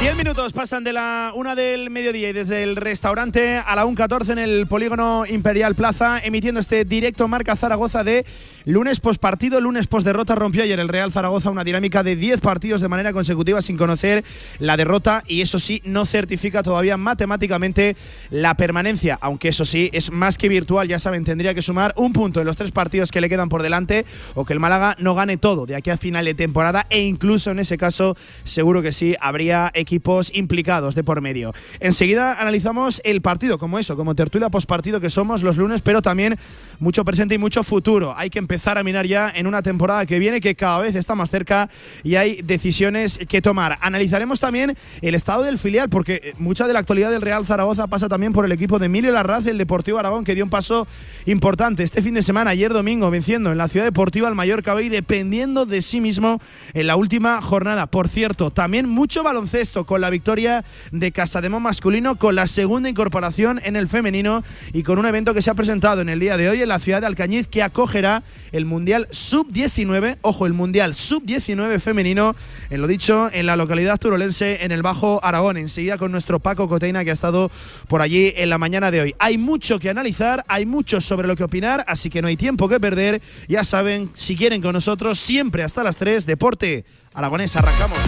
Diez minutos pasan de la una del mediodía y desde el restaurante a la 1.14 en el polígono Imperial Plaza, emitiendo este directo marca Zaragoza de lunes post partido, lunes post derrota. Rompió ayer el Real Zaragoza una dinámica de 10 partidos de manera consecutiva sin conocer la derrota y eso sí no certifica todavía matemáticamente la permanencia, aunque eso sí es más que virtual, ya saben, tendría que sumar un punto en los tres partidos que le quedan por delante o que el Málaga no gane todo de aquí a final de temporada e incluso en ese caso seguro que sí habría equipos implicados de por medio. Enseguida analizamos el partido como eso, como tertulia postpartido que somos los lunes, pero también mucho presente y mucho futuro. Hay que empezar a mirar ya en una temporada que viene que cada vez está más cerca y hay decisiones que tomar. Analizaremos también el estado del filial porque mucha de la actualidad del Real Zaragoza pasa también por el equipo de Emilio Larraz, el Deportivo Aragón, que dio un paso importante este fin de semana, ayer domingo, venciendo en la Ciudad Deportiva al Mallorca y dependiendo de sí mismo en la última jornada. Por cierto, también mucho baloncesto con la victoria de Casademo masculino, con la segunda incorporación en el femenino y con un evento que se ha presentado en el día de hoy en la ciudad de Alcañiz que acogerá el Mundial Sub-19, ojo, el Mundial Sub-19 femenino, en lo dicho, en la localidad turolense, en el Bajo Aragón. Enseguida con nuestro Paco Coteina que ha estado por allí en la mañana de hoy. Hay mucho que analizar, hay mucho sobre lo que opinar, así que no hay tiempo que perder. Ya saben, si quieren con nosotros, siempre hasta las 3, Deporte Aragonés, arrancamos.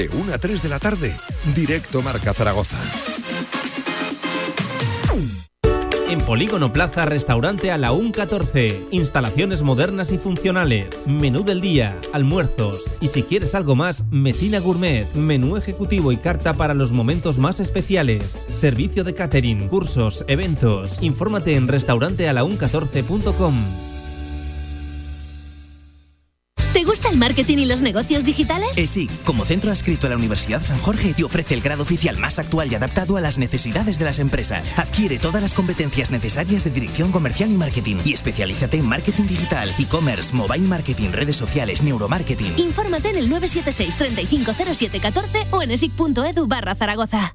De 1 a 3 de la tarde, directo Marca Zaragoza. En Polígono Plaza, restaurante a la 114. Instalaciones modernas y funcionales. Menú del día, almuerzos. Y si quieres algo más, Mesina Gourmet. Menú ejecutivo y carta para los momentos más especiales. Servicio de catering, cursos, eventos. Infórmate en restauranteala114.com. el marketing y los negocios digitales? Eh, sí, como centro adscrito a la Universidad San Jorge te ofrece el grado oficial más actual y adaptado a las necesidades de las empresas. Adquiere todas las competencias necesarias de dirección comercial y marketing y especialízate en marketing digital, e-commerce, mobile marketing, redes sociales, neuromarketing. Infórmate en el 976 350714 o en esic.edu barra Zaragoza.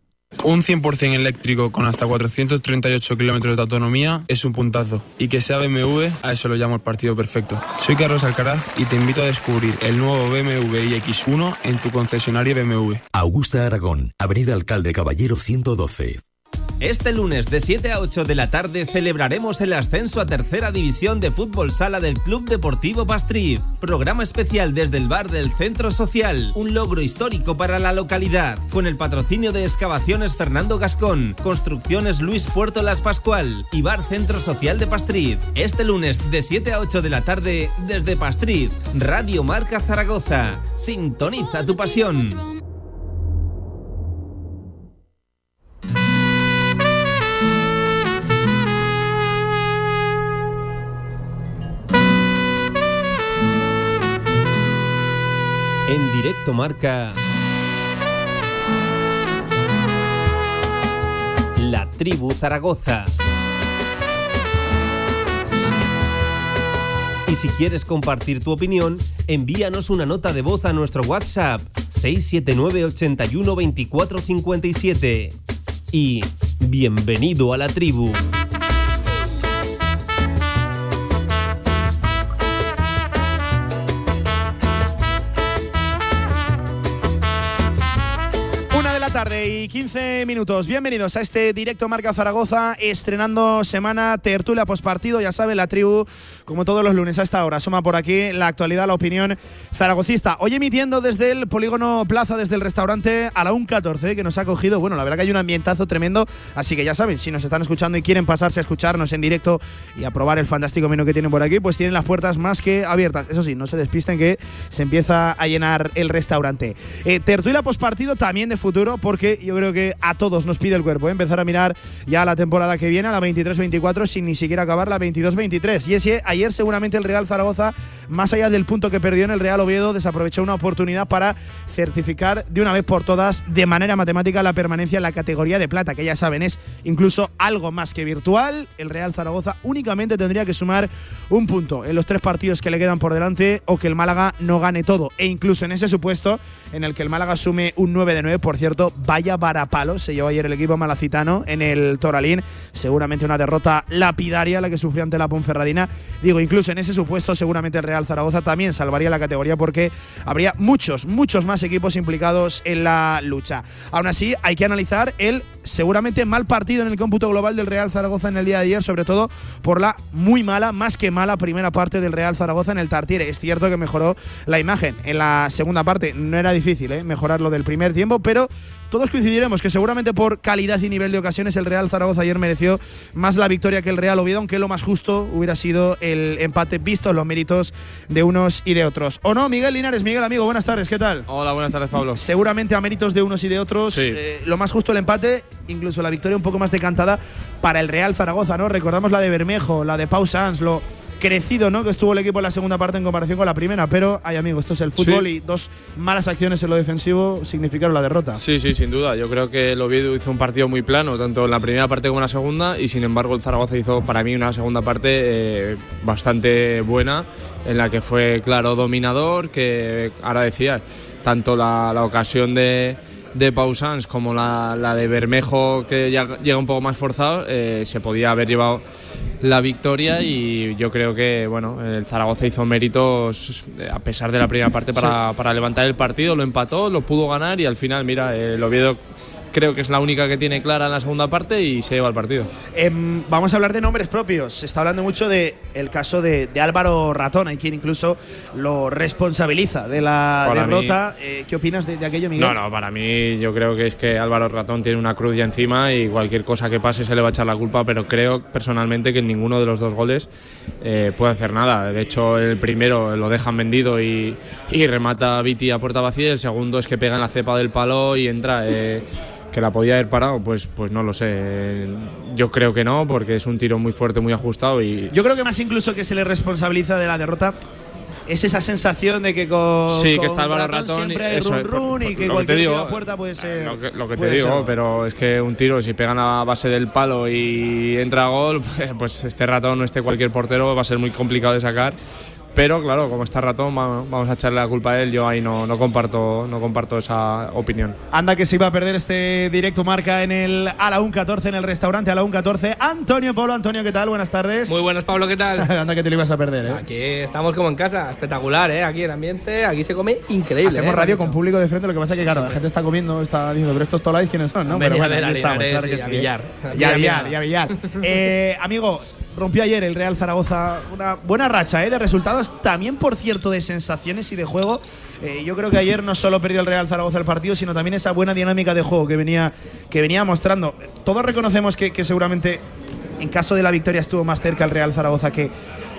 Un 100% eléctrico con hasta 438 kilómetros de autonomía es un puntazo. Y que sea BMW, a eso lo llamo el partido perfecto. Soy Carlos Alcaraz y te invito a descubrir el nuevo BMW iX1 en tu concesionario BMW. Augusta Aragón, Avenida Alcalde Caballero 112. Este lunes de 7 a 8 de la tarde celebraremos el ascenso a tercera división de fútbol sala del Club Deportivo Pastriz. Programa especial desde el bar del Centro Social, un logro histórico para la localidad, con el patrocinio de Excavaciones Fernando Gascón, Construcciones Luis Puerto Las Pascual y Bar Centro Social de Pastriz. Este lunes de 7 a 8 de la tarde desde Pastriz, Radio Marca Zaragoza. Sintoniza tu pasión. Marca La Tribu Zaragoza. Y si quieres compartir tu opinión, envíanos una nota de voz a nuestro WhatsApp 679 81 24 57. Y bienvenido a la tribu. Tarde y 15 minutos. Bienvenidos a este directo Marca Zaragoza, estrenando semana tertulia postpartido. Ya saben, la tribu, como todos los lunes a esta hora, suma por aquí la actualidad, la opinión zaragocista. Hoy emitiendo desde el Polígono Plaza, desde el restaurante a la 1.14, que nos ha cogido. Bueno, la verdad que hay un ambientazo tremendo. Así que ya saben, si nos están escuchando y quieren pasarse a escucharnos en directo y a probar el fantástico menú que tienen por aquí, pues tienen las puertas más que abiertas. Eso sí, no se despisten que se empieza a llenar el restaurante. Eh, tertulia postpartido también de futuro futuro porque yo creo que a todos nos pide el cuerpo ¿eh? empezar a mirar ya la temporada que viene, a la 23-24, sin ni siquiera acabar la 22-23. Y es que ayer seguramente el Real Zaragoza, más allá del punto que perdió en el Real Oviedo, desaprovechó una oportunidad para certificar de una vez por todas de manera matemática la permanencia en la categoría de plata, que ya saben es incluso algo más que virtual. El Real Zaragoza únicamente tendría que sumar un punto en los tres partidos que le quedan por delante o que el Málaga no gane todo. E incluso en ese supuesto en el que el Málaga sume un 9 de 9, por cierto, vaya varapalo se llevó ayer el equipo malacitano en el Toralín. Seguramente una derrota lapidaria la que sufrió ante la Ponferradina. Digo, incluso en ese supuesto, seguramente el Real Zaragoza también salvaría la categoría porque habría muchos, muchos más equipos implicados en la lucha. Aún así, hay que analizar el seguramente mal partido en el cómputo global del Real Zaragoza en el día de ayer, sobre todo por la muy mala, más que mala primera parte del Real Zaragoza en el Tartiere. Es cierto que mejoró la imagen en la segunda parte, no era difícil ¿eh? mejorar lo del primer tiempo, pero todos coincidiremos que seguramente por calidad y nivel de ocasiones el Real Zaragoza ayer mereció más la victoria que el Real Oviedo, aunque lo más justo hubiera sido el empate visto los méritos de unos y de otros. ¿O no, Miguel Linares? Miguel, amigo, buenas tardes, ¿qué tal? Hola, buenas tardes, Pablo. Seguramente a méritos de unos y de otros, Sí. eh, lo más justo el empate, incluso la victoria un poco más decantada para el Real Zaragoza, ¿no? Recordamos la de Bermejo, la de Pau Sanz, lo crecido, ¿no? Que estuvo el equipo en la segunda parte en comparación con la primera, pero, ay amigo, esto es el fútbol Sí. y dos malas acciones en lo defensivo significaron la derrota. Sí, sí, sin duda. Yo creo que el Oviedo hizo un partido muy plano, tanto en la primera parte como en la segunda, y sin embargo el Zaragoza hizo para mí una segunda parte eh, bastante buena, en la que fue claro dominador, que ahora decías, tanto la, la ocasión de, de Pausans como la, la de Bermejo, que ya llega un poco más forzado, eh, se podía haber llevado la victoria y yo creo que bueno el Zaragoza hizo méritos eh, a pesar de la primera parte para, para levantar el partido, lo empató, lo pudo ganar y al final, mira, el Oviedo creo que es la única que tiene clara en la segunda parte y se lleva el partido. Em, vamos a hablar de nombres propios. Se está hablando mucho de el caso de, de Álvaro Ratón, hay quien incluso lo responsabiliza de la Para derrota. Eh, ¿Qué opinas de, de aquello, Miguel? No, no, para mí yo creo que es que Álvaro Ratón tiene una cruz ya encima y cualquier cosa que pase se le va a echar la culpa, pero creo personalmente que ninguno de los dos goles eh, puede hacer nada. De hecho, el primero lo dejan vendido y, y remata Viti a puerta vacía y el segundo es que pega en la cepa del palo y entra. Que la podía haber parado, pues, pues no lo sé. Yo creo que no, porque es un tiro muy fuerte, muy ajustado y, Yo creo que más incluso que se le responsabiliza de la derrota es esa sensación de que con, Sí, que está Álvaro Ratón. siempre hay eso run y que lo cualquier digo, a puerta puede ser. Lo que, lo que te digo, ser. pero es que un tiro, si pegan a base del palo y entra a gol, pues este ratón o este cualquier portero va a ser muy complicado de sacar. Pero claro, como está ratón, va- vamos a echarle la culpa a él. Yo ahí no, no, comparto, no comparto esa opinión. Anda que se iba a perder este directo marca en el a la 1.14 en el restaurante a la 1.14. Antonio Polo, Antonio, ¿qué tal? Buenas tardes. Muy buenas, Pablo, ¿qué tal? Anda que te lo ibas a perder, ¿eh? Aquí estamos como en casa, espectacular, ¿eh? Aquí el ambiente, aquí se come increíble. Hacemos ¿eh? radio con público de frente, lo que pasa es que, claro, la gente está comiendo, está diciendo, pero estos tolais, ¿quiénes son? ¿no? Hombre, Pero ya bueno, ver, a estamos, Linares claro que y a sí, ¿eh? Villar. Y a a y a Villar. Eh, amigo, rompió ayer el Real Zaragoza una buena racha ¿eh? de resultados, también por cierto de sensaciones y de juego. Eh, yo creo que ayer no solo perdió el Real Zaragoza el partido, sino también esa buena dinámica de juego que venía, que venía mostrando. Todos reconocemos que, que seguramente en caso de la victoria estuvo más cerca el Real Zaragoza que,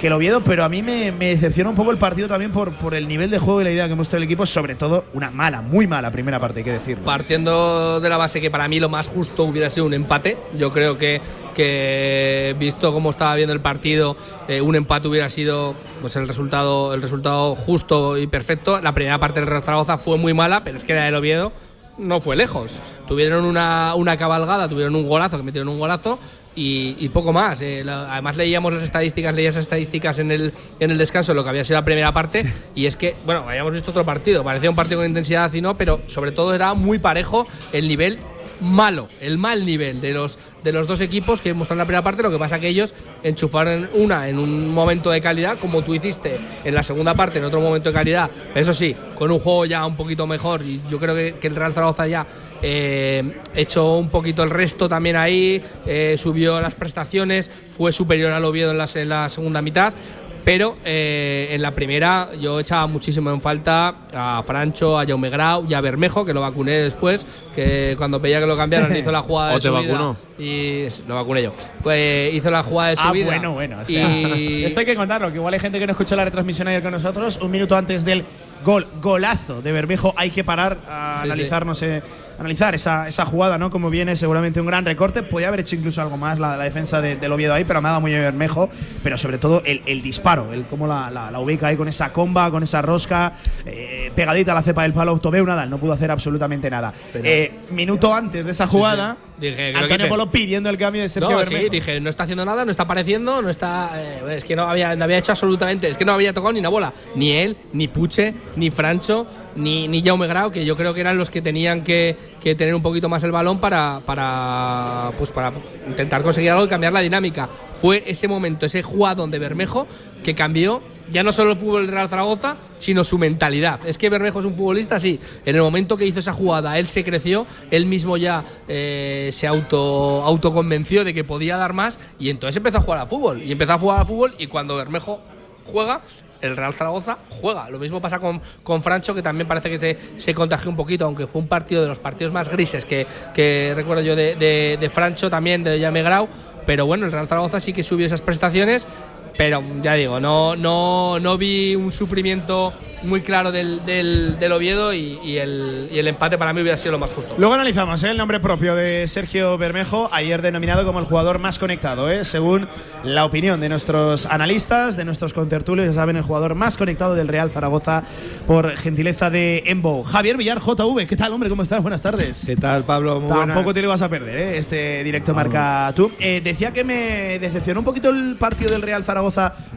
que el Oviedo, pero a mí me, decepciona un poco el partido también por, el nivel de juego y la idea que muestra el equipo, sobre todo una mala, muy mala primera parte, hay que decirlo. Partiendo de la base que para mí lo más justo hubiera sido un empate, yo creo que, que visto cómo estaba viendo el partido, eh, un empate hubiera sido pues el resultado, el resultado justo y perfecto. La primera parte del Real Zaragoza fue muy mala, pero es que la del Oviedo no fue lejos. Tuvieron una, una cabalgada, tuvieron un golazo, que metieron un golazo. Y, y poco más. eh. La- además leíamos las estadísticas, leías estadísticas en el, en el descanso, lo que había sido la primera parte. Y es que, bueno, habíamos visto otro partido. Parecía un partido con intensidad y no, pero sobre todo era muy parejo el nivel malo, el mal nivel de los, de los dos equipos que mostraron la primera parte. Lo que pasa que ellos enchufaron una en un momento de calidad, como tú hiciste en la segunda parte, en otro momento de calidad. Eso sí, con un juego ya un poquito mejor. Y yo creo que, el Real Zaragoza ya eh, echó un poquito el resto también ahí, eh, subió las prestaciones, fue superior al Oviedo en en la segunda mitad. Pero eh, en la primera yo echaba muchísimo en falta a Francho, a Jaume Grau y a Bermejo, que lo vacuné después, que cuando veía que lo cambiaron hizo la jugada de ¿O te vida vacunó? Y lo vacuné yo. Pues hizo la jugada de su Ah, vida. bueno, bueno. o sea, y Esto hay que contarlo, que igual hay gente que no escuchó la retransmisión ayer con nosotros. Un minuto antes del Gol, golazo de Bermejo. Hay que parar a Sí, analizar, no sé, analizar esa, esa jugada, ¿no? Como viene, seguramente un gran recorte. Podía haber hecho incluso algo más la, la defensa de, del Oviedo ahí, pero me ha dado muy bien Bermejo. Pero sobre todo el, el disparo, el cómo la, la- la ubica ahí con esa comba, con esa rosca, eh, pegadita a la cepa del palo. Tomé un Nadal, no pudo hacer absolutamente nada. Eh, minuto antes de esa jugada, Dije, que Antonio. Polo pidiendo el cambio de Sergio No, Bermejo. sí, dije, no está haciendo nada, no está apareciendo, no está. eh, es que no había, no había hecho absolutamente. Es que no había tocado ni una bola. Ni él, ni Puche, ni Francho, ni, ni Jaume Grau, que yo creo que eran los que tenían que, que tener un poquito más el balón para, para, pues para intentar conseguir algo y cambiar la dinámica. Fue ese momento, ese jugadón de Bermejo que cambió ya no solo el fútbol del Real Zaragoza, sino su mentalidad. Es que Bermejo es un futbolista, sí. En el momento que hizo esa jugada, él se creció, él mismo ya eh, se auto, autoconvenció de que podía dar más y entonces empezó a jugar al fútbol. Y empezó a jugar al fútbol y cuando Bermejo juega, el Real Zaragoza juega. Lo mismo pasa con, con Francho, que también parece que se, se contagió un poquito, aunque fue un partido de los partidos más grises que, que recuerdo yo de, de- Francho, también de Llame Grau. Pero bueno, el Real Zaragoza sí que subió esas prestaciones. Pero ya digo, no, no, no vi un sufrimiento muy claro del, del, del Oviedo y, y el, y el empate para mí hubiera sido lo más justo. Luego analizamos ¿eh? el nombre propio de Sergio Bermejo, ayer denominado como el jugador más conectado, ¿eh? según la opinión de nuestros analistas, de nuestros contertulios, ya saben, el jugador más conectado del Real Zaragoza por gentileza de Embo. Javier Villar, JV, ¿qué tal, hombre? ¿Cómo estás? Buenas tardes. ¿Qué tal, Pablo? Muy Tampoco buenas. te lo vas a perder, ¿eh? este directo marca tú. Eh, decía que me decepcionó un poquito el partido del Real Zaragoza,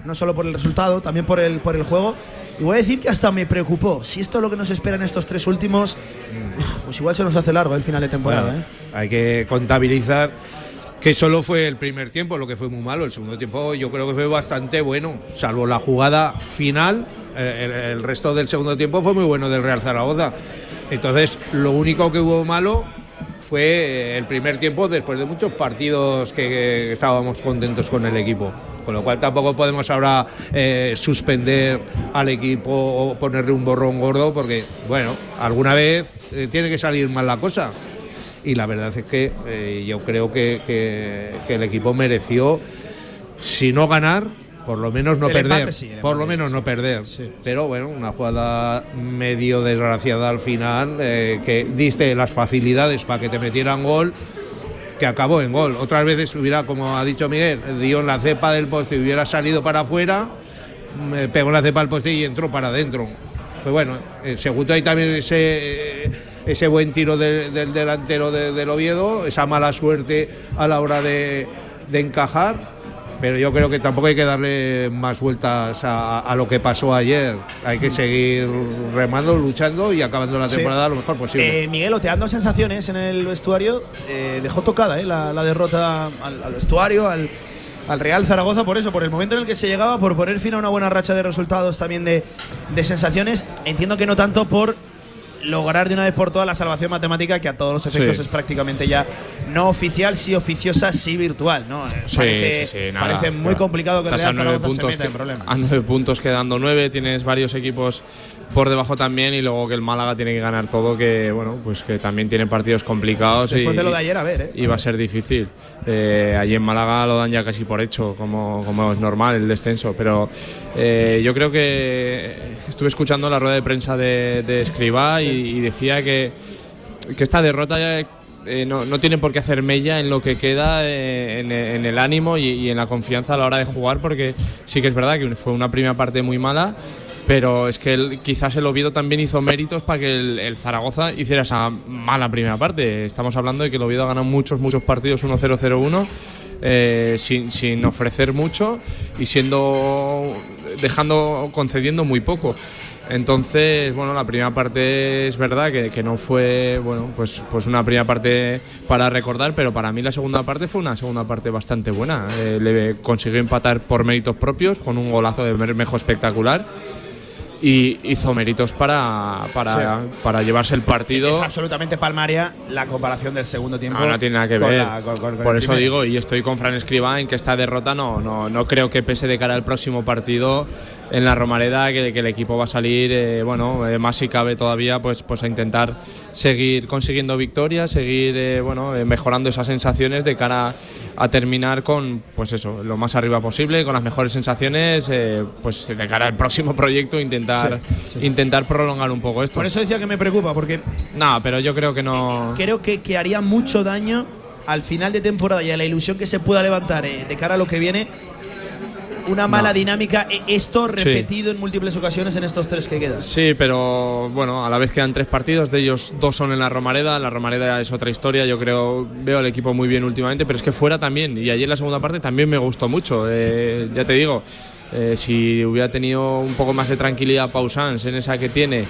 no solo por el resultado, también por el, por el juego. Y voy a decir que hasta me preocupó. Si esto es lo que nos espera en estos tres últimos, pues igual se nos hace largo el final de temporada. Bueno, ¿eh? Hay que contabilizar que solo fue el primer tiempo, lo que fue muy malo. El segundo tiempo yo creo que fue bastante bueno, salvo la jugada final. El, el resto del segundo tiempo fue muy bueno del Real Zaragoza. Entonces, lo único que hubo malo fue eh, el primer tiempo después de muchos partidos que estábamos contentos con el equipo. Con lo cual tampoco podemos ahora eh, suspender al equipo o ponerle un borrón gordo porque, bueno, alguna vez eh, tiene que salir mal la cosa. Y la verdad es que eh, yo creo que, que- que el equipo mereció, si no ganar, por lo menos no El perder. empate sí, el por lo menos no perder. Pero bueno, una jugada medio desgraciada al final, eh, que diste las facilidades para que te metieran gol que acabó en gol. Otras veces hubiera, como ha dicho Miguel, dio en la cepa del poste y hubiera salido para afuera, me pegó en la cepa del poste y entró para adentro. Pues bueno, eh, se juntó ahí también ese, eh, ese buen tiro de- del delantero de- del Oviedo, esa mala suerte a la hora de encajar. Pero yo creo que tampoco hay que darle más vueltas a, a lo que pasó ayer. Hay que seguir remando, luchando y acabando la Sí. temporada lo mejor posible. Eh, Miguel, oteando sensaciones en el vestuario, eh, dejó tocada eh, la, la derrota al, al vestuario, al, al Real Zaragoza, por eso, por el momento en el que se llegaba, por poner fin a una buena racha de resultados, también de, de sensaciones. Entiendo que no tanto por lograr de una vez por todas la salvación matemática, que a todos los efectos Sí. es prácticamente ya no oficial, sí oficiosa, sí virtual. ¿no? Eh, Sí, parece, sí, nada, parece muy complicado que el Estás a nueve se puntos meta que- en problemas. A nueve puntos quedando nueve, tienes varios equipos por debajo también y luego que el Málaga tiene que ganar todo, que bueno, pues que también tiene partidos complicados. Después y, de lo de ayer, a ver, ¿eh? Y va a ser difícil. Eh, allí en Málaga lo dan ya casi por hecho, como, como es normal el descenso. Pero eh, yo creo que estuve escuchando la rueda de prensa de, de Escribá y, y decía que, que esta derrota ya, eh, no, no tiene por qué hacer mella en lo que queda eh, en, en el ánimo y, y en la confianza a la hora de jugar, porque sí que es verdad que fue una primera parte muy mala. Pero es que el- quizás el Oviedo también hizo méritos para que el, el Zaragoza hiciera esa mala primera parte. Estamos hablando de que el Oviedo ha ganado muchos, muchos partidos 1-0-0-1 eh, sin, sin ofrecer mucho y siendo dejando concediendo muy poco. Entonces, bueno, la primera parte es verdad que, que no fue, bueno, pues, pues una primera parte para recordar, pero para mí la segunda parte fue una segunda parte bastante buena. Eh, le consiguió empatar por méritos propios con un golazo de Bermejo espectacular y hizo méritos para, para, para llevarse el partido. Es absolutamente palmaria la comparación del segundo tiempo. No, no tiene nada que ver. la- con- con- con Por eso digo, y estoy con Fran Escribá en que esta derrota no, no, no creo que pese de cara al próximo partido en la Romareda, que, que el equipo va a salir, eh, bueno, eh, más si cabe todavía, pues, pues a intentar seguir consiguiendo victorias, seguir eh, bueno, eh, mejorando esas sensaciones de cara a terminar con, pues eso, lo más arriba posible, con las mejores sensaciones, eh, pues de cara al próximo proyecto, intentar intentar, intentar prolongar un poco esto. Por eso decía que me preocupa, porque No, pero yo creo que no. creo que, que haría mucho daño al final de temporada y a la ilusión que se pueda levantar eh, de cara a lo que viene. Una mala No. dinámica, eh, esto repetido en múltiples ocasiones en estos tres que quedan. Sí, pero bueno, a la vez quedan tres partidos, de ellos dos son en la Romareda. La Romareda es otra historia, yo creo, veo al equipo muy bien últimamente, pero es que fuera también. Y ayer la segunda parte también me gustó mucho. eh, ya te digo, eh, si hubiera tenido un poco más de tranquilidad Pausans en esa que tiene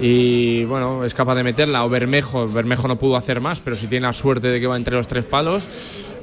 y bueno, es capaz de meterla, o Bermejo, Bermejo no pudo hacer más, pero si tiene la suerte de que va entre los tres palos.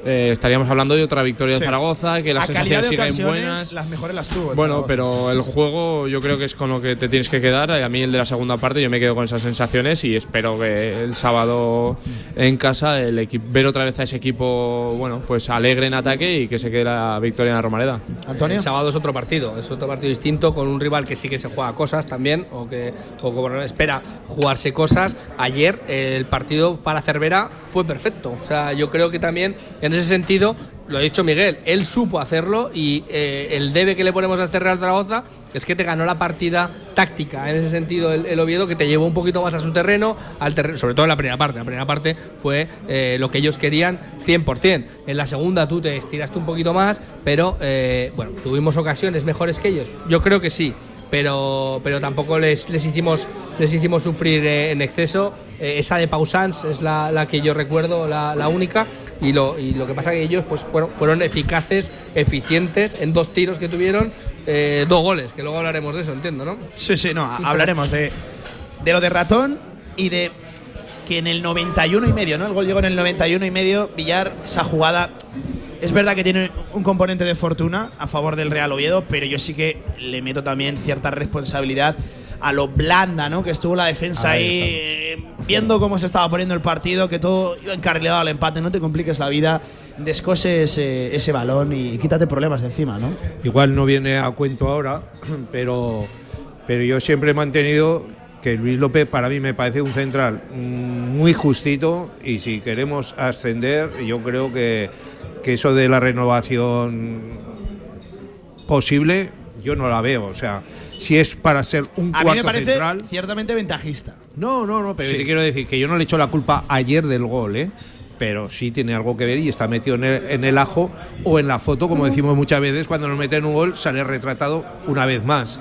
Eh, estaríamos hablando de otra victoria Sí. de Zaragoza, que las sensaciones siguen buenas. las mejores las tuvo. Bueno, Zaragoza. pero el juego yo creo que es con lo que te tienes que quedar. A mí el de la segunda parte yo me quedo con esas sensaciones y espero que el sábado en casa el equipo ver otra vez a ese equipo bueno pues alegre en ataque y que se quede la victoria en la Romareda. Antonio. El sábado es otro partido, es otro partido distinto con un rival que sí que se juega cosas también o que o como espera jugarse cosas. Ayer el partido para Cervera fue perfecto. O sea, yo creo que también en ese sentido lo ha dicho Miguel, él supo hacerlo y eh, el debe que le ponemos a este Real Zaragoza es que te ganó la partida táctica, en ese sentido el, el Oviedo que te llevó un poquito más a su terreno, al terreno, sobre todo en la primera parte. La primera parte fue eh, lo que ellos querían 100%. En la segunda tú te estiraste un poquito más, pero eh, bueno, tuvimos ocasiones mejores que ellos. Yo creo que sí. Pero, pero tampoco les, les, hicimos, les hicimos sufrir eh, en exceso. Esa de Pausans es la, la que yo recuerdo, la, la única. Y lo, y lo que pasa que ellos pues, fueron, fueron eficaces, eficientes en dos tiros que tuvieron, eh, dos goles, que luego hablaremos de eso, entiendo, ¿no? Sí, sí, no, ha- hablaremos de, de lo de ratón y de que en el 91 y medio, ¿no? El gol llegó en el 91 y medio, Villar, esa jugada. Es verdad que tiene un componente de fortuna a favor del Real Oviedo, pero yo sí que le meto también cierta responsabilidad a lo blanda, ¿no? Que estuvo la defensa Ahí ahí, eh, viendo cómo se estaba poniendo el partido, que todo iba encarrilado al empate. No te compliques la vida, descose ese, ese balón y quítate problemas de encima, ¿no? Igual no viene a cuento ahora, pero, pero yo siempre he mantenido que Luis López para mí me parece un central mm, muy justito y si queremos ascender yo creo que, que eso de la renovación posible yo no la veo. O sea, si es para ser un A mí cuarto me parece central. ciertamente ventajista. No, no, no, pero Sí. te quiero decir que yo no le echo la culpa ayer del gol, ¿eh? Pero sí tiene algo que ver y está metido en el, en el ajo o en la foto, como decimos muchas veces, cuando nos meten un gol sale retratado una vez más.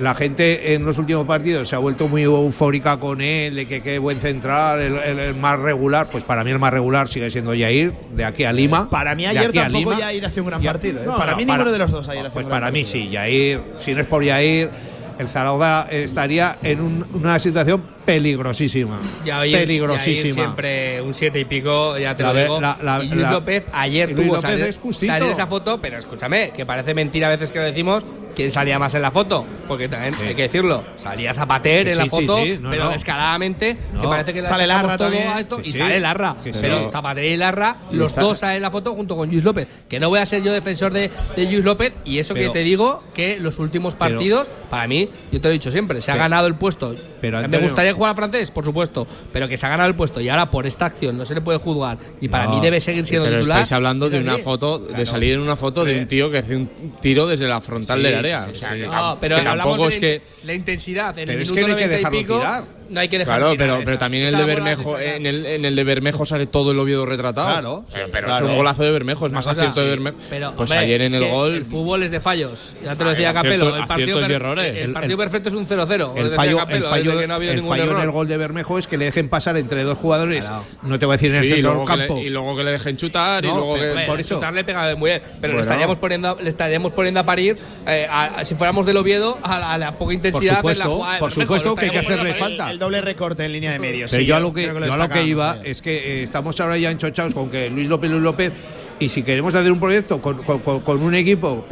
La gente en los últimos partidos se ha vuelto muy eufórica con él, de que qué buen central, el, el- el más regular. Pues para mí el más regular sigue siendo Yair, de aquí a Lima. Para mí ayer tampoco Lima. Yair hace un gran partido. ¿eh? No, para no, mí para- ninguno de los dos ayer hace Pues un gran para mí sí, Yair, si no es por Yair, el Zaragoza estaría en un- una situación peligrosísima. Ya peligrosísima. ya siempre un 7 y pico, ya te La lo digo. la- la- y Luis López ayer Luis tuvo López es salir esa foto, pero escúchame, que parece mentira a veces que lo decimos. ¿Quién salía más en la foto? Porque también hay que decirlo. Salía Zapater Que en la sí, foto, no, pero no. descaradamente, que No. parece que le Sale Larra todo a esto Que y sale Larra. que. Pero Zapater y Larra, los está- dos salen en la foto junto con Luis López. Que no voy a ser yo defensor de, de Luis López. Y eso Pero- que te digo, que los últimos Pero- partidos, para mí, yo te lo he dicho siempre, se ha ganado el puesto. pero, me Antonio- gustaría jugar a francés, por supuesto, pero que se ha ganado el puesto y ahora por esta acción no se le puede juzgar y para No, mí debe seguir siendo Pero titular. estáis hablando de una foto, de salir en una foto de un tío que hace un tiro desde la frontal Sí, del área. sí, o sea, sí. que, No, tam- pero que tampoco de es que. la intensidad en Pero el es que no hay que 90 y dejarlo pico, tirar. No hay que dejarlo Claro, pero, pero también el de Bermejo, de en el, en el de Bermejo sale todo el Oviedo retratado. Claro, pero, sí, pero claro. es un golazo de Bermejo, es más acierto de Bermejo. Pero, pues hombre, ayer en el gol. El fútbol es de fallos. Ya te lo Hay decía Capelo. El partido, per- errores. el El- partido perfecto es un 0-0. El fallo, Capelo, el fallo, desde que no ha habido el ningún fallo error. en el gol de Bermejo es que le dejen pasar entre dos jugadores. No te voy a decir en el Sí, y centro luego, del que le, campo. y luego que le dejen chutar y luego que. Por eso. chutar le pega muy bien, pero Bueno. le, estaríamos poniendo, le estaríamos poniendo a parir, eh, a- si fuéramos del Oviedo, a, la- a la poca intensidad supuesto, en la jugada de por supuesto que hay que hacerle falta. El doble recorte en línea de medios. Pero sí, yo a lo que, creo yo a lo que destacamos iba es que eh, estamos ahora ya enchochados con que Luis López, Luis López, y si queremos hacer un proyecto con, con- un equipo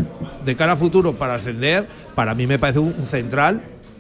de cara a futuro para ascender, para mí me parece un, un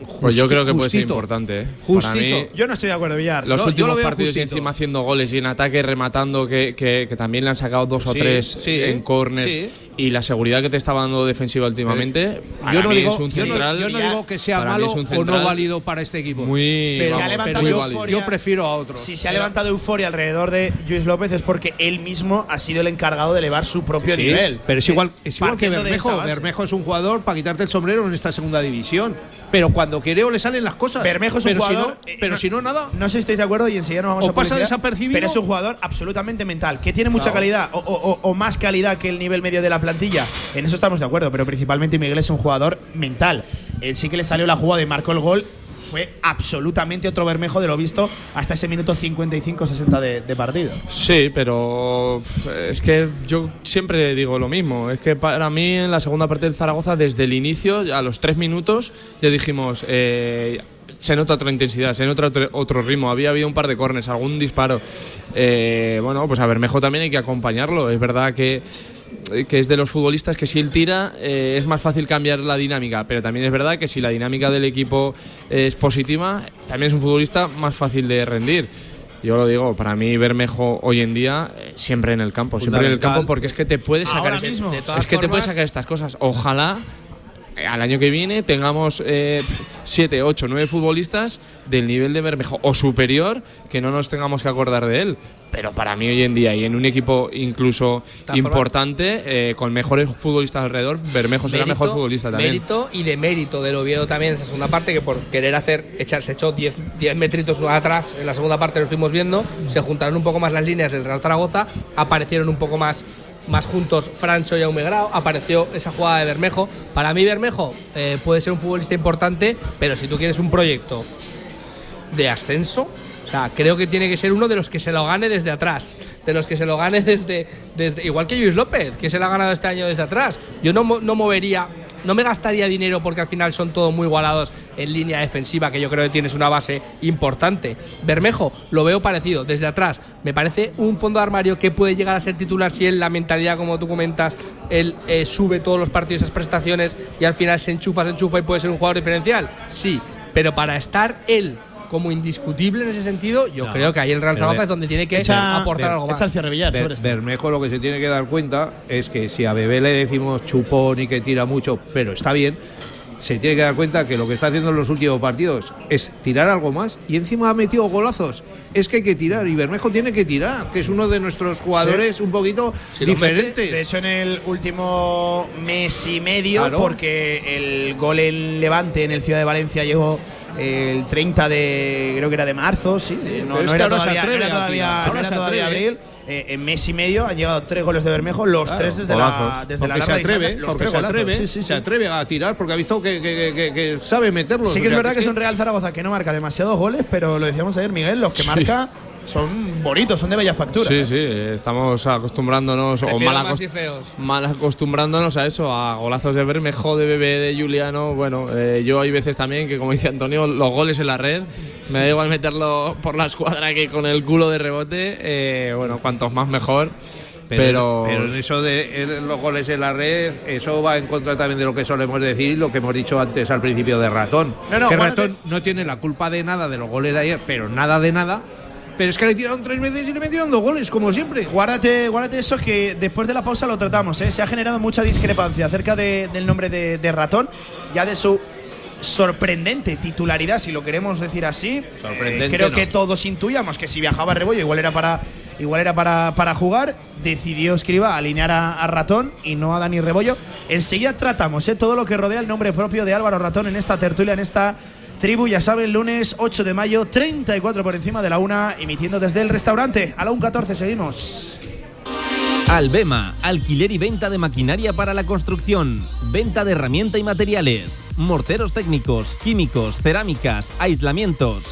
central Pues yo creo que puede ser importante. ¿eh? Justito. Para mí, Yo no estoy de acuerdo, Villar. los últimos lo veo partidos y encima haciendo goles y en ataque rematando que, que- que también le han sacado dos o Sí, tres sí, en corners sí. y la seguridad que te está dando defensiva últimamente para Yo no, mí digo, es un yo no- central yo no digo que sea malo o no válido para este equipo. muy, Pero- Se ha vamos, levantado yo, válido. euforia. yo prefiero a otros. Si se ha levantado euforia alrededor de Luis López es porque él mismo ha sido el encargado de elevar su propio Sí, nivel. Pero es igual, es igual que Bermejo. Bermejo es un jugador para quitarte el sombrero en esta segunda división. Pero cuando quiere o le salen las cosas. Bermejo es un pero jugador. Si no, eh, pero si no, nada. No sé si estáis de acuerdo y enseguida nos vamos O a pasa desapercibido. Pero es un jugador absolutamente mental, que tiene mucha Claro. calidad o, o- o- o más calidad que el nivel medio de la plantilla. En eso estamos de acuerdo, pero principalmente Miguel es un jugador mental. Él sí que le salió la jugada y marcó el gol. Fue absolutamente otro Bermejo de lo visto hasta ese minuto 55-60 de, partido. Sí, pero es que yo siempre digo lo mismo. Es que para mí en la segunda parte del Zaragoza, desde el inicio, a los tres minutos, ya dijimos, eh, se nota otra intensidad, se nota otro ritmo. Había habido un par de cornes, algún disparo. Eh, bueno, pues a Bermejo también hay que acompañarlo. Es verdad que que es de los futbolistas que si él tira eh, es más fácil cambiar la dinámica, pero también es verdad que si la dinámica del equipo es positiva, también es un futbolista más fácil de rendir. Yo lo digo, para mí Bermejo hoy en día eh, siempre en el campo, siempre en el campo porque es que te puede sacar este- mismo. Es que te puede sacar estas cosas. Ojalá eh, al año que viene tengamos 7, 8, 9 futbolistas del nivel de Bermejo o superior que no nos tengamos que acordar de él. Pero para mí hoy en día y en un equipo incluso importante, eh, con mejores futbolistas alrededor, Bermejo será Mérito- mejor futbolista también. Mérito y de mérito del Oviedo también en esa segunda parte, que por querer hacer, echar, se echó 10 10 metritos atrás en la segunda parte, lo estuvimos viendo, se juntaron un poco más las líneas del Real Zaragoza, aparecieron un poco más, más juntos Francho y Aumegrao, apareció esa jugada de Bermejo. Para mí Bermejo eh, puede ser un futbolista importante, pero si tú quieres un proyecto de ascenso. Creo que tiene que ser uno de los que se lo gane desde atrás. De los que se lo gane desde. desde igual que Luis López, que se lo ha ganado este año desde atrás. Yo no, no movería. No me gastaría dinero porque al final son todos muy igualados en línea defensiva, que yo creo que tienes una base importante. Bermejo, lo veo parecido, desde atrás. Me parece un fondo de armario que puede llegar a ser titular si él, la mentalidad, como tú comentas, él eh, sube todos los partidos, esas prestaciones y al final se enchufa, se enchufa y puede ser un jugador diferencial. Sí, pero para estar él como indiscutible en ese sentido, yo No, creo que ahí el Real Zaragoza es donde tiene que Echa- aportar algo más. Echa el cierre Villar Ber- sobre esto. Bermejo lo que se tiene que dar cuenta es que si a Bebé le decimos chupón y que tira mucho, pero está bien, se tiene que dar cuenta que lo que está haciendo en los últimos partidos es tirar algo más y encima ha metido golazos. Es que hay que tirar y Bermejo tiene que tirar, que es uno de nuestros jugadores un poquito Si lo mete, diferentes. De hecho, en el último mes y medio, Claro. porque el gol en Levante en el Ciudad de Valencia llegó el 30 de, creo que era de marzo, sí. No, no que era no era todavía, no era se todavía atreve. abril. Eh, en mes y medio han llegado tres goles de Bermejo, los Claro, tres desde la, desde la porque se larga atreve, los porque se atreve, Sí, sí, se atreve a tirar porque ha visto que, que- que- que sabe meterlo. Sí que es verdad que es un Real Zaragoza que no marca demasiados goles, pero lo decíamos ayer, Miguel, los que marca son bonitos, son de bella factura. Sí, ¿eh? sí, estamos acostumbrándonos o Prefiero mal, más acos- y feos. mal acostumbrándonos a eso, a golazos de Bermejo, de Bebé, de Juliano. Bueno, eh, yo hay veces también que, como dice Antonio, los goles en la red, me da igual meterlo por la escuadra que con el culo de rebote. eh, bueno, cuantos más mejor. Pero, pero, en eso de los goles en la red, eso va en contra también de lo que solemos decir y lo que hemos dicho antes al principio de Ratón. No, no, que Ratón no tiene la culpa de nada de los goles de ayer, pero nada de nada. Pero es que le tiraron tres veces y le metieron dos goles, como siempre. Guárdate, guárdate eso que después de la pausa lo tratamos. ¿eh? Se ha generado mucha discrepancia acerca de- del nombre de, de Ratón, ya de su sorprendente titularidad, si lo queremos decir así. Sorprendente Eh, creo no. que todos intuíamos que si viajaba Rebollo igual era para igual era para, para jugar. Decidió Escriba alinear a, a Ratón y no a Dani Rebollo. Enseguida tratamos ¿eh? todo lo que rodea el nombre propio de Álvaro Ratón en esta tertulia, en esta tribu. Ya saben, lunes 8 de mayo, 34 por encima de la una, emitiendo desde el restaurante. A la 1.14 seguimos. Albema, alquiler y venta de maquinaria para la construcción, venta de herramienta y materiales, morteros técnicos, químicos, cerámicas, aislamientos,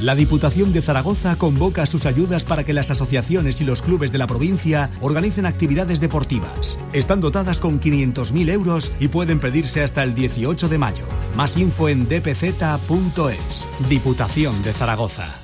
La Diputación de Zaragoza convoca sus ayudas para que las asociaciones y los clubes de la provincia organicen actividades deportivas. Están dotadas con 500.000 euros y pueden pedirse hasta el 18 de mayo. Más info en dpz.es. Diputación de Zaragoza.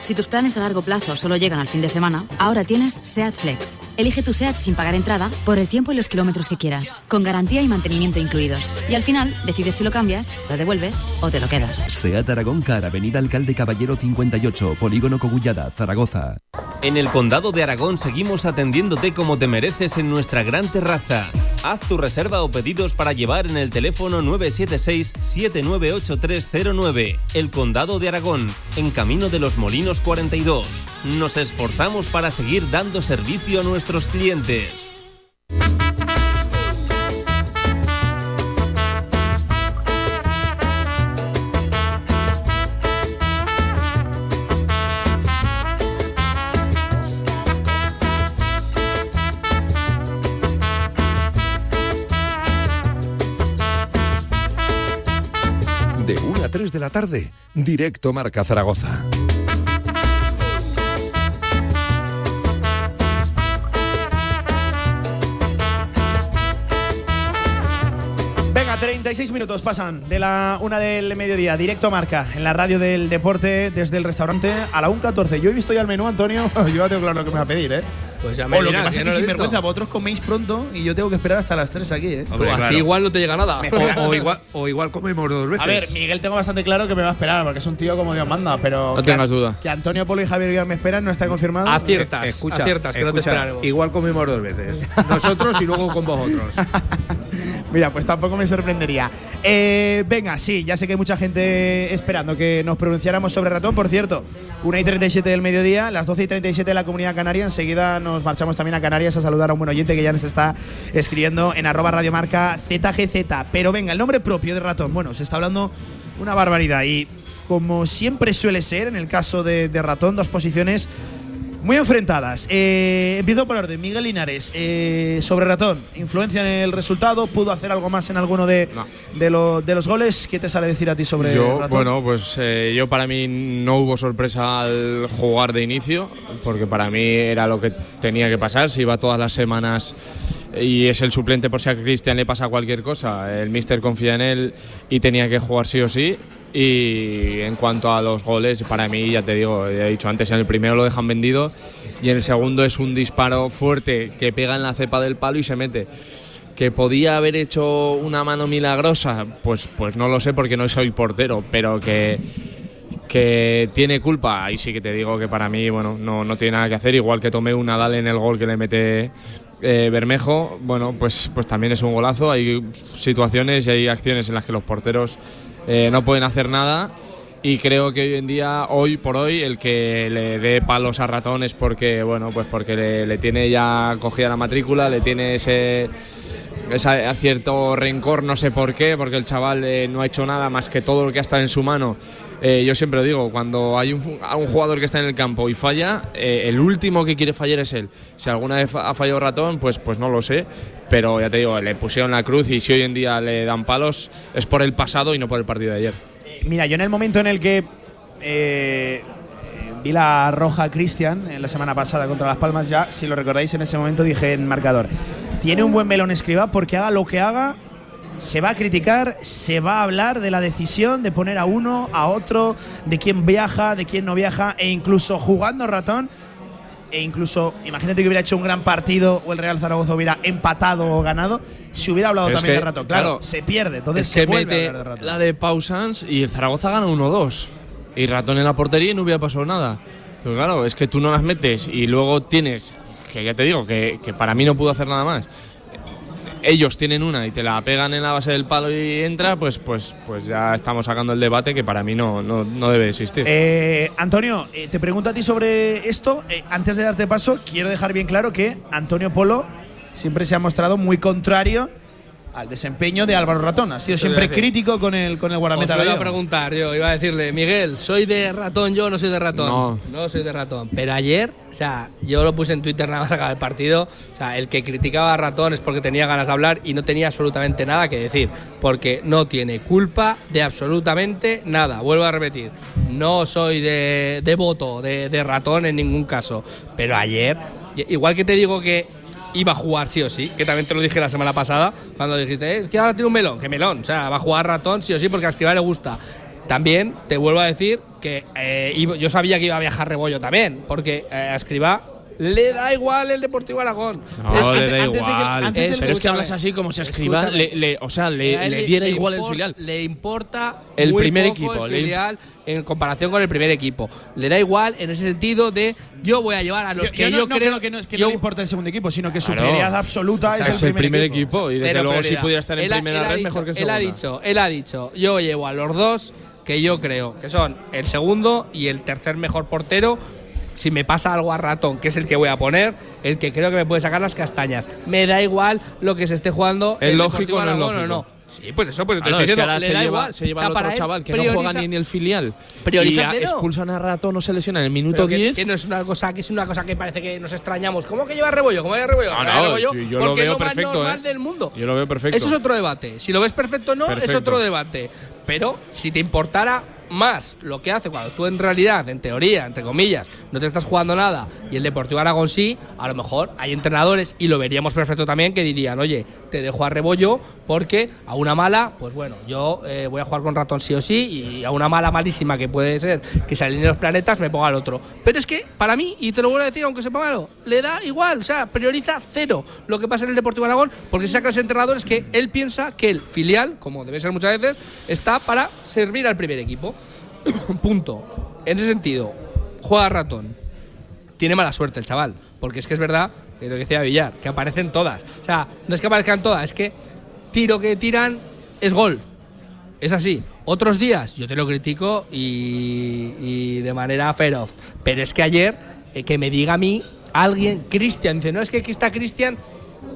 Si tus planes a largo plazo solo llegan al fin de semana, ahora tienes SEAT Flex. Elige tu SEAT sin pagar entrada por el tiempo y los kilómetros que quieras, con garantía y mantenimiento incluidos. Y al final, decides si lo cambias, lo devuelves o te lo quedas. SEAT Aragón Car, Avenida Alcalde Caballero 58, Polígono Cogullada, Zaragoza. En el Condado de Aragón seguimos atendiéndote como te mereces en nuestra gran terraza. Haz tu reserva o pedidos para llevar en el teléfono 976-798309. El Condado de Aragón, en Camino de los Molinos 42. Nos esforzamos para seguir dando servicio a nuestros clientes. De 1 a 3 de la tarde, directo Marca Zaragoza. 36 minutos pasan de la una del mediodía, directo marca, en la radio del deporte, desde el restaurante a la 1.14. Yo he visto ya el menú, Antonio. yo ya tengo claro lo que me va a pedir, ¿eh? Pues ya me o lo que pasa es no que he sin vergüenza, vosotros coméis pronto y yo tengo que esperar hasta las 3 aquí, ¿eh? Pues a ti igual no te llega nada. O, o igual, o igual comemos dos veces. A ver, Miguel tengo bastante claro que me va a esperar, porque es un tío como Dios manda, pero. No que- tengas duda. Que Antonio Polo y Javier Guillén me esperan, no está confirmado. Aciertas, escucha, aciertas, que no te escucha, esperaremos. Igual comemos dos veces. Nosotros y luego con vosotros. Mira, pues tampoco me sorprendería. Eh, venga, sí, ya sé que hay mucha gente esperando que nos pronunciáramos sobre ratón. Por cierto, 1 y 37 del mediodía, las 12 y 37 de la comunidad canaria. Enseguida nos marchamos también a Canarias a saludar a un buen oyente que ya nos está escribiendo en arroba radiomarca ZGZ. Pero venga, el nombre propio de ratón. Bueno, se está hablando una barbaridad y como siempre suele ser en el caso de ratón, dos posiciones muy enfrentadas. Eh, empiezo por orden. Miguel Linares, eh, sobre Ratón, influencia en el resultado, pudo hacer algo más en alguno de, de, lo- de los goles. ¿Qué te sale decir a ti sobre Yo, Ratón? bueno, pues eh, yo para mí no hubo sorpresa al jugar de inicio, porque para mí era lo que tenía que pasar. Si iba todas las semanas y es el suplente por si a Cristian le pasa cualquier cosa, el míster confía en él y tenía que jugar sí o sí. Y en cuanto a los goles, para mí, ya te digo, ya he dicho antes, en el primero lo dejan vendido y en el segundo es un disparo fuerte que pega en la cepa del palo y se mete. ¿Que podía haber hecho una mano milagrosa? Pues, pues no lo sé porque no soy portero, pero que, que tiene culpa, ahí sí que te digo que para mí bueno, no, no tiene nada que hacer, igual que tomé un Nadal en el gol que le mete eh, Bermejo, bueno, pues, pues también es un golazo, hay situaciones y hay acciones en las que los porteros eh, no pueden hacer nada y creo que hoy en día, hoy por hoy, el que le dé palos a ratón es porque, bueno, pues porque le, le tiene ya cogida la matrícula, le tiene ese, ese cierto rencor, no sé por qué, porque el chaval eh, no ha hecho nada más que todo lo que ha estado en su mano. Eh, yo siempre digo, cuando hay un, a un jugador que está en el campo y falla, eh, el último que quiere fallar es él. Si alguna vez ha fallado ratón, pues, pues no lo sé, pero ya te digo, le pusieron la cruz y si hoy en día le dan palos es por el pasado y no por el partido de ayer. Mira, yo en el momento en el que vi la roja a Cristian en la semana pasada contra Las Palmas, ya, si lo recordáis, en ese momento dije en marcador: tiene un buen melón escriba porque haga lo que haga. Se va a criticar, se va a hablar de la decisión de poner a uno, a otro, de quién viaja, de quién no viaja, e incluso jugando ratón, e incluso, imagínate que hubiera hecho un gran partido o el Real Zaragoza hubiera empatado o ganado, si hubiera hablado Pero es también que, de ratón. Claro, claro, se pierde, entonces es se vuelve mete a hablar de ratón. la de Pausans y el Zaragoza gana 1-2. Y ratón en la portería y no hubiera pasado nada. Pero claro, es que tú no las metes y luego tienes, que ya te digo, que, que para mí no pudo hacer nada más. Ellos tienen una y te la pegan en la base del palo y entra, pues, pues, pues ya estamos sacando el debate que para mí no, no, no debe existir. Eh, Antonio, eh, te pregunto a ti sobre esto. Eh, antes de darte paso, quiero dejar bien claro que Antonio Polo siempre se ha mostrado muy contrario al desempeño de Álvaro Ratón. Ha sido siempre crítico con el, con el Os guardameta lo iba a preguntar yo, iba a decirle, Miguel, ¿soy de ratón yo o no soy de ratón? No. soy de ratón. Pero ayer, o sea, yo lo puse en Twitter nada más acabar el partido, o sea, el que criticaba a ratón es porque tenía ganas de hablar y no tenía absolutamente nada que decir, porque no tiene culpa de absolutamente nada. Vuelvo a repetir, no soy de, de voto de, de ratón en ningún caso, pero ayer, igual que te digo que iba a jugar sí o sí, que también te lo dije la semana pasada, cuando dijiste, "Eh, es que ahora tiene un melón, que melón, o sea, va a jugar ratón sí o sí porque a Escribá le gusta. También te vuelvo a decir que eh, yo sabía que iba a viajar Rebollo también, porque eh, a Escribá le da igual el Deportivo Aragón. No, Es que le da antes de que- igual. de- pero es que hablas así como si escriba, le, le- o sea, le, él le diera le igual el impor- filial. Le importa El muy primer poco equipo, el filial en comparación con el primer equipo. Le da igual en ese sentido de yo voy a llevar a los Yo- que yo yo, no, no creo que no, es que yo- no le importa el segundo equipo, sino que su Claro. prioridad absoluta O sea, es, el primer, equipo. y desde Cero luego si prioridad. pudiera estar en Él primera él red dicho- mejor que él segunda. ha dicho, él ha dicho, yo llevo a los dos que yo creo que son el segundo y el tercer mejor portero. Si me pasa algo a ratón, que es el que voy a poner, el que creo que me puede sacar las castañas. Me da igual lo que se esté jugando. ¿Es el lógico o no es lógico? no. Sí, pues eso, pues te Ah, no, estoy es que diciendo, le se da lleva, igual. se lleva O sea, al otro chaval que no prioriza- juega ni en el filial. Y a- expulsan a Ratón o se lesiona en el minuto Pero que- 10. Que, no es una cosa que es una cosa que parece que nos extrañamos. ¿Cómo que lleva rebollo? ¿Cómo lleva rebollo? No, Lleva no, rebollo sí, yo lo porque veo es lo más perfecto, normal ¿eh? del mundo. Yo lo veo perfecto. Eso es otro debate. Si lo ves perfecto o no, es Perfecto. otro debate. Pero si te importara más lo que hace cuando tú en realidad, en teoría, entre comillas, no te estás jugando nada y el Deportivo Aragón sí, a lo mejor hay entrenadores y lo veríamos perfecto también que dirían, oye, te dejo a rebollo porque a una mala, pues bueno, yo eh, voy a jugar con ratón sí o sí y a una mala malísima que puede ser que se alineen los planetas me ponga al otro. Pero es que para mí, y te lo vuelvo a decir aunque sepa malo, le da igual, o sea, prioriza cero lo que pasa en el Deportivo Aragón porque saca ese entrenador es que él piensa que el filial, como debe ser muchas veces, está para servir al primer equipo. Punto. En ese sentido, juega ratón. Tiene mala suerte el chaval, porque es que es verdad, que lo que decía Villar, que aparecen todas. O sea, no es que aparezcan todas, es que tiro que tiran es gol. Es así. Otros días yo te lo critico y, y de manera feroz. Pero es que ayer, eh, que me diga a mí alguien, Cristian, dice, no, es que aquí está Cristian.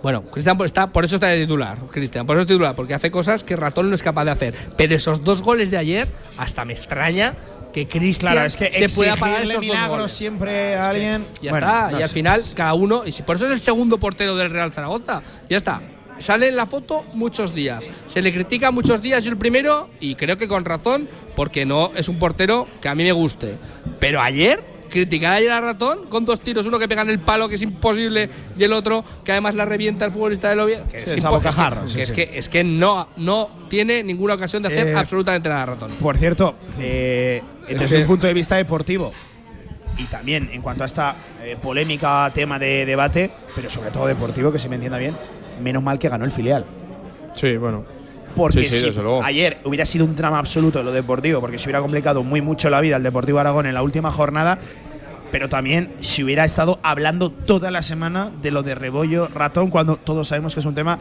Bueno, Cristian por, está, por eso está de titular, Cristian, por eso es titular, porque hace cosas que Ratón no es capaz de hacer. Pero esos dos goles de ayer, hasta me extraña que Cristian Claro, es que se pueda parar exigirle esos dos milagros goles. siempre a alguien. Ya Bueno, está, no y al final cada uno, y si por eso es el segundo portero del Real Zaragoza, ya está. Sale en la foto muchos días, se le critica muchos días, yo el primero, y creo que con razón, porque no es un portero que a mí me guste. Pero ayer, criticar ayer a Ratón con dos tiros, uno que pega en el palo, que es imposible, y el otro que además la revienta el futbolista del Oviedo, que, Sí, es, es que, sí. que es que no, no tiene ninguna ocasión de hacer Eh, absolutamente nada a Ratón. Por cierto, eh, Es desde un punto de vista deportivo y también en cuanto a esta eh, polémica tema de debate, pero sobre todo deportivo, que se me entienda bien, menos mal que ganó el filial. Sí, bueno. Porque Sí, sí, si ayer hubiera sido un drama absoluto lo deportivo, porque se hubiera complicado muy mucho la vida al Deportivo Aragón en la última jornada, pero también si hubiera estado hablando toda la semana de lo de Rebollo Ratón, cuando todos sabemos que es un tema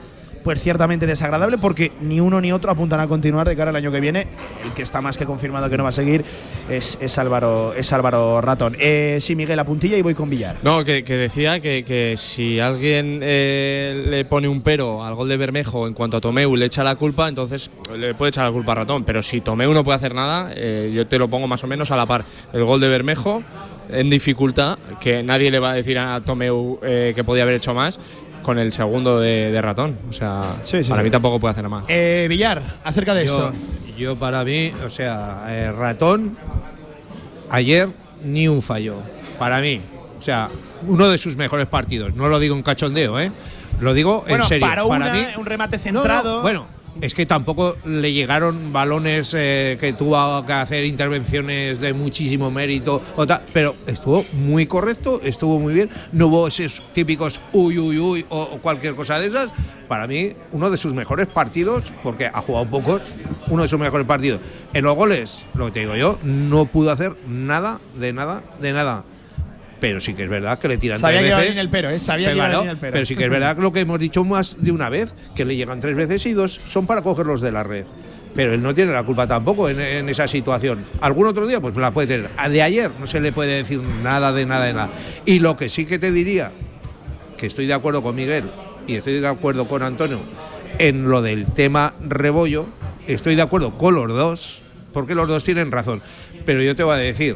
pues ciertamente desagradable, porque ni uno ni otro apuntan a continuar de cara al año que viene. El que está más que confirmado que no va a seguir es, es Álvaro, es Álvaro Ratón. Eh, sí, Miguel, la puntilla y voy con Villar. No, que, que decía que, que si alguien eh, le pone un pero al gol de Bermejo en cuanto a Tomeu le echa la culpa, entonces le puede echar la culpa a Ratón. Pero si Tomeu no puede hacer nada, eh, yo te lo pongo más o menos a la par. El gol de Bermejo en dificultad, que nadie le va a decir a Tomeu eh, que podía haber hecho más, con el segundo de, de Ratón. O sea, Sí, sí, para sí. mí tampoco puede hacer nada más. Eh, Villar, acerca de yo, esto. yo para mí, o sea, eh, ratón, ayer ni un fallo. Para mí, o sea, uno de sus mejores partidos. No lo digo en cachondeo, ¿eh? Lo digo Bueno, en serio. para una- mí, un remate No, no, centrado. bueno, es que tampoco le llegaron balones eh, que tuvo que hacer intervenciones de muchísimo mérito, o pero estuvo muy correcto, estuvo muy bien. No hubo esos típicos uy, uy, uy o, o cualquier cosa de esas. Para mí, uno de sus mejores partidos, porque ha jugado pocos, uno de sus mejores partidos. En los goles, lo que te digo yo, no pudo hacer nada, de nada, de nada. Pero sí que es verdad que le tiran Sabía tres veces. el pero, ¿eh? Sabía Pero venir el pero. pero sí que es verdad que lo que hemos dicho más de una vez, que le llegan tres veces y dos son para cogerlos de la red. Pero él no tiene la culpa tampoco en, en esa situación. Algún otro día, pues la puede tener. A de ayer no se le puede decir nada de nada de nada. Y lo que sí que te diría, que estoy de acuerdo con Miguel y estoy de acuerdo con Antonio, en lo del tema Rebollo, estoy de acuerdo con los dos, porque los dos tienen razón. Pero yo te voy a decir,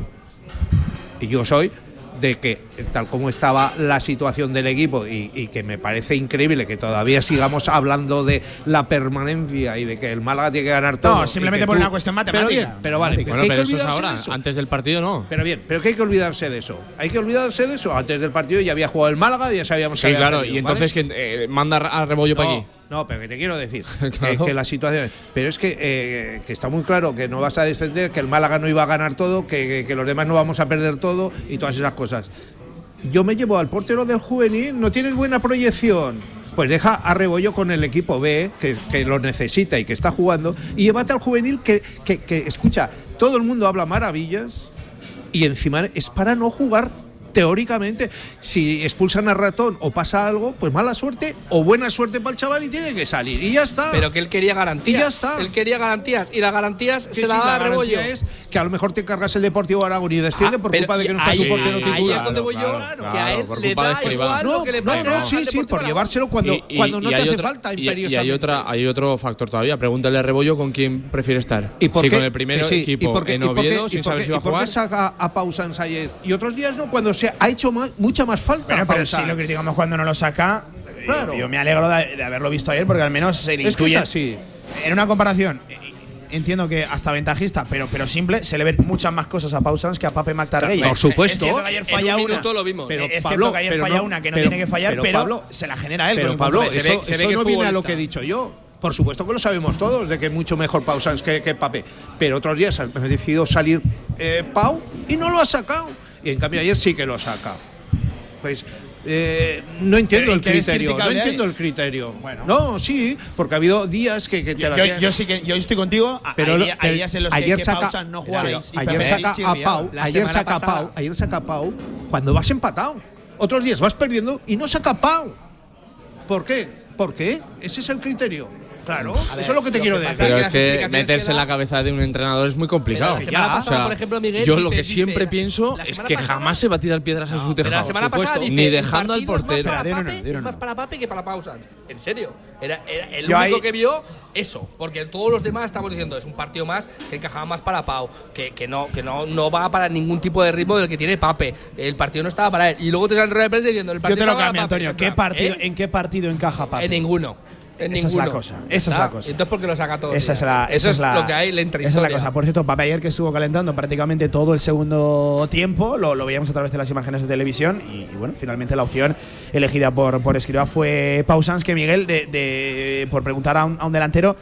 y yo soy de que tal como estaba la situación del equipo y, y, que me parece increíble que todavía sigamos hablando de la permanencia y de que el Málaga tiene que ganar todo. No, simplemente por tú, una cuestión matemática. Pero, bien, pero vale, bueno, que hay pero que eso es olvidarse ahora, de eso. antes del partido no. Pero bien, pero que hay que olvidarse de eso. Hay que olvidarse de eso. Antes del partido ya había jugado el Málaga y ya sabíamos que Sí, había claro, y entonces ¿vale? que eh, manda a Rebollo para aquí. No, pero que te quiero decir que- Claro. que, la situación. Pero es que, eh, que está muy claro que no vas a descender, que el Málaga no iba a ganar todo, que, que- que los demás no vamos a perder todo y todas esas cosas. Yo me llevo al portero del juvenil, no tienes buena proyección. Pues deja a Rebollo con el equipo B, que, que lo necesita y que está jugando, y llévate al juvenil que, que, que, escucha, todo el mundo habla maravillas y encima es para no jugar teóricamente. Si expulsan a ratón o pasa algo, pues mala suerte o buena suerte para el chaval y tiene que salir. Y ya está. Pero que él quería garantías. Y ya está. Él quería garantías. Y las garantías se sí, las da la a Rebollo. garantía es que a lo mejor te cargas el Deportivo Aragón y desciende Ah, por culpa de que no está ahí- su portero ahí titular. es donde voy yo, que a él por le da igual No, lo que le no, pase no, al sí, sí, por Aragón. llevárselo cuando, Y- y- cuando no te hace otra- falta y- Y, imperiosamente. hay, otra, hay otro factor todavía. Pregúntale a Rebollo con quién prefiere estar. ¿Y por si qué? con el primero Que sí, equipo ¿y por qué- en y por qué- Oviedo, y sin por saber qué- si va a ¿Y por jugar. qué saca a ayer? Y otros días no, cuando ha hecho más- mucha más falta. Bueno, pero Pausans. si lo criticamos cuando no lo saca. Claro. Yo, yo me alegro de, de haberlo visto ayer porque al menos se le Es que es intuye. así. En una comparación, eh, entiendo que hasta ventajista, pero, pero simple, se le ven muchas más cosas a Pausans que a Pape McTargay. Por supuesto. Es que ayer En falla un una. minuto lo vimos. Pero, es cierto Pablo, que ayer pero falla no- una que no pero- tiene que fallar, pero, pero, Pablo, se la genera él. Pero Pablo, eso, Se ve- se ve eso que no viene a lo que he dicho yo. Por supuesto que lo sabemos todos, de que es mucho mejor Pausans que, que Pape. Pero otros días ha decidido salir eh, Pau y no lo ha sacado. Y en cambio ayer sí que lo saca. Pues eh, no entiendo Pero, ¿y el criterio. No entiendo el criterio. Bueno. No, sí, porque ha habido días que, que te Yo, la yo- yo sí que yo estoy contigo. pero hay, lo- día- hay pero días en los que- ayer que, saca, Pausans no y ayer saca a. Pau, ayer saca pasada- Pau, ayer saca Pau cuando vas empatado. Otros días vas perdiendo y no saca Pau. ¿Por qué? ¿Por qué? Ese es el criterio. Claro, eso es lo que te lo quiero que decir. Pero es que meterse que en la cabeza de un entrenador es muy complicado. La semana pasada, O sea, por ejemplo, Miguel. yo dice- lo que dice- siempre pienso es que pasada- jamás se va a tirar piedras a su tejado. la semana por pasada supuesto. dice, Ni dejando al partido es más portero. para Pape- es más para Pape que para. En serio. Era, era el Yo único ahí- que vio eso. Porque todos los demás estamos diciendo es un partido más que encajaba más para Pau. Que, que, no, que no, no va para ningún tipo de ritmo del que tiene Pape. El partido no estaba para él. Y luego te salen rueda de prensa diciendo el Yo partido te lo estaba cambio. Antonio. Es ¿Qué en plan, partido, ¿eh? ¿En qué partido encaja Pape? En ninguno. En Esa es la cosa, esa es ¿Está? la cosa. Entonces, ¿por qué lo saca todo? Esa es, la, Eso esa es, la- lo que hay, la Esa es la intrahistoria. cosa. Por cierto, Pape ayer que estuvo calentando prácticamente todo el segundo tiempo, lo, lo veíamos a través de las imágenes de televisión y, y bueno, finalmente la opción elegida por, por Escribá fue Pausans, que Miguel, de, de- por preguntar a un, a un delantero,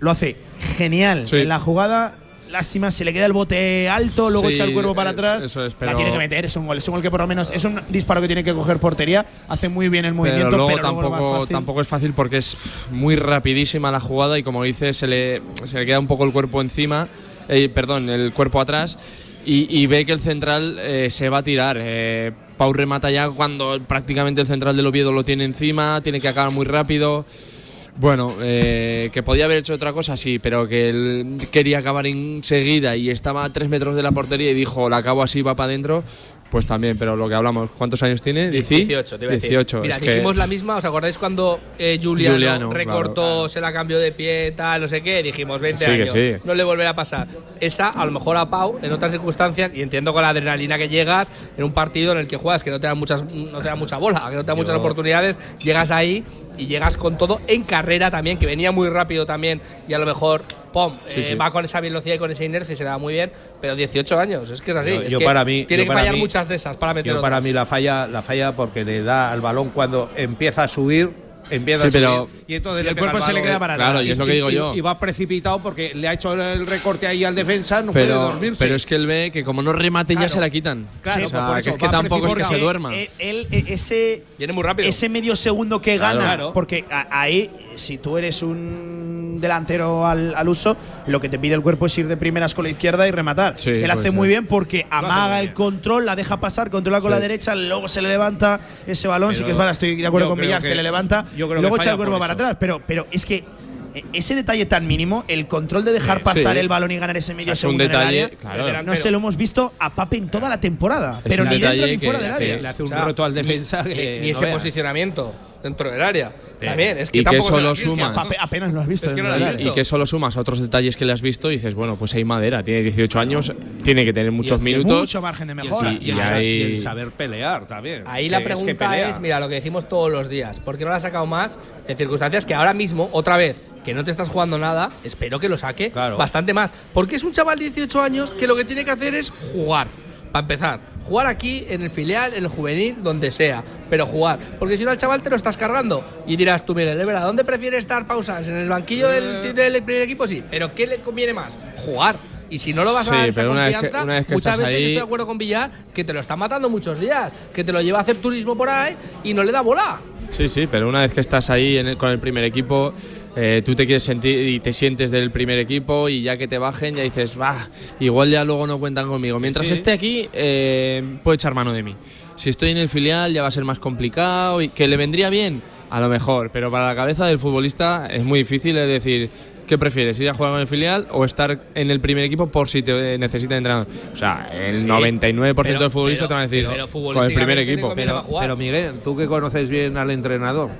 lo hace genial Sí. en la jugada. Lástima, se le queda el bote alto, luego Sí, echa el cuerpo para es- atrás. eso es, La tiene que meter, es un gol. Es un gol que por lo menos es un disparo que tiene que coger portería. Hace muy bien el Pero movimiento, luego, pero, luego tampoco, fácil- tampoco es fácil porque es muy rapidísima la jugada y como dices, se le, se le queda un poco el cuerpo encima, eh, perdón, el cuerpo atrás y, y ve que el central eh, se va a tirar. Eh, Pau remata ya cuando prácticamente el central del Oviedo lo tiene encima, tiene que acabar muy rápido. Bueno, eh, que podía haber hecho otra cosa, sí, pero que él quería acabar enseguida y estaba a tres metros de la portería y dijo, la acabo así, va para adentro, pues también, pero lo que hablamos, ¿cuántos años tiene? ¿Dieci? 18, te iba a decir. 18, Mira, que- dijimos la misma, ¿os acordáis cuando eh, Juliano, Juliano, recortó, claro. se la cambió de pie, tal, no sé qué? Dijimos 20 Sí, que años. sí. No le volverá a pasar. Esa, a lo mejor a Pau, en otras circunstancias, y entiendo con la adrenalina que llegas en un partido en el que juegas, que no te dan, muchas, no te dan mucha bola, que no te dan muchas Yo- oportunidades, llegas ahí y llegas con todo en carrera también, que venía muy rápido también, y a lo mejor. ¡Pum! Sí, eh, sí. Va con esa velocidad y con esa inercia y se le da muy bien, pero 18 años, es que es así. Yo- es yo que para mí- tiene que fallar mí- muchas de esas para meter Yo para otras. mí la falla, la falla porque le da al balón cuando empieza a subir, empieza Sí, a subir pero- y entonces Y el cuerpo se le queda para Claro, atrás. y es lo que digo yo. Y va precipitado porque le ha hecho el recorte ahí al defensa, no pero, puede dormirse. pero es que él ve que como no remate ya Claro. se la quitan. Claro, o sea, por que eso, es que tampoco es que se duerma. Él, él, eh, ese, Viene muy rápido. ese medio segundo que Claro. gana, Claro. porque a- ahí, si tú eres un delantero al, al uso, lo que te pide el cuerpo es ir de primeras con la izquierda y rematar. Sí, él hace ser. muy bien porque amaga el control, la deja pasar, controla con Sí. la derecha, luego se le levanta ese balón. sí que es verdad, estoy de acuerdo con Villar, que- se le levanta, yo creo que luego echa falla el cuerpo para atrás. Pero, pero es que eh, ese detalle tan mínimo, el control de dejar pasar Sí. el balón y ganar ese medio un segundo en el área, claro. no se lo hemos visto a Pape en toda la temporada, pero ni dentro ni que fuera del área. le hace un O sea, roto al defensa ni, que ni no ese veas. posicionamiento. dentro del área. También, es que y que solo las- es que sumas. ape- apenas lo has visto. Es que no en lo has realidad. visto. Y que solo sumas a otros detalles que le has visto y dices, bueno, pues hay madera, tiene 18 años, tiene que tener muchos y minutos. Mucho margen de mejora. y Y el sa- ahí- y el saber pelear también. Ahí la Que es que pregunta es, mira, lo que decimos todos los días, ¿por qué no la ha sacado más en circunstancias que ahora mismo, otra vez, que no te estás jugando nada, espero que lo saque bastante más? Porque es un chaval de 18 años que lo que tiene que hacer es jugar, para empezar. Jugar aquí, en el filial, en el juvenil, donde sea, pero jugar. Porque si no, al chaval te lo estás cargando. Y dirás tú, Miguel, es verdad, ¿dónde prefiere estar pausas? ¿En el banquillo Eh. del, del primer equipo? Sí, pero ¿qué le conviene más? Jugar. Y si no lo vas Sí, a dar esa pero una vez que- confianza, una vez que muchas estás veces ahí- estoy de acuerdo con Villar que te lo está matando muchos días, que te lo lleva a hacer turismo por ahí y no le da bola. Sí, sí, pero una vez que estás ahí en el- con el primer equipo, eh, tú te quieres sentir y te sientes del primer equipo y ya que te bajen ya dices, va, igual ya luego no cuentan conmigo. Mientras Sí. esté aquí, eh, puede echar mano de mí. Si estoy en el filial ya va a ser más complicado y que le vendría bien, a lo mejor, pero para la cabeza del futbolista es muy difícil es decir, ¿qué prefieres? ¿Ir a jugar con el filial o estar en el primer equipo por si te necesita entrenador? O sea, el Sí. 99% Pero- de futbolistas te van a decir, pero con el primer equipo. Pero, pero, Miguel, tú que conoces bien al entrenador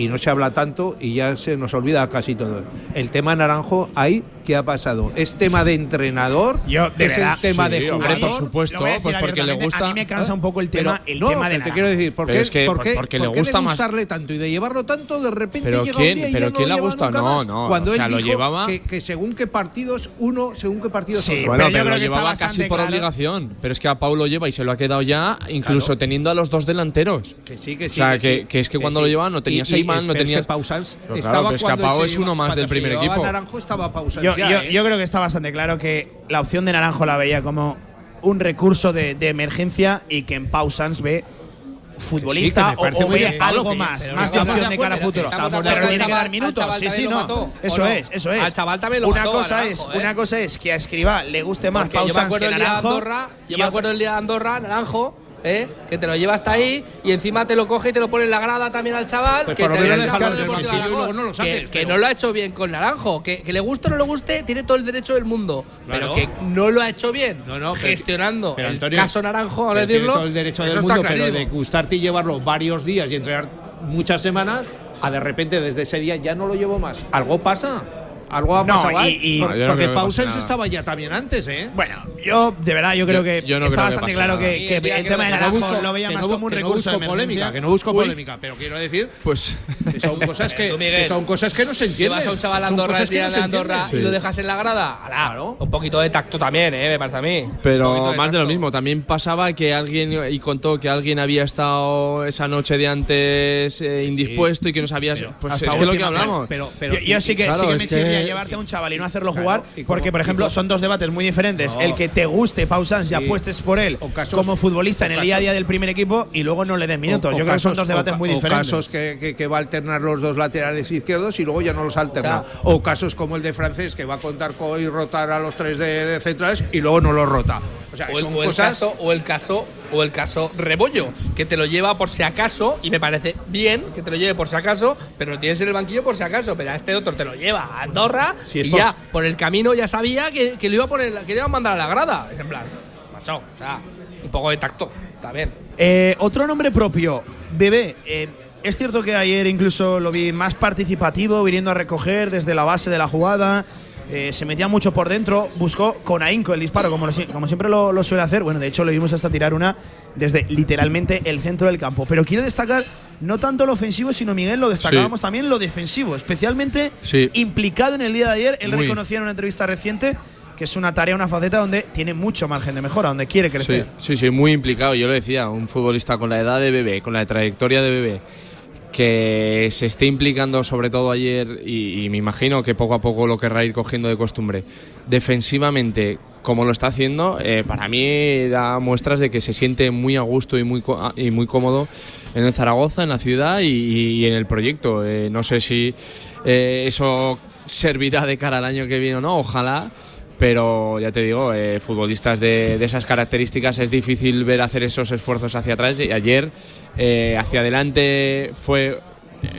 y no se habla tanto y ya se nos olvida casi todo. El tema Naranjo, ahí, ¿qué ha pasado? ¿Es tema de entrenador? Yo, de ¿Es verdad, el tema sí, de hombre, jugador? por supuesto, pues porque le gusta. A mí me cansa un poco el tema, Pero el no, tema de te quiero decir, ¿por qué, es que- por qué- porque por le qué gusta más- gustarle tanto y de llevarlo tanto, de repente Pero llega quién- un día y pero ya no quién le ha lleva gustado? nunca No, más? no, Cuando o sea, él lo dijo llevaba- que, que según qué partidos uno, según qué partidos Sí, otro. Bueno, Pero pero, lo que llevaba casi por claro. obligación. Pero es que a Pau lo lleva y se lo ha quedado ya, incluso Claro. teniendo a los dos delanteros. Que sí, que sí. o sea, que, que, que es que cuando lo llevaba no tenía Seyman, no tenía. que Pau Sanz Pero claro, estaba que cuando es uno más del primer equipo. Naranjo estaba Pau Sanz Yo, ¿eh? yo creo que está bastante claro que la opción de Naranjo la veía como un recurso de, de emergencia y que en Pau Sanz ve futbolista Sí, o, o muy bien, algo más, pero más de opción de de cara a futuro. Pero tiene que dar minutos. Sí, sí, no. mató, ¿o Eso no? es, eso es. Al chaval también lo una mató, cosa Naranjo, es, ¿eh? una cosa es que a Escribá le guste más Porque Pau yo me Sanz que el día de Naranjo. Andorra, yo me acuerdo el día de Andorra, Naranjo, ¿eh? que te lo lleva hasta ahí y encima te lo coge y te lo pone en la grada también al chaval. Pues que por lo te menos viene el luego no lo que, saques, que pero- no lo ha hecho bien con Naranjo, que, que le guste o no le guste, tiene todo el derecho del mundo, Claro. pero que no lo ha hecho bien No, no, pero- gestionando pero, el Antonio, caso Naranjo, vamos a Pero tiene decirlo. todo el derecho del mundo, pero de gustarte y llevarlo varios días y entrenar muchas semanas, a de repente desde ese día ya no lo llevo más. Algo pasa. Algo ha No, pasado ahí, y- y- por- No, no porque creo que Pau pase Sanz nada. estaba ya también antes, ¿eh? Bueno, yo de verdad yo creo Yo- que yo no está creo que bastante pase claro nada. que, Sí, que el que tema de lo- que no Naranjo busco- lo veía que más no como un que no recurso de polémica, que no busco Uy. polémica, pero quiero decir Pues. que son cosas que, que son cosas que no se entienden. Llevas a un chaval Andorra que no de se Andorra y lo dejas en la grada. Claro. Un poquito de tacto también, ¿eh? me parece a mí. Un Pero poquito más de lo mismo, también pasaba que alguien, y contó que alguien había estado esa noche de antes eh, indispuesto y que no sabía. pues Hasta es que lo que hablamos. Pero, pero, yo, sí que, que me llevarte a un chaval y no hacerlo Claro, jugar, porque, por ejemplo, son dos debates muy diferentes. No. El que te guste Pau Sanz y Sí. apuestes por él O casos- como futbolista o en el día a día del primer equipo y luego no le den minutos. O- o yo creo que son dos debates o muy diferentes. O casos que, que- que va a alternar los dos laterales izquierdos y luego ya no los alterna. O sea- O, casos como el de francés que va a contar con y rotar a los tres de, de centrales y luego no los rota. O sea, O el, son o el cosas. caso, o el caso, o el caso Rebollo, que te lo lleva por si acaso, y me parece bien que te lo lleve por si acaso, pero lo tienes en el banquillo por si acaso, pero a este otro te lo lleva a Andorra y por- ya por el camino ya sabía que, que lo iba a poner, que le iba a mandar a la grada. Es en plan, macho, o sea, un poco de tacto, también. Eh, otro nombre propio, Bebé. eh, es cierto que ayer incluso lo vi más participativo, viniendo a recoger desde la base de la jugada. Eh, se metía mucho por dentro, buscó con ahínco el disparo, como, lo como siempre lo, lo suele hacer. Bueno, de hecho, lo vimos hasta tirar una desde literalmente el centro del campo. Pero quiero destacar no tanto lo ofensivo, sino Miguel, lo destacábamos también lo defensivo, especialmente Sí. implicado en el día de ayer. Él Muy. reconocía en una entrevista reciente que es una tarea, una faceta donde tiene mucho margen de mejora, donde quiere crecer. Sí, sí, sí, muy implicado. Yo lo decía, un futbolista con la edad de bebé, con la trayectoria de bebé, que se esté implicando sobre todo ayer y, y me imagino que poco a poco lo querrá ir cogiendo de costumbre. Defensivamente, como lo está haciendo, eh, para mí da muestras de que se siente muy a gusto y muy, co- y muy cómodo en el Zaragoza, en la ciudad y, y en el proyecto. Eh, no sé si eh, eso servirá de cara al año que viene o no, ojalá. Pero ya te digo, eh, futbolistas de, de esas características es difícil ver hacer esos esfuerzos hacia atrás. Y ayer, eh, hacia adelante, fue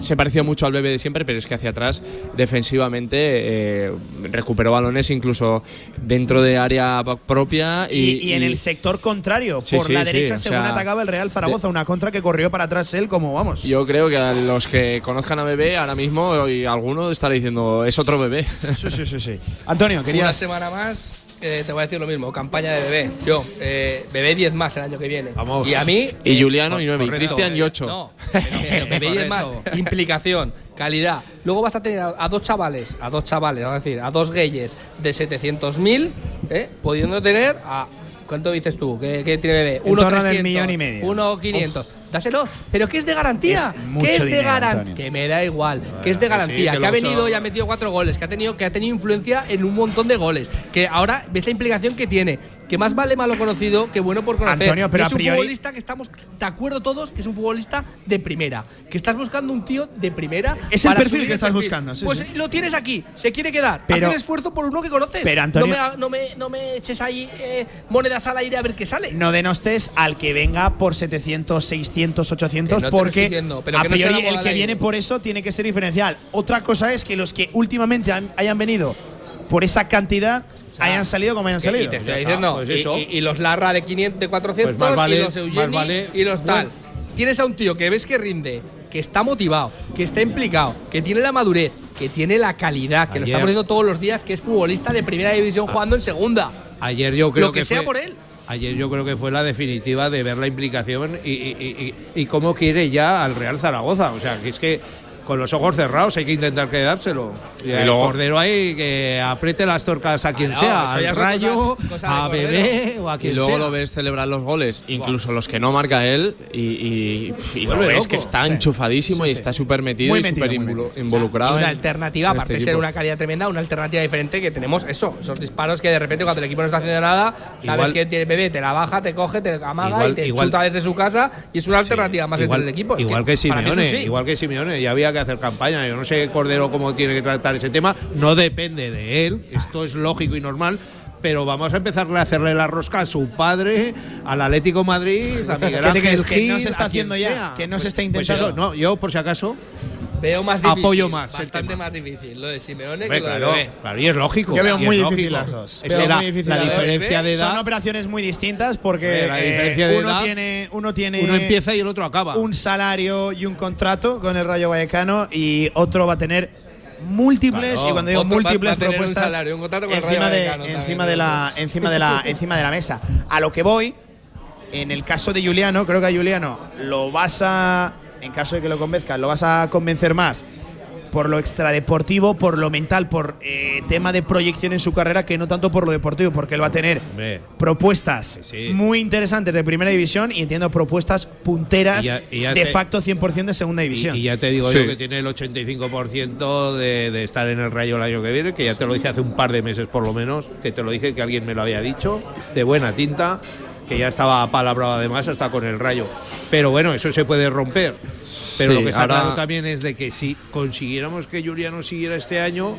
se pareció mucho al bebé de siempre, pero es que hacia atrás, defensivamente, eh, recuperó balones incluso dentro de área propia. Y, Y, en el sector contrario, Sí, por sí, la sí, derecha, o según sea, atacaba el Real Zaragoza, una contra que corrió para atrás él, como vamos. Yo creo que a los que conozcan a Bebé ahora mismo, y alguno estará diciendo, es otro bebé. Sí, sí, sí, sí. Antonio, querías. Una semana más, eh, te voy a decir lo mismo. Campaña de bebé. Yo, eh, bebé 10 más el año que viene. Vamos. Y a mí. Y eh, Juliano y 9, y. Cristian y 8. No, pero, pero bebé 10 más. Implicación, calidad. Luego vas a tener a, a dos chavales, a dos chavales, vamos a decir, a dos gayes de 700.000, ¿eh? pudiendo tener a. ¿Cuánto dices tú? ¿Qué, qué tiene bebé? En Uno torno del 300, millón y medio. Uno 500. Dáselo. Pero que es de garantía. Es que es de garantía. Que me da igual. que es de que sí, garantía. que que ha venido y ha metido cuatro goles. Que ha tenido, que ha tenido influencia en un montón de goles. Que ahora ves la implicación que tiene. Que más vale malo conocido que bueno por conocer. Antonio, pero es un priori- futbolista que estamos de acuerdo todos que es un futbolista de primera. Que estás buscando un tío de primera. Es el perfil que el estás perfil. buscando, sí, pues sí. lo tienes aquí. Se quiere quedar. Pero- Haz el esfuerzo por uno que conoces. Pero, Antonio- no, me, ha- no, me, no me eches ahí eh, monedas al aire a ver qué sale. No denostes al que venga por 700, 600, 800, Que no te lo porque estoy diciendo, pero a que no priori el que viene por eso tiene que ser diferencial. Otra cosa es que los que últimamente han- hayan venido por esa cantidad hayan salido como hayan Que- salido. Y te estoy diciendo, pues y- eso. y, y los Larra de 500, de 400, Pues más vale- y los Eugeni, más vale- y los tal. Bueno. Tienes a un tío que ves que rinde, que está motivado, que está implicado, que tiene la madurez, que tiene la calidad, que lo está poniendo todos los días, que es futbolista de primera división jugando en segunda. Ayer yo creo Lo que sea fue- por él. Ayer yo creo que fue la definitiva de ver la implicación y, cómo quiere ya al Real Zaragoza. O sea, que es que con los ojos cerrados hay que intentar quedárselo. Y, el luego- Cordero ahí que apriete las torcas a quien Ah, no, sea, al Rayo, cosas de a. Bebé o a Y quien luego sea. lo ves celebrar los goles, incluso los que no marca él, y, y, y lo ves loco. que está Sí. enchufadísimo Sí, y sí. está súper metido y súper involucrado. Y una en- alternativa, en aparte este de ser equipo. una calidad tremenda, una alternativa diferente que tenemos eso, esos disparos que de repente cuando el equipo no está haciendo nada, sabes Igual- que bebé, te la baja, te coge, te amaga Igual- y te igual- chuta desde su casa y es una alternativa más igual, entre el equipo. Igual que, Simeone, igual que Simeone, ya había que hacer campaña. Yo no sé Cordero cómo tiene que tratar ese tema, no depende de él, esto es lógico y normal. Pero vamos a empezarle a hacerle la rosca a su padre, al Atlético Madrid, a Miguel ¿Qué te Ángel? Que no se está a quien haciendo ya, sea. que no se está Pues intentando. eso, no, yo por si acaso, Veo más difícil. Apoyo más Bastante más difícil lo de Simeone Hombre, que lo de claro, Bebé. claro, y es lógico. Yo veo muy es difícil las dos. Es que la, muy difícil la las dos. diferencia de edad. Son operaciones muy distintas porque Eh, la diferencia de uno, edad, tiene, uno tiene uno empieza y el otro acaba. un salario y un contrato con el Rayo Vallecano y otro va a tener múltiples Claro. y cuando digo Otro múltiples va un propuestas salario, un contrato con el encima, Rayo de, Vallecano encima también, de la encima de la encima de la mesa. A lo que voy, en el caso de Juliano, creo que a Juliano lo vas a en caso de que lo convenzcas, lo vas a convencer más por lo extradeportivo, por lo mental, por eh, tema de proyección en su carrera, que no tanto por lo deportivo, porque él va a tener Hombre, propuestas Sí, muy interesantes de primera división y entiendo propuestas punteras Y ya- y ya de te- facto 100% de segunda división. Y, y ya te digo Sí. yo que tiene el 85% de, de estar en el Rayo el año que viene, que ya te lo dije hace un par de meses por lo menos, que te lo dije que alguien me lo había dicho, de buena tinta, que ya estaba palabrado además hasta con el Rayo. Pero bueno, eso se puede romper. Pero Sí, lo que está ahora- claro también es de que si consiguiéramos que Juliano siguiera este año,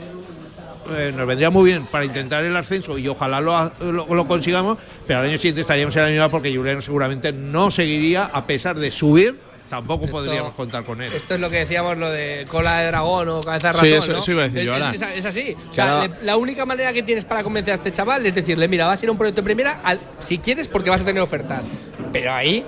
eh, nos vendría muy bien para intentar el ascenso y ojalá lo, lo- lo consigamos, pero al año siguiente estaríamos en la misma porque Juliano seguramente no seguiría a pesar de subir, tampoco Esto- podríamos contar con él. Esto es lo que decíamos, lo de cola de dragón o cabeza de Sí, ratón. eso- ¿no? eso iba a decir es, yo es- ahora. es- es así. O Que sea, ahora- le- la única manera que tienes para convencer a este chaval es decirle, mira, vas a ir a un proyecto de primera, al- si quieres, porque vas a tener ofertas. Pero ahí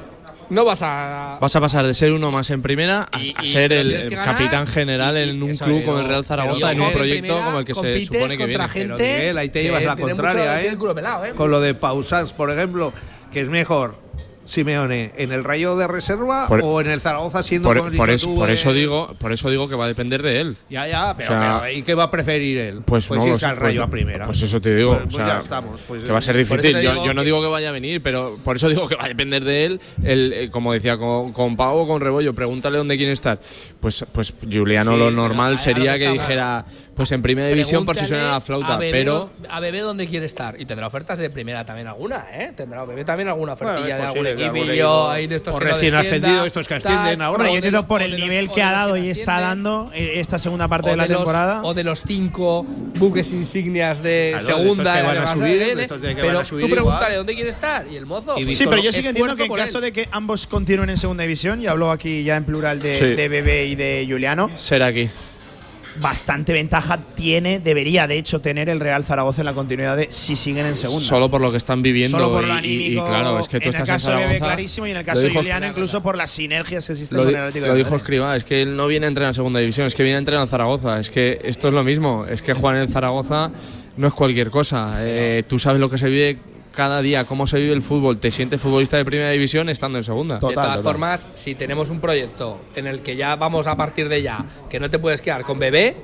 no vas a. Vas a pasar de ser uno más en primera a, Y- a y ser el, capitán general y- en un club es. como el Real Zaragoza, en un proyecto como el que se supone que viene. gente Pero Miguel, ahí te llevas la contraria, mucho- ¿eh? pelado, ¿eh? Con lo de Pausans, por ejemplo, que es mejor Simeone en el Rayo de reserva Por- o en el Zaragoza siendo Por, por eso, tú, por eso eh, digo, por eso digo que va a depender de él. Ya, ya, pero, O sea, pero ¿y qué va a preferir él? Pues, no lo irse al Rayo pues- a primera. Pues eso te digo. Pues- pues o sea, ya estamos. Pues, que va a ser eh, difícil. Yo, no digo que vaya a venir, pero por eso digo que va a depender de él. El, eh, como decía con, con Pau o con Rebollo, pregúntale dónde quiere estar. Pues, pues Juliano Sí, lo normal sería que dijera, pues en primera división por si suena la flauta. a Bebé Pero a Bebé dónde quiere estar. Y tendrá ofertas de primera también alguna, ¿eh? Tendrá Bebé también alguna Bueno, ofertilla de algún posible, de algún equipo- ahí de estos o que no recién descienda, ascendidos, estos que tal, ascienden ahora. Bueno, yo o de entiendo los- por el de los- nivel o que de ha los dado que y está dando eh, esta segunda parte o de la los- temporada. o de los cinco buques insignias de Claro, de estos segunda que de van a subir, de estos de que pero van a subir tú pregúntale dónde quiere estar y el mozo. Y Sí, pero yo sí que entiendo que en caso de que ambos continúen en segunda división, y hablo aquí ya en plural de, de Bebé y de Juliano, Será aquí. Bastante ventaja tiene, debería de hecho tener el Real Zaragoza en la continuidad de si siguen en segunda. Solo por lo que están viviendo. Solo por lo y- y, y anímico, claro, es que tú en el estás en caso de Zaragoza. clarísimo y en el caso de Juliano incluso por las sinergias que existen Lo, con el Atlético lo dijo. Escribá, es que él no viene a entrenar en segunda división, es que viene a entrenar en Zaragoza. Es que esto es lo mismo, es que jugar en Zaragoza no es cualquier cosa. Eh, tú sabes lo que se vive cada día, cómo se vive el fútbol. Te sientes futbolista de primera división estando en segunda. de todas formas, si tenemos un proyecto en el que ya vamos a partir de ya, que no te puedes quedar con bebé,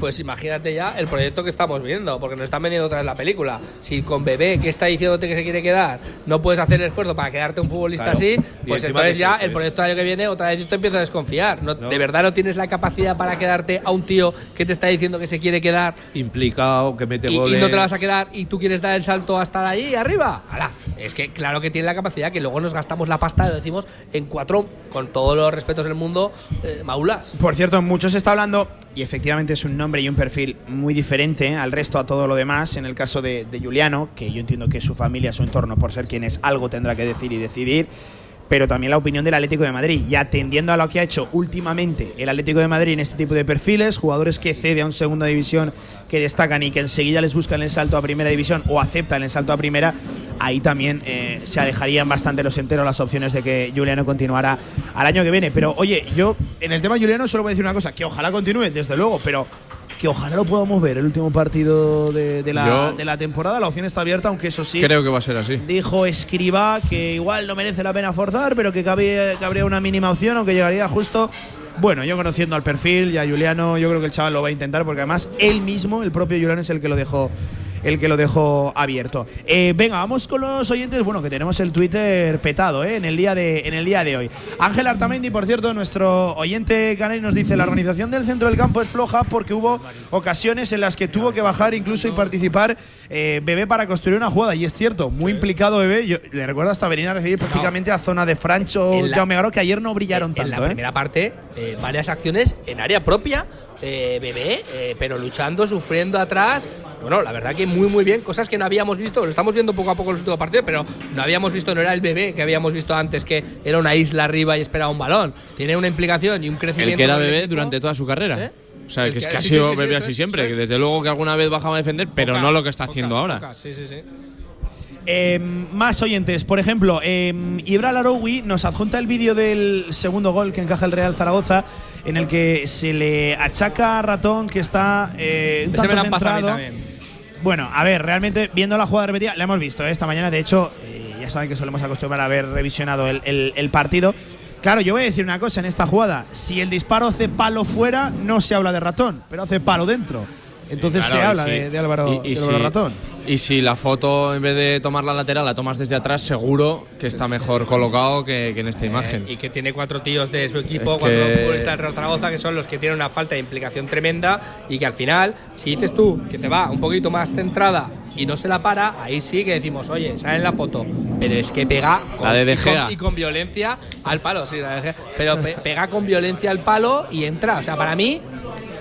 pues imagínate ya el proyecto que estamos viendo, porque nos están vendiendo otra vez la película. Si con bebé, que está diciéndote que se quiere quedar, no puedes hacer el esfuerzo para quedarte un futbolista Claro. así, Y pues entonces ya eso, el proyecto del año que viene otra vez te empiezas a desconfiar. No, No. De verdad no tienes la capacidad para quedarte a un tío que te está diciendo que se quiere quedar Implicado, que mete y, y goles. no te la vas a quedar y tú quieres dar el salto hasta ahí arriba. ¡Hala! Es que claro que tiene la capacidad que luego nos gastamos la pasta, lo decimos, en cuatro, con todos los respetos del mundo, eh, maulas. Por cierto, mucho se está hablando, y efectivamente es un nombre y un perfil muy diferente al resto, a todo lo demás. En el caso de, Juliano, que yo entiendo que su familia, su entorno, por ser quien es, algo tendrá que decir y decidir. Pero también la opinión del Atlético de Madrid, y atendiendo a lo que ha hecho últimamente el Atlético de Madrid en este tipo de perfiles, jugadores que cede a un segunda división que destacan y que enseguida les buscan el salto a primera división o aceptan el salto a primera, ahí también eh, se alejarían bastante los enteros las opciones de que Juliano continuara al año que viene. Pero oye, yo en el tema Juliano solo voy a decir una cosa, que ojalá continúe, desde luego, pero que ojalá lo podamos ver el último partido de, de la, Yo- de la temporada. La opción está abierta, aunque eso sí. Creo que va a ser así. Dijo Escriba que igual no merece la pena forzar, pero que, que habría una mínima opción, aunque llegaría justo. Bueno, yo conociendo al perfil y a Juliano, yo creo que el chaval lo va a intentar, porque además él mismo, el propio Juliano, es el que lo dejó. El que lo dejó abierto. Eh, venga, vamos con los oyentes. Bueno, que tenemos el Twitter petado eh, en, el día de, en el día de hoy. Ángel Artamendi, por cierto, nuestro oyente canario, nos dice: La organización del centro del campo es floja porque hubo ocasiones en las que tuvo que bajar incluso y participar eh, Bebé para construir una jugada. Y es cierto, muy implicado Bebé. Yo le recuerdo hasta venir a recibir prácticamente a zona de Francho, En la- Jaume Garo, que ayer no brillaron en tanto. la ¿eh? primera parte, eh, varias acciones en área propia, eh, bebé, eh, pero luchando, sufriendo atrás. Bueno, la verdad que muy, muy bien. Cosas que no habíamos visto, lo estamos viendo poco a poco en los últimos partidos, pero no habíamos visto, no era el bebé que habíamos visto antes, que era una isla arriba y esperaba un balón. Tiene una implicación y un crecimiento. El que era bebé durante toda su carrera. ¿Eh? O sea, que es que- ha sido sí, sí, bebé así es, siempre. Que es. desde luego que alguna vez bajaba a defender, pero Pocas, no lo que está pocas, haciendo ahora. pocas, sí, sí, sí. Eh, más oyentes, por ejemplo, eh, Ibra Laroui nos adjunta el vídeo del segundo gol que encaja el Real Zaragoza, en el que se le achaca a Ratón que está eh, un Ese me tanto centrado. Bueno, a ver, realmente viendo la jugada repetida, la hemos visto ¿eh? esta mañana. De hecho, eh, ya saben que solemos acostumbrar a haber revisionado el, el- el partido. Claro, yo voy a decir una cosa en esta jugada. Si el disparo hace palo fuera, no se habla de ratón, pero hace palo dentro. Entonces Claro, se habla de, de Álvaro, y- y de Álvaro Ratón. Y si la foto, en vez de tomar la lateral, la tomas desde atrás, seguro que está mejor colocado que, que en esta imagen. Eh, y que tiene cuatro tíos de su equipo, Es cuatro que- futbolistas Real Zaragoza, que son los que tienen una falta de implicación tremenda y que al final, si dices tú que te va un poquito más centrada y no se la para, ahí sí que decimos, oye, sale en la foto, pero es que pega con, La de De y, con, Gea. y con violencia al palo, sí, la de De Gea, pero pe- pega con violencia al palo y entra. O sea, para mí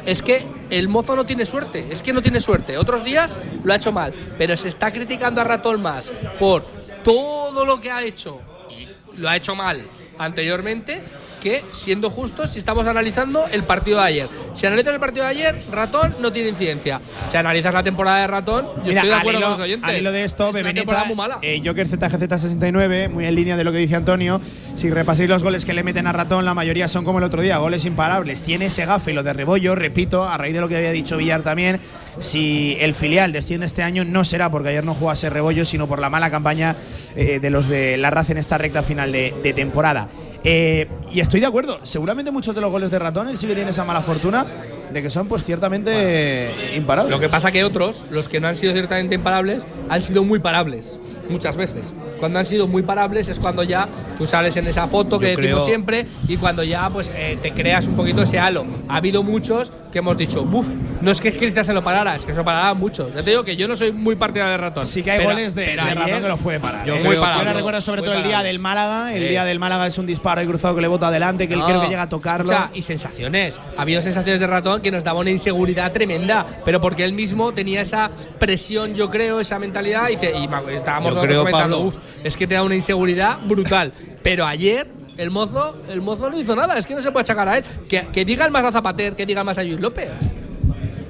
es que el mozo no tiene suerte, es que no tiene suerte. Otros días lo ha hecho mal, pero se está criticando a Ratón más por todo lo que ha hecho y lo ha hecho mal anteriormente que, siendo justos, si estamos analizando el partido de ayer. Si analizas el partido de ayer, Ratón no tiene incidencia. Si analizas la temporada de Ratón, yo Mira, estoy de acuerdo hilo- con los oyentes. Hilo de esto, Es una temporada muy mala. eh, Joker ZGZ69, muy en línea de lo que dice Antonio. Si repasáis los goles que le meten a Ratón, la mayoría son como el otro día, goles imparables. Tiene ese gafe y lo de Rebollo, repito, a raíz de lo que había dicho Villar también. Si el filial desciende este año, no será porque ayer no jugase Rebollo, sino por la mala campaña eh, de los de la raza en esta recta final de, de temporada. Eh, y estoy de acuerdo, seguramente muchos de los goles de ratón él sí que tiene esa mala fortuna de que son pues ciertamente imparables. Lo que pasa que otros, los que no han sido ciertamente imparables, han sido muy parables muchas veces. Cuando han sido muy parables es cuando ya tú sales en esa foto que Yo decimos creo- siempre y cuando ya pues eh, te creas un poquito ese halo. Ha habido muchos que hemos dicho, "Buf, no es que Cristian se lo parara, es que se lo pararán muchos. Ya te digo que yo no soy muy partidario de ratón. Sí que hay Pero- goles de, pero de ratón que los puede parar. Yo ¿eh? muy Yo parables. ahora recuerdo sobre Muy todo el día del Málaga. El Sí. día del Málaga es un disparo ahí cruzado que le bota adelante, que él No. creo que llega a tocarlo. Escucha, y sensaciones. Ha habido sensaciones de ratón que nos daba una inseguridad tremenda, pero porque él mismo tenía esa presión, yo creo, esa mentalidad y, te- y estábamos creo, comentando, Pablo. "Uf, es que te da una inseguridad brutal. Pero ayer el mozo, el mozo no hizo nada, es que no se puede achacar a él. Que, que diga el más a Zapater, que diga más a Luis López.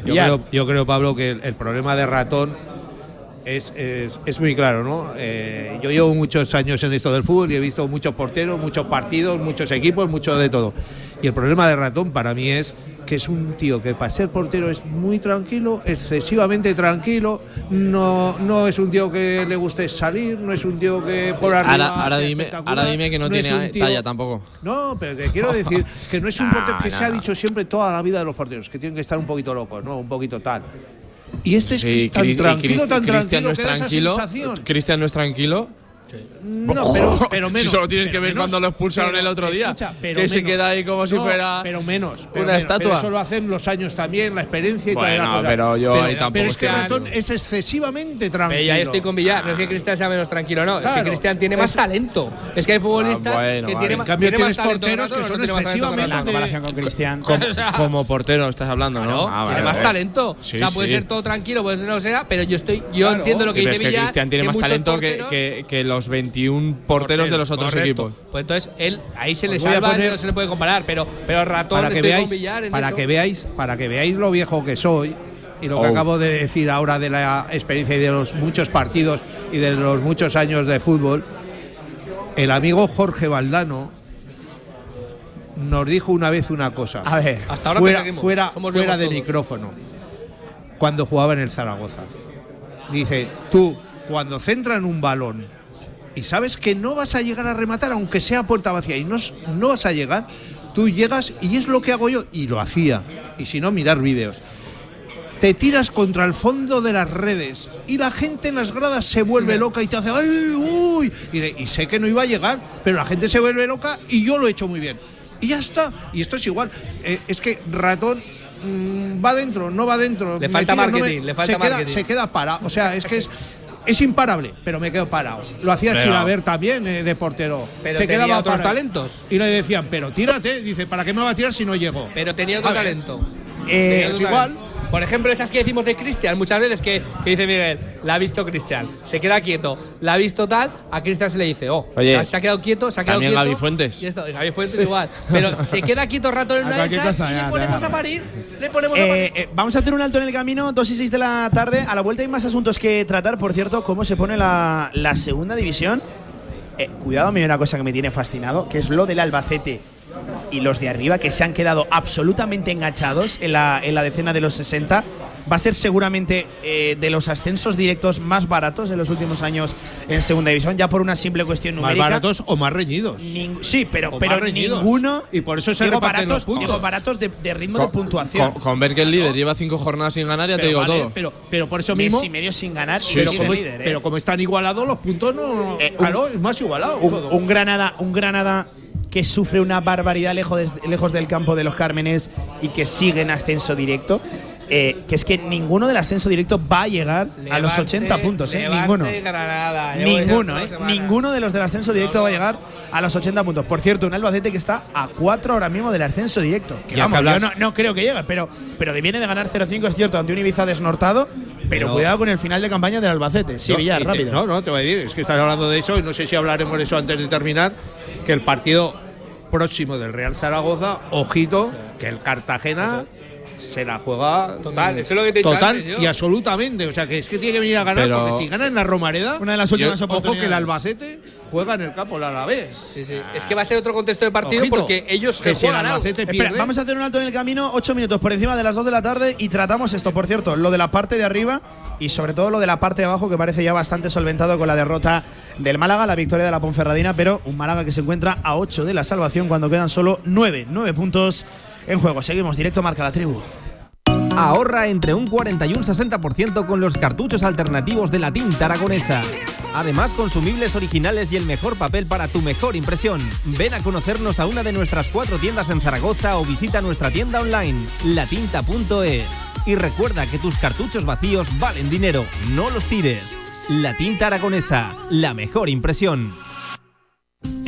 Yo creo, yo creo, Pablo, que el, el problema de ratón es, es- es muy claro, ¿no? Eh, yo llevo muchos años en esto del fútbol y he visto muchos porteros, muchos partidos, muchos equipos, mucho de todo. Y el problema de ratón para mí es que es un tío que para ser portero es muy tranquilo, excesivamente tranquilo, no, no es un tío que le guste salir, no es un tío que por arriba. Ahora, dime, espectacular, ahora dime que no, tiene tío- talla tampoco. no, pero que quiero decir que no es un portero que no, se ha dicho siempre toda la vida de los porteros, que tienen que estar un poquito locos, ¿no? Un poquito tal. Y este es Sí, tan tranquilo, tan Cristian tranquilo, no es tranquilo. Cristian no es tranquilo. No, pero, pero menos. si solo tienes que ver menos, cuando lo expulsaron pero, el otro día. escucha, pero que se queda ahí como si No, fuera pero menos, pero una menos. estatua. Pero eso lo hacen los años también, la experiencia y toda Bueno, la cosa. pero yo pero, ahí tampoco pero es que Ratón es excesivamente tranquilo. Pero ya estoy con Villar. No es que Cristian sea menos tranquilo, no. es que Cristian tiene más talento. Es que hay futbolistas Ah, bueno, que vale. tienen En más cambio tiene más tienes porteros que ¿o son excesivamente- comparación con Cristian. Como, portero estás hablando, ¿no? Ah, tiene más talento. O sea, puede ser todo tranquilo, puede ser no sea, pero yo estoy, yo entiendo lo que dice pero es que Villar. Cristian tiene más talento que, que los 21 porteros de los otros correcto. equipos. Pues entonces él ahí se le Os salva, poner- no se le puede comparar, pero pero ratón para que estoy veáis, con Villar en para eso. que veáis, para que veáis lo viejo que soy y lo que Oh. acabo de decir ahora de la experiencia y de los muchos partidos y de los muchos años de fútbol. El amigo Jorge Valdano nos dijo una vez una cosa. A ver, hasta ahora fuera, fuera, Somos fuera de todos. micrófono. Cuando jugaba en el Zaragoza. Dice, tú, cuando centran un balón y sabes que no vas a llegar a rematar, aunque sea puerta vacía, y no, no vas a llegar, tú llegas y es lo que hago yo, y lo hacía. Y si no, mirar vídeos. Te tiras contra el fondo de las redes y la gente en las gradas se vuelve loca y te hace ¡ay, uy! Y, de- y sé que no iba a llegar, pero la gente se vuelve loca y yo lo he hecho muy bien. Y ya está. Y esto es igual. Eh, es que ratón mm, va dentro, no va dentro. Le falta tiro, no me- marketing, le falta se queda, marketing. se queda parado. O sea, es que es. Es imparable, pero me quedo parado. Lo hacía Pero- Chilaver también eh, de portero. Pero se tenía quedaba otros parado. talentos. Y le decían, pero tírate. Dice, ¿para qué me va a tirar si no llego? Pero tenía otro talento. Eh, Tenía es otro igual. talento. Por ejemplo, esas que decimos de Cristian muchas veces que, que dice Miguel, la ha visto Cristian, se queda quieto, la ha visto tal, a Cristian se le dice, oh, Oye, o sea, se ha quedado quieto, se ha quedado también quieto. Gaby Fuentes. Y esto, Gaby Fuentes igual. Pero se queda quieto rato en A una de esas y le ponemos a parir. Le ponemos a Eh, parir. eh, vamos a hacer un alto en el camino, 2 y 6 de la tarde. A la vuelta hay más asuntos que tratar. Por cierto, cómo se pone la, la segunda división. Eh, cuidado, a mí hay una cosa que me tiene fascinado, que es lo del Albacete y los de arriba, que se han quedado absolutamente enganchados en la, en la decena de los 60. Va a ser seguramente eh, de los ascensos directos más baratos de los últimos años en segunda división, ya por una simple cuestión Más numérica. baratos o más reñidos. Ning- sí, pero, O pero más reñidos. ninguno. Y por eso se digo reparten baratos, los puntos. digo baratos de, de ritmo Con, de puntuación. con- con ver que el líder lleva cinco jornadas sin ganar, ya te digo vale, todo. Pero, pero por eso Mes mismo. y medio sin ganar y pero, sigue como es- líder, ¿eh? pero como están igualados, los puntos no. Eh, un- claro, es más igualado. un, todo. un Granada, un Granada que sufre una barbaridad lejos, de- lejos del campo de los Cármenes y que sigue en ascenso directo. eh, que es que ninguno del ascenso directo va a llegar a los Levante, 80 puntos, ¿eh? Ninguno. Granada. Ninguno, ¿eh? Ninguno de los del ascenso directo va a llegar a los 80 puntos. Por cierto, un Albacete que está a 4 ahora mismo del ascenso directo. Que Ya vamos, que hablas- yo no, no creo que llegue, pero, pero viene de ganar 0-5, es cierto, ante un Ibiza desnortado. Pero, Pero- cuidado con el final de campaña del Albacete. Sí, No, Villar, rápido. No, no, te voy a decir, es que estás hablando de eso y no sé si hablaremos de eso antes de terminar. Que el partido próximo del Real Zaragoza, ojito, que el Cartagena se la juega. Total, eso es lo que te he dicho Total antes, yo. y absolutamente. O sea, que es que tiene que venir a ganar, Pero- porque si gana en la Romareda, Una de las últimas ojo que el. Albacete juega en el campo el Alavés. Sí, sí. Es que va a ser otro contexto de partido Ojito, porque ellos que si el juegan algo. Espera, pierde. vamos a hacer un alto en el camino, ocho minutos por encima de las 2 de la tarde y tratamos esto, por cierto, lo de la parte de arriba y sobre todo lo de la parte de abajo que parece ya bastante solventado con la derrota del Málaga, la victoria de la Ponferradina, pero un Málaga que se encuentra a 8 de la salvación cuando quedan solo 9, 9 puntos en juego. Seguimos, directo marca la tribu. Ahorra entre un 40 y un 60% con los cartuchos alternativos de la tinta aragonesa. Además, consumibles originales y el mejor papel para tu mejor impresión. Ven a conocernos a una de nuestras cuatro tiendas en Zaragoza o visita nuestra tienda online, latinta.es. Y recuerda que tus cartuchos vacíos valen dinero, no los tires. La tinta aragonesa, la mejor impresión.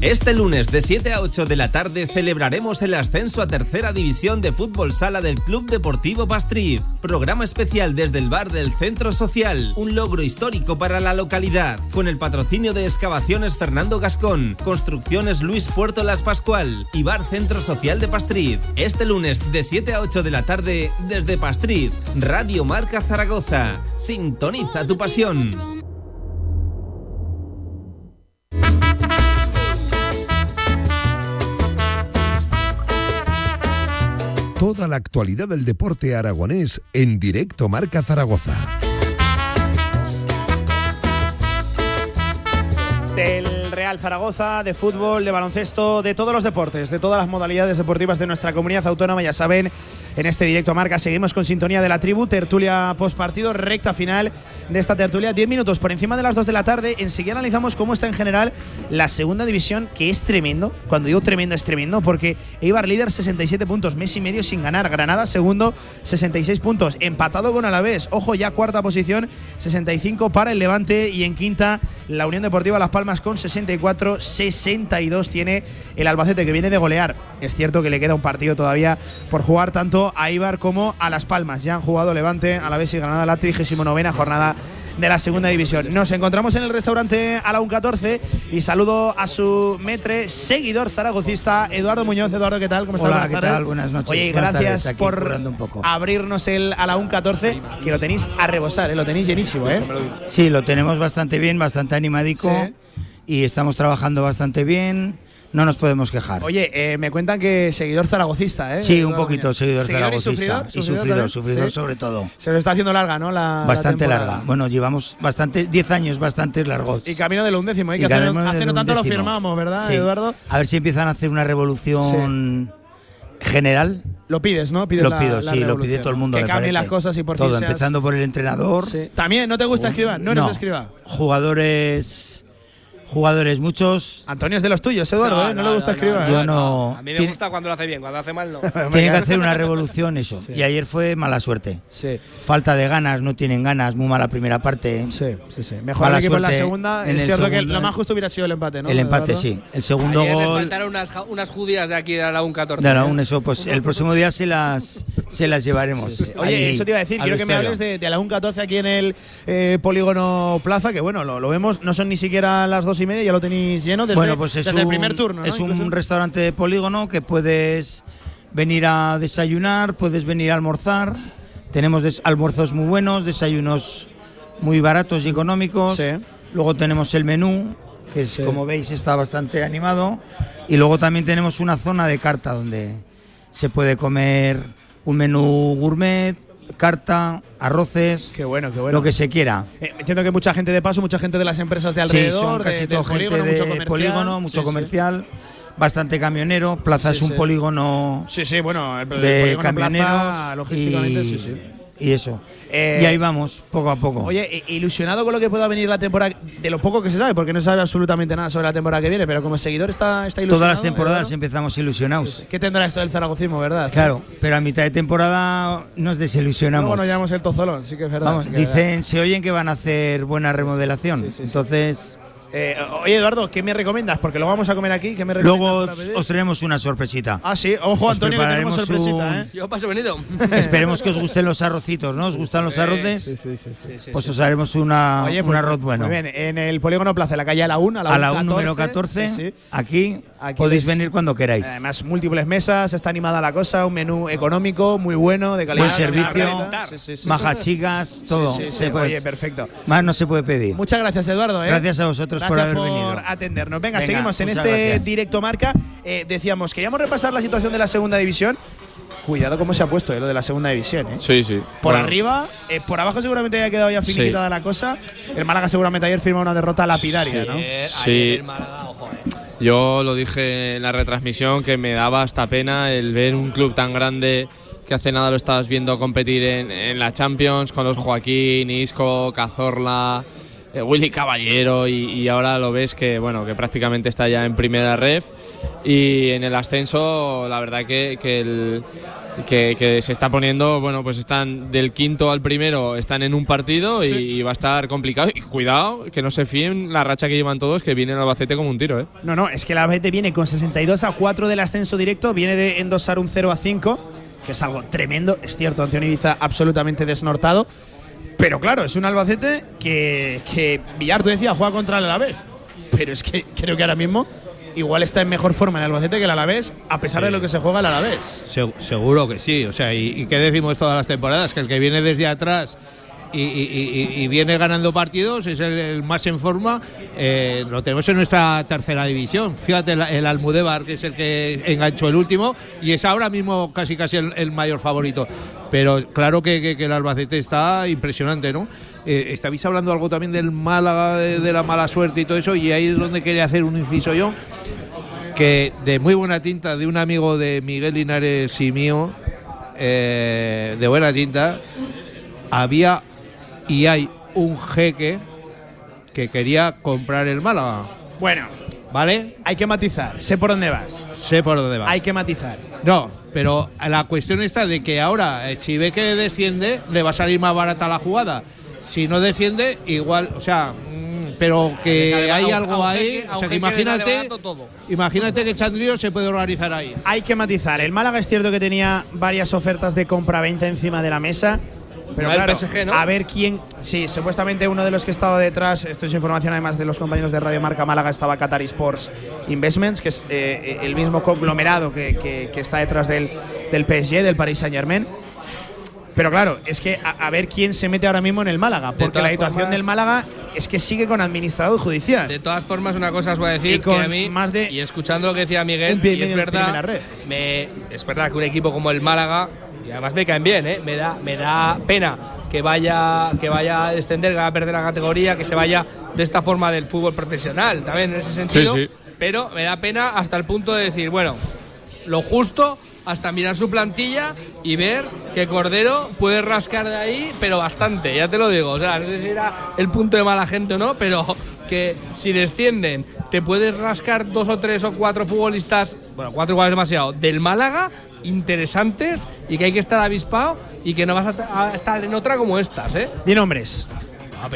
Este lunes de 7 a 8 de la tarde celebraremos el ascenso a tercera división de fútbol sala del Club Deportivo Pastriz. Programa especial desde el bar del Centro Social, un logro histórico para la localidad, con el patrocinio de Excavaciones Fernando Gascón, Construcciones Luis Puerto Las Pascual y Bar Centro Social de Pastriz. Este lunes de 7 a 8 de la tarde desde Pastriz, Radio Marca Zaragoza. Sintoniza tu pasión. Toda la actualidad del deporte aragonés en directo Marca Zaragoza. Del Real Zaragoza, de fútbol, de baloncesto, de todos los deportes, de todas las modalidades deportivas de nuestra comunidad autónoma, ya saben, en este directo marca. Seguimos con sintonía de la tribu, tertulia post partido, recta final de esta tertulia, 10 minutos por encima de las 2 de la tarde, enseguida analizamos cómo está en general la segunda división, que es tremendo, cuando digo tremendo es tremendo, porque Eibar líder 67 puntos, mes y medio sin ganar, Granada segundo 66 puntos, empatado con Alavés, ojo ya cuarta posición, 65 para el Levante. Y en quinta la Unión Deportiva Las Palmas con 64, 62 tiene el Albacete que viene de golear. Es cierto que le queda un partido todavía por jugar tanto a Ibar como a Las Palmas. Ya han jugado Levante, Alavés y Granada la 39 jornada de la segunda división. Nos encontramos en el restaurante a la 1.14 y saludo a su metre, seguidor zaragocista, Eduardo Muñoz. Eduardo, ¿qué tal? ¿Cómo estás? Hola, ¿qué tal? Buenas noches. Oye, Buenas gracias tardes, por un poco. abrirnos el a la 1.14, que lo tenéis a rebosar, ¿eh? lo tenéis llenísimo. ¿eh? Sí, lo tenemos bastante bien, bastante animadico Sí. y estamos trabajando bastante bien. No nos podemos quejar. Oye, eh, me cuentan que seguidor zaragocista, ¿eh? sí, un poquito seguidor ¿Seguidor y zaragocista. sufridor? Y sufridor, sufridor Sí. sobre todo. Se lo está haciendo larga, ¿no? La, Bastante larga. Bueno, llevamos bastante, 10 años bastante largos. Y camino del undécimo, ¿eh? Que hace, no- hace no tanto lo firmamos, ¿verdad, Sí. Eduardo? A ver si empiezan a hacer una revolución general. Lo pides, ¿no? Pides lo pido, la sí, lo pide todo el ¿no? mundo. Que cambien las cosas y por Todo, fin seas- empezando por el entrenador. También, ¿no te gusta escribir? ¿No eres de escriba? Jugadores. Jugadores muchos. Antonio es de los tuyos, Eduardo, ¿eh? No, le gusta escribir. Yo no. A mí me tiene- gusta cuando lo hace bien, cuando hace mal no. Tienen que hacer una revolución eso. Y ayer fue mala suerte. Sí. Falta de ganas, no tienen ganas, muy mala primera parte. Sí, sí, sí. Mejor Mala el equipo en la suerte segunda. en es el cierto que lo más justo hubiera sido el empate, ¿no? El empate, sí. El segundo Ayer les gol faltaron unas, unas judías de aquí de la UN14. de la UN, eso, pues el próximo día se las, se las llevaremos. Oye, ahí eso te iba a decir, quiero que me hables de, de la 1.14 aquí en el eh, Polígono Plaza, que bueno, lo, lo vemos, no son ni siquiera las dos y media, ya lo tenéis lleno desde, bueno, pues es desde un, el primer turno. ¿no? Es un Incluso. restaurante de polígono que puedes venir a desayunar, puedes venir a almorzar. Tenemos almuerzos muy buenos, desayunos muy baratos y económicos. Luego tenemos el menú, que es, como veis está bastante animado. Y luego también tenemos una zona de carta donde se puede comer un menú gourmet, carta, arroces, Qué bueno, qué bueno. lo que se quiera. Eh, entiendo que mucha gente de paso, mucha gente de las empresas de alrededor, sí, son de- casi todo gente polígono, mucho de comercial. polígono, mucho Sí, sí. comercial, bastante camionero. Plaza es un polígono Sí, sí, bueno, el, el de polígono camioneros Plaza, logísticamente, y, sí, sí. Y eso. Eh, y ahí vamos, poco a poco. Oye, ilusionado con lo que pueda venir la temporada, de lo poco que se sabe, porque no se sabe absolutamente nada sobre la temporada que viene, pero como seguidor está, está ilusionado. Todas las temporadas Eduardo? empezamos ilusionados. ¿Qué tendrá esto del zaragocismo, verdad? Claro, pero a mitad de temporada nos desilusionamos. Luego nos llamamos el tozolón, sí que es verdad. Vamos, sí que es verdad. dicen, se oyen que van a hacer buena remodelación. Entonces, Eh, oye, Eduardo, ¿qué me recomiendas? Porque lo vamos a comer aquí. ¿Qué me recomiendas? luego os traeremos una sorpresita. Ah, sí. Ojo, Os Antonio, que tenemos sorpresita, un- ¿eh? Yo paso venido. Esperemos que os gusten los arrocitos, ¿no? ¿Os gustan los arroces? Sí, sí, sí. sí. Pues os haremos una, Oye, un pues, arroz bueno. Muy bien, en el Polígono Plaza, en la calle Alaún, A la UN número 14, sí, sí. aquí, Aquí podéis venir cuando queráis. Además, múltiples mesas, está animada la cosa, un menú económico muy bueno, de calidad. Buen servicio, Sí, sí, sí. majas chicas, todo. Sí, sí, sí. Se puede- Oye, perfecto. Más no se puede pedir. Muchas gracias, Eduardo. ¿eh? Gracias a vosotros por haber venido. atendernos. Venga, Venga, seguimos en este gracias. directo marca. Eh, decíamos, queríamos repasar la situación de la segunda división. Cuidado cómo se ha puesto eh, lo de la segunda división. ¿eh? Sí, sí. Por Bueno, arriba, eh, por abajo seguramente haya quedado ya finiquitada la cosa. El Málaga seguramente ayer firma una derrota lapidaria, ¿no? Sí. Yo lo dije en la retransmisión que me daba hasta pena el ver un club tan grande que hace nada lo estabas viendo competir en, en la Champions con los Joaquín, Isco, Cazorla, eh, Willy Caballero y, y ahora lo ves que bueno que prácticamente está ya en primera ref y en el ascenso la verdad que, que el- que, que se está poniendo, bueno, pues están del quinto al primero, están en un partido y, y va a estar complicado. Y cuidado, que no se fíen la racha que llevan todos, que viene el Albacete como un tiro, ¿eh? No, no, es que la Albacete viene con 62 a 4 del ascenso directo, viene de endosar un 0 a 5, que es algo tremendo. Es cierto, Antonio Ibiza absolutamente desnortado. Pero claro, es un Albacete que, que Villar, tú decías, juega contra el Alavés. Pero es que creo que ahora mismo igual está en mejor forma el Albacete que el Alavés, a pesar de lo que se juega el Alavés. Se- seguro que sí. O sea, y, y qué decimos todas las temporadas, que el que viene desde atrás y, viene ganando partidos es el, más en forma. eh, lo tenemos en nuestra tercera división. Fíjate el, el Almudévar, que es el que enganchó el último, y es ahora mismo casi casi el, mayor favorito. Pero claro que, el Albacete está impresionante, ¿no? Eh, hablando algo también del Málaga, de, de la mala suerte y todo eso, y ahí es donde quería hacer un inciso yo que de muy buena tinta de un amigo de Miguel Linares y mío, eh, de buena tinta, había y hay un jeque que quería comprar el Málaga. Bueno, ¿Vale? hay que matizar, sé por dónde vas. Sé por dónde vas. Hay que matizar. No, pero la cuestión está de que ahora, eh, si ve que desciende, le va a salir más barata la jugada. Si no desciende, igual, o sea, mm, pero que hay a un- a algo ahí. o sea, que imagínate, imagínate que Chandrío se puede organizar ahí. Hay que matizar. El Málaga es cierto que tenía varias ofertas de compra-venta encima de la mesa. Pero No, el claro, PSG, ¿no? a ver quién. Sí, supuestamente uno de los que estaba detrás, esto es información además de los compañeros de Radio Marca Málaga, estaba Qatar Sports Investments, que es eh, el mismo conglomerado que, que- que está detrás del, del PSG, del Paris Saint Germain. Pero claro, es que a, a ver quién se mete ahora mismo en el Málaga, porque la situación formas- del Málaga es que sigue con administrador judicial. De todas formas, una cosa os voy a Y decir con que a mí, más de y escuchando lo que decía Miguel, y y es verdad, me, es verdad que un equipo como el Málaga, y además me caen bien, ¿eh? me, da, me da pena que vaya, que vaya a descender, que vaya a perder la categoría, que se vaya de esta forma del fútbol profesional, también en ese sentido. sí. Pero me da pena hasta el punto de decir, bueno, lo justo hasta mirar su plantilla y ver que Cordero puede rascar de ahí, pero bastante, ya te lo digo. O sea, no sé si era el punto de mala gente o no, pero que si descienden te puedes rascar dos o tres o cuatro futbolistas, bueno, cuatro igual es demasiado, del Málaga, interesantes y que hay que estar avispado y que no vas a, a estar en otra como estas, ¿eh? Di nombres.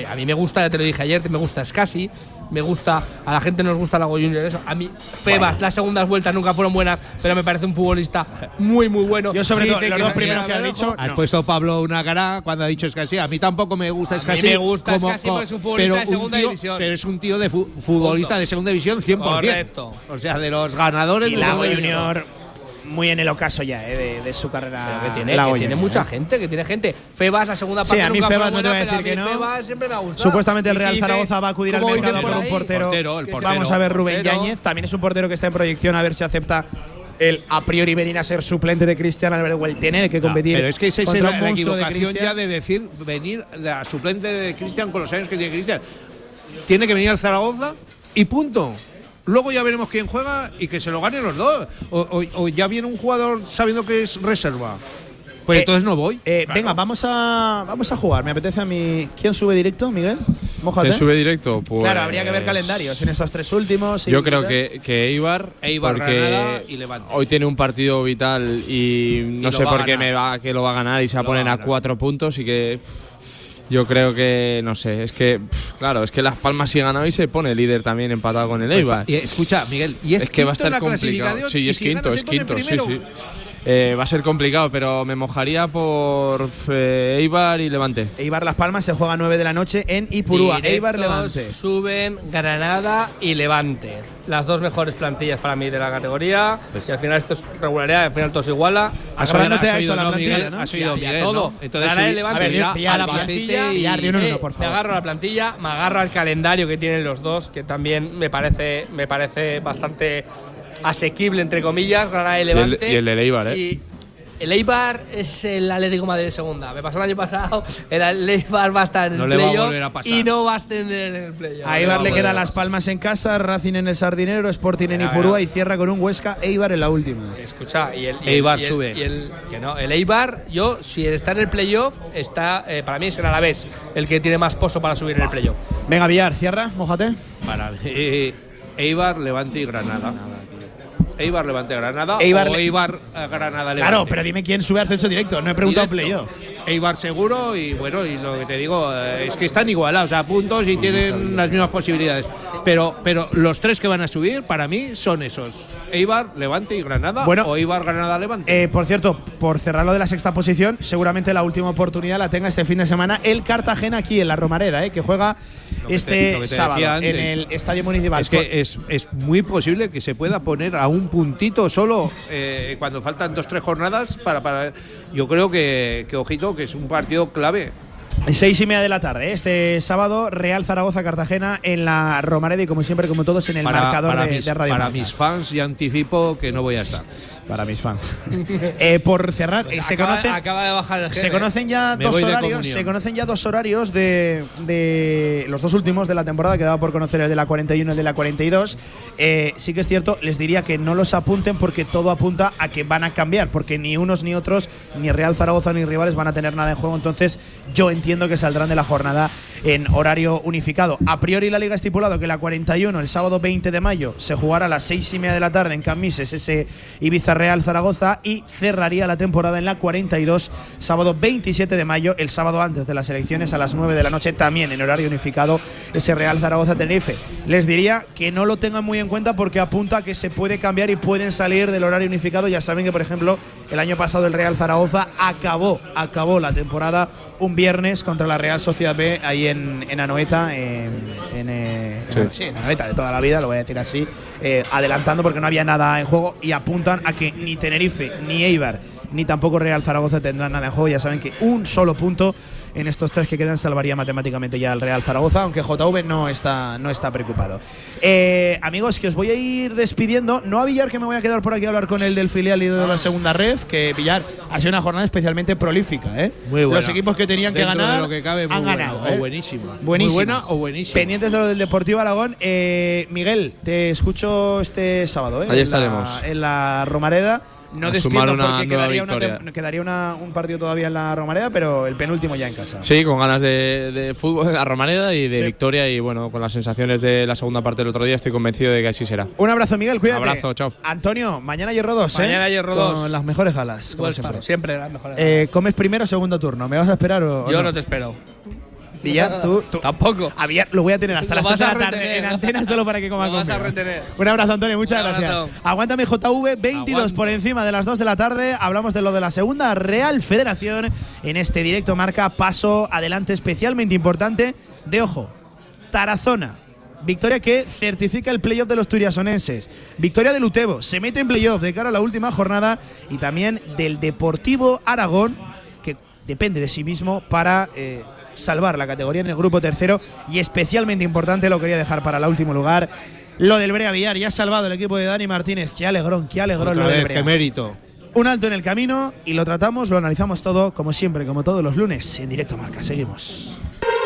A mí me gusta, ya te lo dije ayer, me gusta Scassi, me gusta, a la gente nos gusta Lago Junior, eso. A mí, Febas, las segundas vueltas nunca fueron buenas, pero me parece un futbolista muy, muy bueno. Yo sobre Sí, todo, los que dos primeros que has lejos. dicho, Has no. puesto Pablo una cara cuando ha dicho Escasí. A mí tampoco me gusta A mí Escasí. me gusta porque es un futbolista de segunda tío- división. Pero es un tío de fu- futbolista Punto. de segunda división 100%. Correcto. O sea, de los ganadores Y Lago. Junior, muy en el ocaso ya eh, de, de su carrera. que tiene, Lago que tiene mucha gente, que tiene gente. Febas, la segunda Sí, parte a mí nunca Febas no te voy a decir que no. Febas siempre me ha gustado. Supuestamente el Real si Zaragoza va a acudir al mercado por por un portero. Portero, el que portero. Vamos a ver Rubén. Yáñez. También es un portero que está en proyección a ver si acepta el a priori venir a ser suplente de Cristian Albert o el tener que No, competir. pero es que esa es la, la de equivocación Cristian. ya de decir venir a suplente de Cristian con los años que tiene Cristian. Tiene que venir al Zaragoza y punto. Luego ya veremos quién juega y que se lo ganen los dos. O, o- o ya viene un jugador sabiendo que es reserva. Pues Eh, entonces no voy. Eh, Venga, vamos a, vamos a jugar. Me apetece a mí. ¿Quién sube directo, Miguel? Mójate. ¿Quién sube directo? Pues, Claro, habría que ver calendarios en estos tres últimos. y- Yo creo que, que Eibar, Eibar, porque y Levante. hoy tiene un partido vital y no sé por qué me va, que lo va a ganar y se va a poner a cuatro puntos y que pff, yo creo que no sé, es que pff, claro, es que Las Palmas si gana hoy se pone líder también empatado con el Eibar. Y escucha, Miguel, y es, es que va a estar complicado. Sí, y es si quinto, gana es quinto, sí, sí. Eh, va a ser complicado, pero me mojaría por eh, Eibar y Levante. Eibar Las Palmas se juega a 9 de la noche en Ipurúa. Directos Eibar Levante. Suben Granada y Levante. Las dos mejores plantillas para mí de la categoría. Pues y al final esto es regularidad, al final todo es iguala. Has oído- a la ¿no, plantilla, Miguel? ¿no? Has Y oído a- y a Miguel, todo. ¿no? Entonces Granada y Levante, subirá subirá a la plantilla y- de uno uno, por Me favor. agarro a la plantilla, me agarro al calendario que tienen los dos, que también me parece, me parece bastante asequible, entre comillas, Granada y Levante. y el del Eibar, ¿eh? Y el Eibar es el Atlético de Madrid de segunda. Me pasó el año pasado, el Eibar va a estar en No el le va a playoff volver a pasar. y no va a ascender en el playoff. A Eibar No le quedan Las Palmas en casa, Racing en el Sardinero, Sporting en Ipurúa y cierra con un Huesca Eibar en la última. Escucha, y el, y el- Eibar y el- sube. y el- que no, el Eibar, yo, si está en el playoff, está, eh, para mí es el Alavés el que tiene más pozo para subir en el playoff. Venga, Villar, cierra, mójate. Para mí, Eibar, Levante y Granada. Eibar, Levante, Granada. Eibar, o Eibar, Granada, Levante. Claro, pero dime quién sube a ascenso directo. No he preguntado Directo. playoff. Eibar seguro y bueno, y lo que te digo eh, es que están igualados a puntos y tienen las mismas posibilidades. Pero, pero los tres que van a subir para mí son esos: Eibar, Levante y Granada. Bueno, o Eibar, Granada, Levante. Eh, por cierto, por cerrar lo de la sexta posición, seguramente la última oportunidad la tenga este fin de semana el Cartagena aquí en la Romareda, eh, que juega que este te sábado en el Estadio Municipal. Es que es, es muy posible que se pueda poner a un puntito solo eh, cuando faltan dos tres jornadas para, para yo creo que, que ojito que es un partido clave. Seis y media de la tarde, este sábado, Real Zaragoza Cartagena en la Romareda y como siempre, como todos, en el para, marcador para de, mis, de Radio para Marca. mis fans y anticipo que no voy a estar Para mis fans. Eh, por cerrar, eh, se acaba, conocen. acaba de bajar el Se conocen ya Me dos horarios. Se conocen ya dos horarios de, de los dos últimos de la temporada. Quedaba por conocer el de la 41 y el de la 42. Eh, sí que es cierto, les diría que no los apunten porque todo apunta a que van a cambiar. Porque ni unos ni otros, ni Real Zaragoza ni rivales van a tener nada en juego. Entonces, yo entiendo que saldrán de la jornada en horario unificado. A priori, la liga ha estipulado que la 41, el sábado 20 de mayo, se jugará a las 6 y media de la tarde en Camises, ese Ibiza Real Zaragoza, y cerraría la temporada en la 42, sábado 27 de mayo, el sábado antes de las elecciones, a las 9 de la noche, también en horario unificado, ese Real Zaragoza Tenerife. Les diría que no lo tengan muy en cuenta porque apunta que se puede cambiar y pueden salir del horario unificado. Ya saben que, por ejemplo, el año pasado el Real Zaragoza acabó, acabó la temporada un viernes contra la Real Sociedad B ahí en, en Anoeta, en, en, eh, Sí. en- sí, en Anoeta de toda la vida, lo voy a decir así, eh, adelantando porque no había nada en juego y apuntan a que ni Tenerife, ni Eibar, ni tampoco Real Zaragoza tendrán nada en juego. Ya saben que un solo punto en estos tres que quedan salvaría matemáticamente ya al Real Zaragoza, aunque JV no está, no está preocupado. Eh, amigos, que os voy a ir despidiendo. No a Villar, que me voy a quedar por aquí a hablar con el del filial y de la segunda ref, que Villar ha sido una jornada especialmente prolífica. ¿eh? Muy buena. Los equipos que tenían que Dentro de ganar lo que cabe, muy han buena, ganado. o ¿eh? buenísima. Buenísima. Muy buena o buenísima. Pendientes de lo del Deportivo Aragón. Eh, Miguel, te escucho este sábado. ¿eh? Ahí En la- estaremos. En la Romareda. No sumar una porque nueva quedaría, una victoria. tem- quedaría una- un partido todavía en la Romareda, pero el penúltimo ya en casa. Sí, con ganas de, de fútbol en la Romareda y de Sí. victoria y bueno, con las sensaciones de la segunda parte del otro día estoy convencido de que así será. Un abrazo, Miguel, cuídate. Un abrazo, chao. Antonio, mañana Hierro 2, ¿eh? Mañana Hierro 2. Con las mejores galas, como siempre. Siempre las mejores. Eh, ¿Comes primero o segundo turno? ¿Me vas a esperar o, o Yo no te espero. Villar, tú, tú- Tampoco. A Villar lo voy a tener hasta Lo las 3 de la tarde retener. en antena solo para que coma Lo vas a conmigo. retener. Un abrazo, Antonio, muchas Un gracias. abrazo. Aguántame JV, 22 por encima de las 2 de la tarde. Hablamos de lo de la segunda Real Federación en este directo marca paso adelante especialmente importante de ojo. Tarazona. Victoria que certifica el playoff de los turiasonenses. Victoria del Utebo. Se mete en playoff de cara a la última jornada. Y también del Deportivo Aragón, que depende de sí mismo para eh, salvar la categoría en el grupo tercero. Y especialmente importante, lo quería dejar para el último lugar. Lo del Brea Villar. Ya ha salvado el equipo de Dani Martínez. Qué alegrón, qué alegrón Otra lo del Brea. qué mérito. Un alto en el camino y lo tratamos, lo analizamos todo, como siempre, como todos los lunes, en directo marca. Seguimos.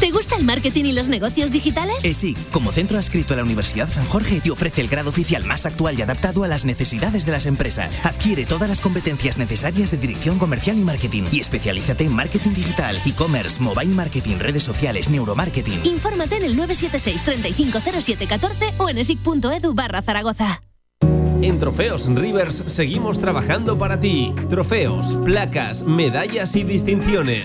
¿Te gusta el marketing y los negocios digitales? Eh, sí, como centro adscrito a la Universidad San Jorge te ofrece el grado oficial más actual y adaptado a las necesidades de las empresas. Adquiere todas las competencias necesarias de dirección comercial y marketing y especialízate en marketing digital, e-commerce, mobile marketing, redes sociales, neuromarketing. Infórmate en el 976 350714 o en esic.edu barra Zaragoza. En Trofeos Rivers seguimos trabajando para ti. Trofeos, placas, medallas y distinciones.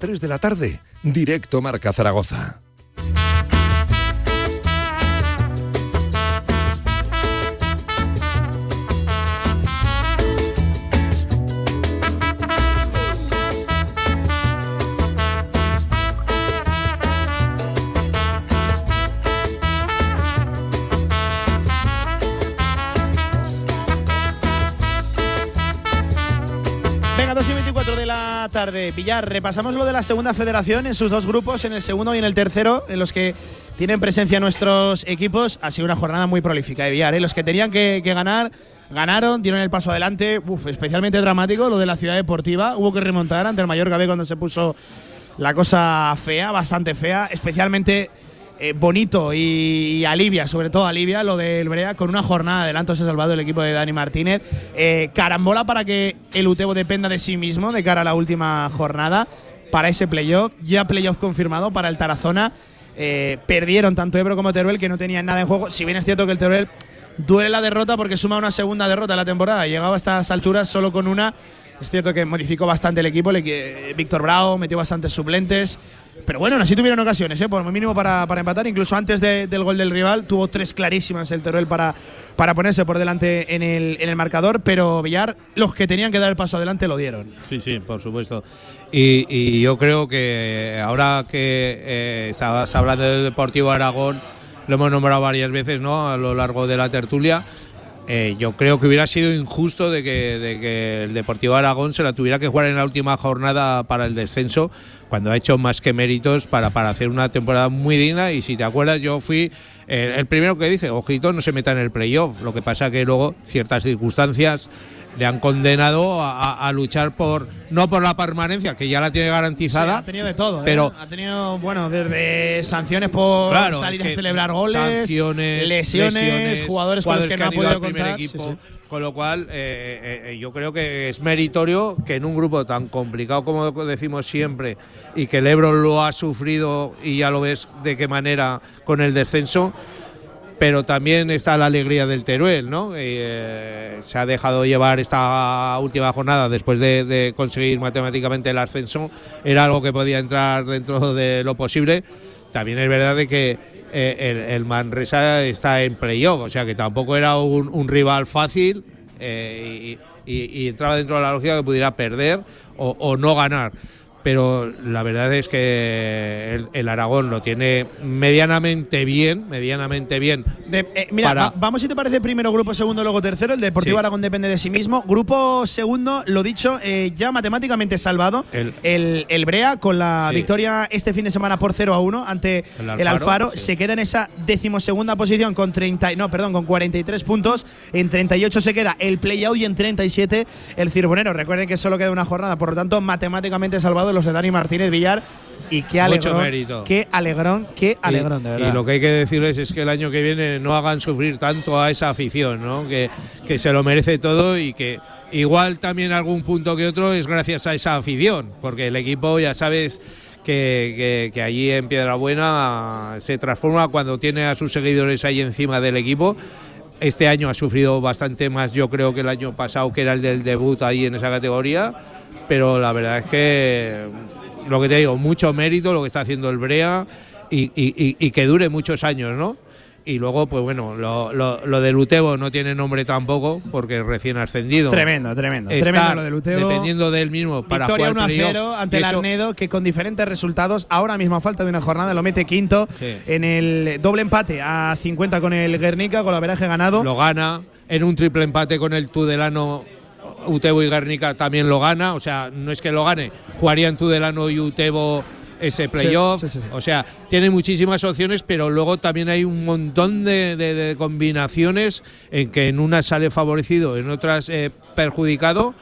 3 de la tarde, directo Marca Zaragoza. Tarde. Villar, repasamos lo de la segunda federación en sus dos grupos, en el segundo y en el tercero, en los que tienen presencia nuestros equipos. Ha sido una jornada muy prolífica de Villar. ¿eh? Los que tenían que, que ganar, ganaron, dieron el paso adelante. Uf, especialmente dramático lo de la ciudad deportiva. Hubo que remontar ante el Mallorca B cuando se puso la cosa fea, bastante fea, especialmente eh, bonito y, alivia, sobre todo alivia lo del Brea con una jornada de adelanto se ha salvado el equipo de Dani Martínez. Eh, carambola para que el Utebo dependa de sí mismo de cara a la última jornada para ese playoff. Ya playoff confirmado para el Tarazona. Eh, perdieron tanto Ebro como Teruel que no tenían nada en juego. Si bien es cierto que el Teruel duele la derrota porque suma una segunda derrota en la temporada. Llegaba a estas alturas solo con una. Es cierto que modificó bastante el equipo. equi- Víctor Bravo metió bastantes suplentes. Pero bueno, así tuvieron ocasiones, ¿eh? por lo mínimo para, para empatar. Incluso antes de- del gol del rival, tuvo tres clarísimas el Teruel para, para ponerse por delante en el, en el marcador. Pero Villar, los que tenían que dar el paso adelante lo dieron. Sí, sí, por supuesto. Y, y yo creo que ahora que eh, estabas hablando del Deportivo Aragón, lo hemos nombrado varias veces ¿no? a lo largo de la tertulia. Eh, yo creo que hubiera sido injusto de que, de que el Deportivo Aragón se la tuviera que jugar en la última jornada para el descenso, cuando ha hecho más que méritos para, para hacer una temporada muy digna. Y si te acuerdas, yo fui eh, el primero que dije, ojito, no se meta en el playoff. Lo que pasa que luego ciertas circunstancias le han condenado a, luchar por no por la permanencia que ya la tiene garantizada ha tenido de todo, ¿eh? pero ha tenido, bueno, desde sanciones por Claro, salir es a celebrar goles, sanciones, lesiones, lesiones, jugadores con los que no han ido podido contar. equipo, Sí, sí. con lo cual eh, eh, eh, yo creo que es meritorio que en un grupo tan complicado como decimos siempre y que el Ebro lo ha sufrido y ya lo ves de qué manera con el descenso pero también está la alegría del Teruel, ¿no? Eh, se ha dejado llevar esta última jornada después de, conseguir matemáticamente el ascenso. Era algo que podía entrar dentro de lo posible. También es verdad de que eh, el, Manresa está en playoff, o sea que tampoco era un, rival fácil eh, y, entraba dentro de la lógica que pudiera perder o no ganar. Pero la verdad es que el, el Aragón lo tiene medianamente bien, medianamente bien. De- eh, mira, para- va- vamos si te parece primero grupo segundo, luego tercero. El Deportivo Sí. Aragón depende de sí mismo. Grupo segundo, lo dicho, eh, ya matemáticamente salvado. El- El, el Brea con la Sí. victoria este fin de semana por 0 a 1 ante El Alfaro, Alfaro. sí. Se queda en esa decimosegunda posición con 30, no, perdón, con 43 puntos. En 38 se queda el Playout y en 37 el Cirbonero. Recuerden que solo queda una jornada, por lo tanto, matemáticamente salvado los de Dani Martínez Villar. Y qué Mucho alegrón, mérito. qué alegrón, qué alegrón, y, de verdad. y lo que hay que decirles es que el año que viene no hagan sufrir tanto a esa afición, ¿no? que, que se lo merece todo y que igual también algún punto que otro es gracias a esa afición, porque el equipo ya sabes que, que- que allí en Piedrabuena se transforma cuando tiene a sus seguidores ahí encima del equipo. Este año ha sufrido bastante más, yo creo, que el año pasado, que era el del debut ahí en esa categoría, pero la verdad es que lo que te digo, mucho mérito lo que está haciendo el Brea y, y- que dure muchos años, ¿no? Y luego, pues bueno, lo, lo, lo del Utebo no tiene nombre tampoco, porque recién ascendido. Tremendo, tremendo. Estar tremendo lo del Utebo. Dependiendo de él mismo para Victoria jugar 1 a playoff, 0 ante el Arnedo, que con diferentes resultados, ahora mismo a falta de una jornada, lo mete quinto Sí. en el doble empate a 50 con el Guernica, con la veraje ganado. Lo gana. En un triple empate con el Tudelano, Utebo y Guernica también lo gana. O sea, no es que lo gane. Jugarían Tudelano y Utebo ese playoff. sí, sí, sí. O sea, tiene muchísimas opciones, pero luego también hay un montón de, de- de combinaciones en que en unas sale favorecido, en otras eh, perjudicado.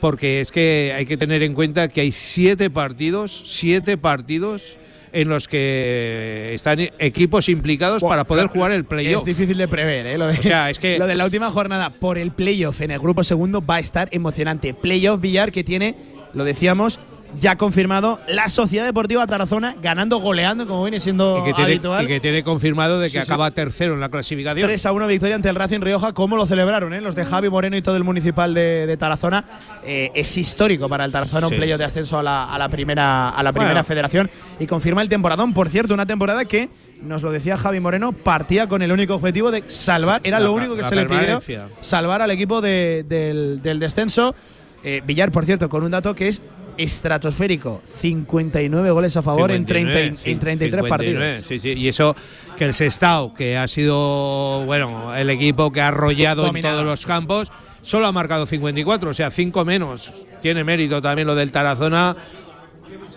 Porque es que hay que tener en cuenta que hay siete partidos, siete partidos en los que están equipos implicados para poder jugar el playoff. Es difícil de prever, ¿eh? Lo de, O sea, es que- lo de la última jornada por el playoff en el grupo segundo va a estar emocionante. Playoff Villar que tiene, lo decíamos, ya confirmado la Sociedad Deportiva Tarazona ganando, goleando, como viene siendo y que tiene, habitual. y que tiene confirmado de que Sí, sí. acaba tercero en la clasificación. 3 a 1 victoria ante el Racing Rioja. ¿Cómo lo celebraron? eh? Los de Javi Moreno y todo el municipal de, de Tarazona. Eh, es histórico para el Tarazona un playoff de ascenso a la, a la primera, a la primera Bueno. federación y confirma el temporadón. Por cierto, una temporada que, nos lo decía Javi Moreno, partía con el único objetivo de salvar. Era La lo único que se le pidió. Salvar al equipo de- del, del descenso. Eh, Villar, por cierto, con un dato que es estratosférico. 59 goles a favor en, 30 y- 59, en 33 59, partidos. Sí, sí. Y eso que el Sestao, que ha sido bueno el equipo que ha arrollado Dominado. en todos los campos, solo ha marcado 54, o sea, 5 menos. Tiene mérito también lo del Tarazona.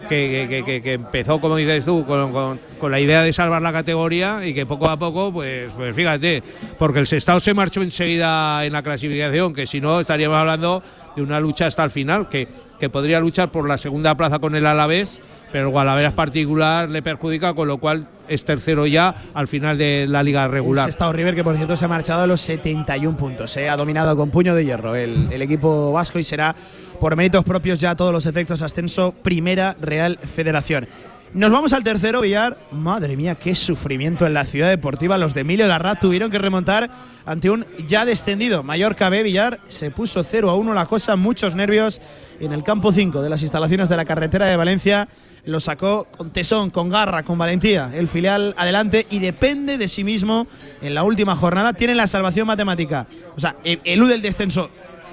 Que, que- que- que- que empezó, como dices tú, con, con- con la idea de salvar la categoría y que poco a poco, pues, pues fíjate, porque el Sestao se marchó enseguida en la clasificación, que si no estaríamos hablando de una lucha hasta el final, que, que podría luchar por la segunda plaza con el Alavés, pero el Guadalajara particular le perjudica, con lo cual es tercero ya al final de la liga regular. Un Sestao River que por cierto se ha marchado a los 71 puntos. eh. Ha dominado con puño de hierro el, el equipo vasco y será por méritos propios ya todos los efectos ascenso Primera Real Federación. Nos vamos al tercero, Villar. Madre mía, qué sufrimiento en la ciudad deportiva. Los de Emilio Larrat tuvieron que remontar ante un ya descendido. Mallorca B, Villar. Se puso 0 a 1 la cosa, muchos nervios en el campo 5 de las instalaciones de la carretera de Valencia. Lo sacó con tesón, con garra, con valentía. El filial adelante y depende de sí mismo en la última jornada. Tiene la salvación matemática. O sea, e- elude el descenso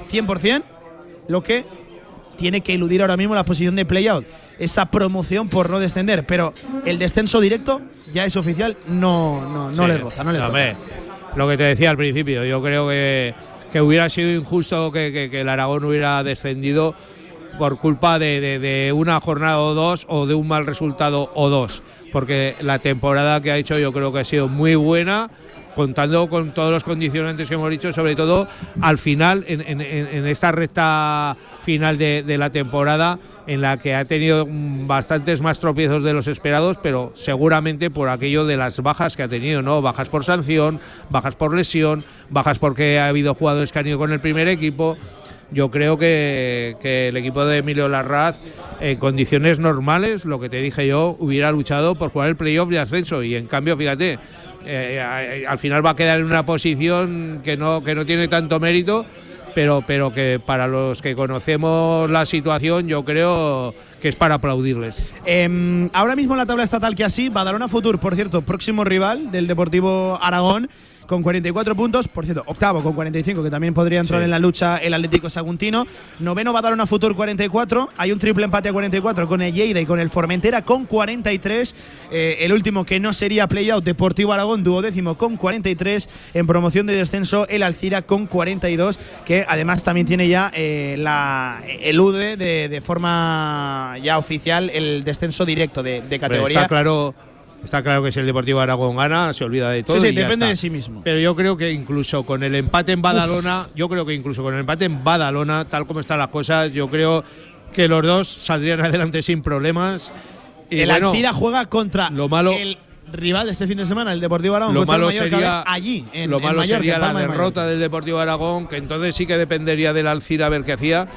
100%, lo que tiene que eludir ahora mismo la posición de playout, esa promoción por no descender, pero el descenso directo ya es oficial, no, no, no Sí. le roza, no le lo que te decía al principio, yo creo que, que hubiera sido injusto que, el Aragón hubiera descendido por culpa de, una jornada o dos o de un mal resultado o dos, porque la temporada que ha hecho yo creo que ha sido muy buena contando con todos los condicionantes que hemos dicho, sobre todo al final, en, esta recta final de la temporada, en la que ha tenido bastantes más tropiezos de los esperados, pero seguramente por aquello de las bajas que ha tenido, ¿no? Bajas por sanción, bajas por lesión, bajas porque ha habido jugadores que han ido con el primer equipo. Yo creo que, el equipo de Emilio Larraz, en condiciones normales, lo que te dije yo, hubiera luchado por jugar el playoff de ascenso. Y en cambio, fíjate, eh, al final va a quedar en una posición que no, que no tiene tanto mérito, pero, pero que para los que conocemos la situación, yo creo que es para aplaudirles. Em, ahora mismo la tabla estatal que así, Badalona Futur, por cierto, próximo rival del Deportivo Aragón, con 44 puntos, por cierto, octavo con 45, que también podría entrar Sí. en la lucha el Atlético Saguntino. Noveno Badalona Futur 44, hay un triple empate a 44 con el Lleida y con el Formentera con 43. Eh, el último que no sería playout, Deportivo Aragón, duodécimo con 43. En promoción de descenso, el Alcira con 42, que además también tiene ya eh, la elude de, de forma ya oficial el descenso directo de, categoría. Está claro, está claro que si el Deportivo Aragón gana, se olvida de todo. Sí, sí, y ya depende está. de sí mismo. Pero yo creo que incluso con el empate en Badalona, yo creo que incluso con el empate en Badalona, tal como están las cosas, yo creo que los dos saldrían adelante sin problemas. Y el bueno, Alcira juega contra lo malo- el rival de este fin de semana, el Deportivo Aragón. lo malo Mallorca sería allí, en, lo en malo Mallorca, sería la de derrota del Deportivo Aragón, que entonces sí que dependería del Alcira a ver qué hacía.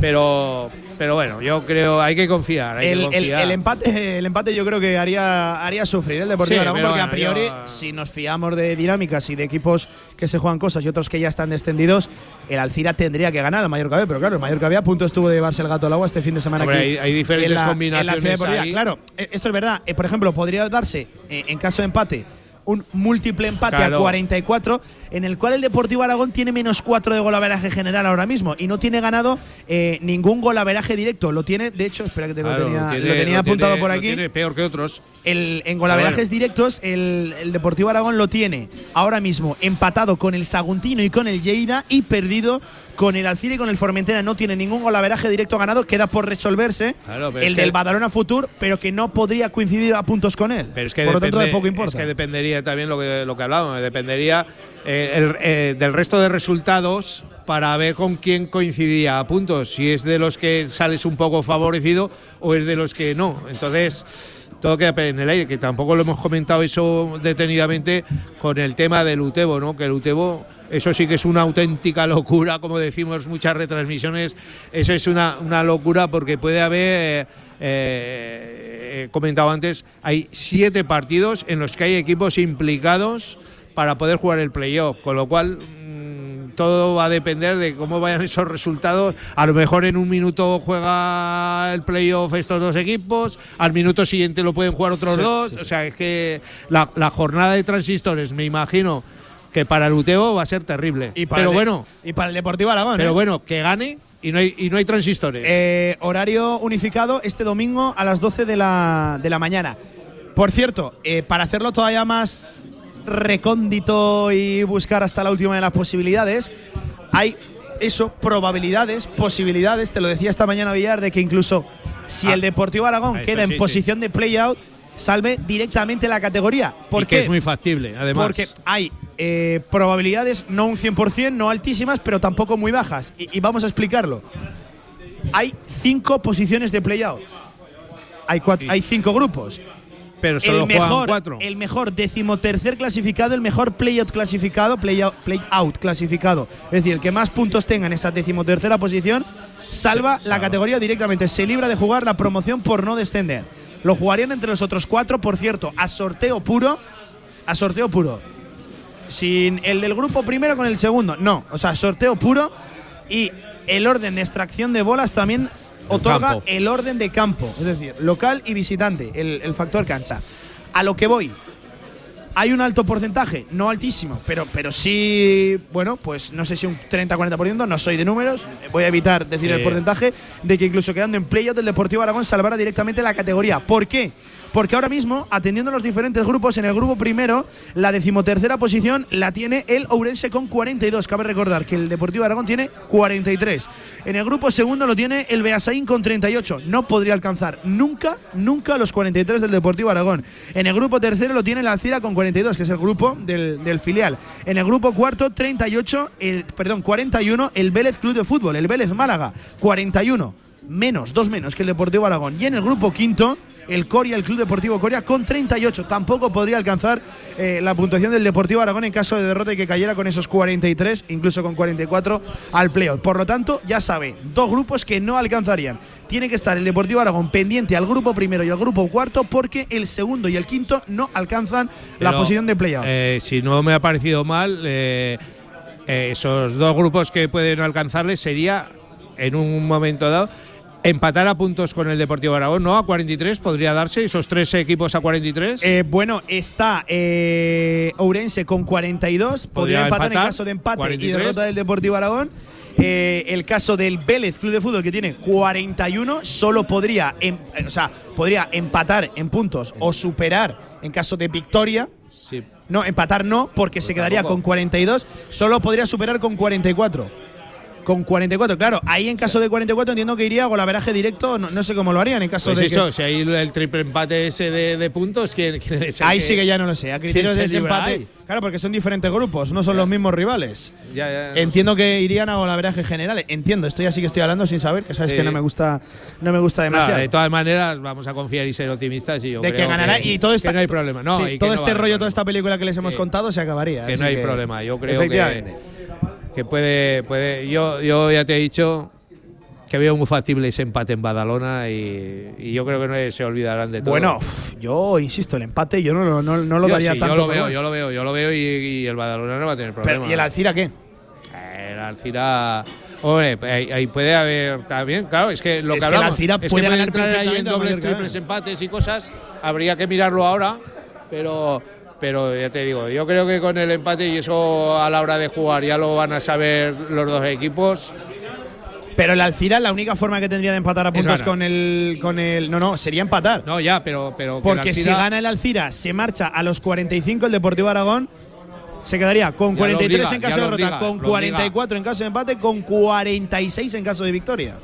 Pero pero bueno, yo creo hay que confiar. Hay el, que confiar. el empate, el empate yo creo que haría, haría sufrir el Deportivo Sí, Aragón, porque a priori, yo- si nos fiamos de dinámicas y de equipos que se juegan cosas y otros que ya están descendidos, el Alcira tendría que ganar al Mallorca B, pero claro, el Mallorca B a punto estuvo de llevarse el gato al agua este fin de semana Hombre, aquí. hay- hay diferentes en la- en la combinaciones ahí. Claro, eh, esto es verdad. Eh, por ejemplo, podría darse, eh, en caso de empate, un múltiple empate Claro. a 44, en el cual el Deportivo Aragón tiene menos 4 de golaveraje general ahora mismo y no tiene ganado eh, ningún golaveraje directo. Lo tiene, de hecho, espera que te Claro, lo tenía, tiene- lo tenía lo apuntado tiene- por lo aquí. tiene peor que otros. El, en golaverajes directos, el, el Deportivo Aragón lo tiene ahora mismo empatado con el Saguntino y con el Lleida y perdido con el Alcira y con el Formentera. No tiene ningún golaveraje directo ganado, queda por resolverse Claro, el del Badalona Futur, pero que no podría coincidir a puntos con él. Pero es que por lo tanto, de depende- poco importa. Es que dependería también lo que, lo que hablábamos, dependería eh, el- eh, del resto de resultados para ver con quién coincidía a puntos, si es de los que sales un poco favorecido o es de los que no. Entonces, todo queda en el aire, que tampoco lo hemos comentado eso detenidamente con el tema del Utebo, ¿no? Que el Utebo, eso sí que es una auténtica locura, como decimos muchas retransmisiones, eso es una, una locura porque puede haber, eh, eh, he comentado antes, hay siete partidos en los que hay equipos implicados para poder jugar el playoff, con lo cual todo va a depender de cómo vayan esos resultados. A lo mejor en un minuto juega el playoff estos dos equipos, al minuto siguiente lo pueden jugar otros Sí, dos. O sea, es que la, la jornada de transistores, me imagino que para el Uteo va a ser terrible. Y para pero el bueno, y para el Deportivo Aragón. pero ¿eh? bueno, que gane y no hay, y no hay transistores. Eh, horario unificado este domingo a las 12 de la, de la mañana. Por cierto, eh, para hacerlo todavía más recóndito y buscar hasta la última de las posibilidades, hay eso, probabilidades, posibilidades, te lo decía esta mañana Villar, de que incluso si Ah, el Deportivo Aragón eso queda en sí, sí. posición de play-out, salve directamente la categoría. ¿Por Y que qué? es muy factible, además. Porque hay eh, probabilidades no un 100%, no altísimas, pero tampoco muy bajas. Y, y vamos a explicarlo. Hay cinco posiciones de playout. Hay, cuatro, hay cinco grupos. Pero solo el juegan mejor, cuatro. el mejor decimotercer clasificado, el mejor playout clasificado, playout play-out clasificado. Es decir, el que más puntos tenga en esa decimotercera posición, salva la categoría directamente. Se libra de jugar la promoción por no descender. Lo jugarían entre los otros cuatro, por cierto, a sorteo puro. A sorteo puro. Sin el del grupo primero con el segundo. No, o sea, sorteo puro. Y el orden de extracción de bolas también otorga campo. el orden de campo. Es decir, local y visitante, el, el factor cancha. A lo que voy. ¿Hay un alto porcentaje? No altísimo, pero, pero sí, bueno, pues no sé si un 30-40%, no soy de números, voy a evitar decir el porcentaje, de que incluso quedando en playoff del Deportivo Aragón salvara directamente la categoría. ¿Por qué? Porque ahora mismo, atendiendo a los diferentes grupos, en el grupo primero, la decimotercera posición la tiene el Ourense con 42. Cabe recordar que el Deportivo Aragón tiene 43. En el grupo segundo lo tiene el Beasaín con 38. No podría alcanzar nunca, nunca los 43 del Deportivo Aragón. En el grupo tercero lo tiene el Alcira con 42, que es el grupo del, del filial. En el grupo cuarto, 38, el, perdón, 41, el Vélez Club de Fútbol, el Vélez Málaga, 41 menos, dos menos que el Deportivo Aragón. Y en el grupo quinto, el Coria, el Club Deportivo Coria, con 38. Tampoco podría alcanzar eh, la puntuación del Deportivo Aragón en caso de derrota y que cayera con esos 43, incluso con 44 al playoff. Por lo tanto, ya sabe, dos grupos que no alcanzarían. Tiene que estar el Deportivo Aragón pendiente al grupo primero y al grupo cuarto porque el segundo y el quinto no alcanzan la posición de playoff. eh, si no me ha parecido mal, eh, eh, esos dos grupos que pueden alcanzarles sería, en un momento dado, empatar a puntos con el Deportivo Aragón, ¿no? A 43 podría darse, esos tres equipos a 43. Eh, bueno, está eh, Ourense con 42. Podría, Podría empatar, en caso de empate 43. y derrota del Deportivo Aragón. Eh, el caso del Vélez Club de Fútbol que tiene 41 solo podría, em- eh, o sea, podría empatar en puntos o superar en caso de victoria. No, empatar no, porque se quedaría tampoco. con 42. Solo podría superar con 44. Con 44, claro. Ahí en caso de 44 entiendo que iría a golaveraje directo. No, no sé cómo lo harían en caso Pues de eso, que, si hay el triple empate ese de, de puntos, ¿quién, quién es Ahí que- sí que ya no lo sé. A criterios de quién se libra desempate. ahí? Claro, porque son diferentes grupos, no son los mismos rivales. Ya, ya, ya. Entiendo que irían a golaveraje general. Entiendo, esto ya sí que estoy hablando sin saber, que sabes Sí. que no me gusta, no me gusta demasiado. de todas maneras, vamos a confiar y ser optimistas. Y yo de creo que ganará y todo que no hay problema. No, sí, y que todo no este rollo, problema. toda esta película que les hemos Sí. contado se acabaría. que así no hay problema. Yo creo que. Que puede, puede. Yo, yo ya te he dicho que veo muy factible ese empate en Badalona y, y yo creo que no se olvidarán de todo. Bueno, yo insisto, el empate yo no, lo- no, no lo Yo daría sí, tanto. Yo lo pero veo, yo lo veo, yo lo veo y, y el Badalona no va a tener Pero, problema. ¿Y el Alcira qué? El Alcira. Hombre, ahí, puede haber también, claro, es que lo Es que que el hablamos Alcira es que puede puede ganar entrar ahí en dobles, triples empates y cosas, habría que mirarlo ahora, pero pero ya te digo, yo creo que con el empate y eso a la hora de jugar ya lo van a saber los dos equipos. Pero el Alcira, la única forma que tendría de empatar a puntos con el, con el. No, no, sería empatar. No, ya, pero. pero Porque si gana el Alcira, se marcha a los 45 el Deportivo Aragón. Se quedaría con Ya lo 43 obliga, en caso de derrota, con lo obliga. 44 en caso de empate, con 46 en caso de victoria.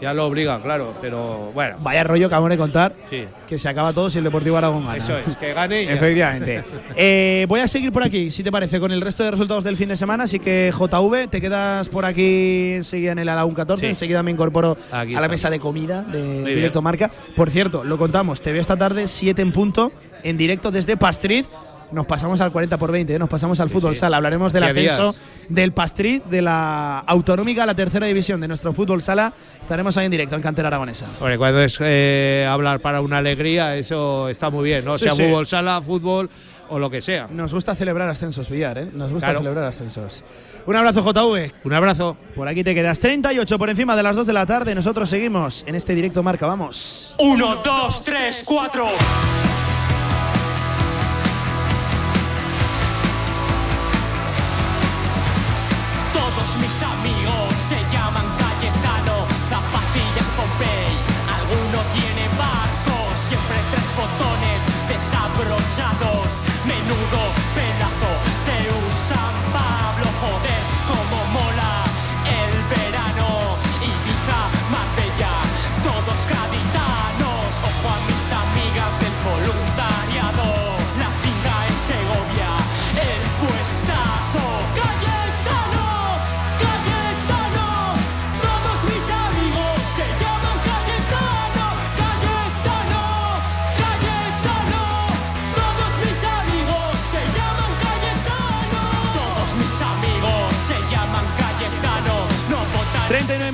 Ya lo obliga, claro, pero bueno. Vaya rollo que acabamos de contar. Sí. Que se acaba todo si el Deportivo Aragón gana. Eso es, que gane y Efectivamente. Eh, voy a seguir por aquí, si te parece, con el resto de resultados del fin de semana. Así que JV, te quedas por aquí enseguida en el Alaun 14. Sí. Enseguida me incorporo Aquí a la mesa de comida de. Directo Marca. Por cierto, lo contamos, te veo esta tarde, 7 en punto, en directo desde Pastriz. Nos pasamos al 40 por 20, ¿eh? nos pasamos al fútbol sala. Hablaremos del ascenso del Pastriz, de la autonómica a la tercera división de nuestro fútbol sala. Estaremos ahí en directo en Cantera Aragonesa. Hombre, cuando es eh, hablar para una alegría, eso está muy bien, ¿no? Sí, sea sí. fútbol sala, fútbol o lo que sea. Nos gusta celebrar ascensos, Villar, ¿eh? Nos gusta Claro. celebrar ascensos. Un abrazo, JV. Un abrazo. Por aquí te quedas 38 por encima de las 2 de la tarde. Nosotros seguimos en este directo marca. Vamos. 1, 2, 3, 4.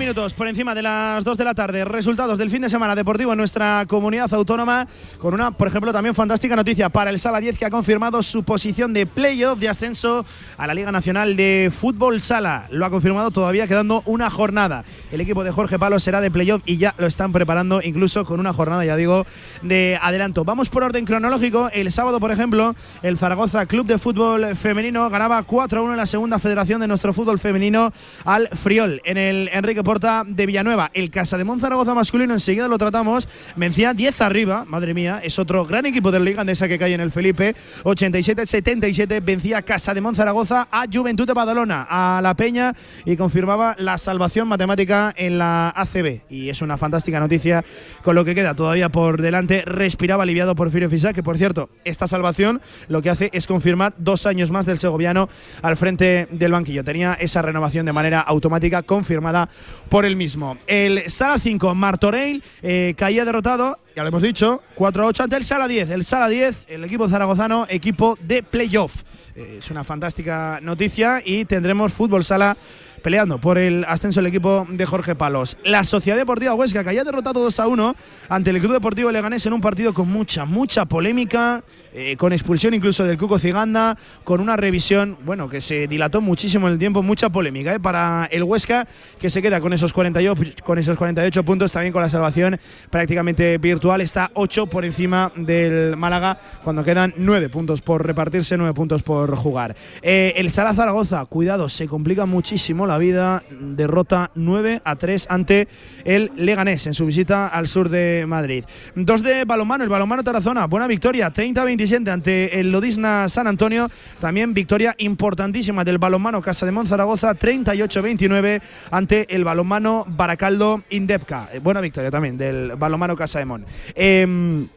Minutos por encima de las 2 de la tarde. Resultados del fin de semana deportivo en nuestra comunidad autónoma. Con una, por ejemplo, también fantástica noticia para el Sala 10 que ha confirmado su posición de playoff de ascenso a la Liga Nacional de Fútbol Sala. Lo ha confirmado todavía quedando una jornada. El equipo de Jorge Palo será de playoff y ya lo están preparando incluso con una jornada, ya digo, de adelanto. Vamos por orden cronológico. El sábado, por ejemplo, el Zaragoza Club de Fútbol Femenino ganaba 4-1 en la segunda federación de nuestro fútbol femenino al Friol en el Enrique De Villanueva. El Casa de Zaragoza masculino, enseguida lo tratamos, vencía 10 arriba, madre mía, es otro gran equipo del Liga Andesa que cae en el Felipe, 87-77, vencía Casa de Zaragoza a Juventud de Badalona, a La Peña y confirmaba la salvación matemática en la ACB. Y es una fantástica noticia con lo que queda todavía por delante. Respiraba aliviado Porfirio Fisac, que por cierto, esta salvación lo que hace es confirmar dos años más del segoviano al frente del banquillo. Tenía esa renovación de manera automática confirmada por él mismo. El Sala 5, Martorell, eh, caía derrotado, ya lo hemos dicho, 4-8 ante el Sala 10. El Sala 10, el equipo zaragozano, equipo de playoff. Eh, es una fantástica noticia y tendremos fútbol sala peleando por el ascenso del equipo de Jorge Palos. La Sociedad Deportiva Huesca, que haya derrotado 2 a 1 ante el Club Deportivo Leganés en un partido con mucha, mucha polémica, eh, con expulsión incluso del Cuco Ciganda, con una revisión, bueno, que se dilató muchísimo en el tiempo, mucha polémica eh, para el Huesca, que se queda con esos, 48, con esos 48 puntos, también con la salvación prácticamente virtual, está 8 por encima del Málaga, cuando quedan 9 puntos por repartirse, 9 puntos por jugar. Eh, el Sala Zaragoza, cuidado, se complica muchísimo la vida, derrota 9 a 3 ante el Leganés en su visita al sur de Madrid. Dos de balonmano, el balonmano Tarazona, buena victoria, 30-27 ante el Lodisna San Antonio, también victoria importantísima del balonmano Casa de Zaragoza, 38-29 ante el balonmano Baracaldo Indepca. Eh, buena victoria también del balonmano Casa de Mon. Em,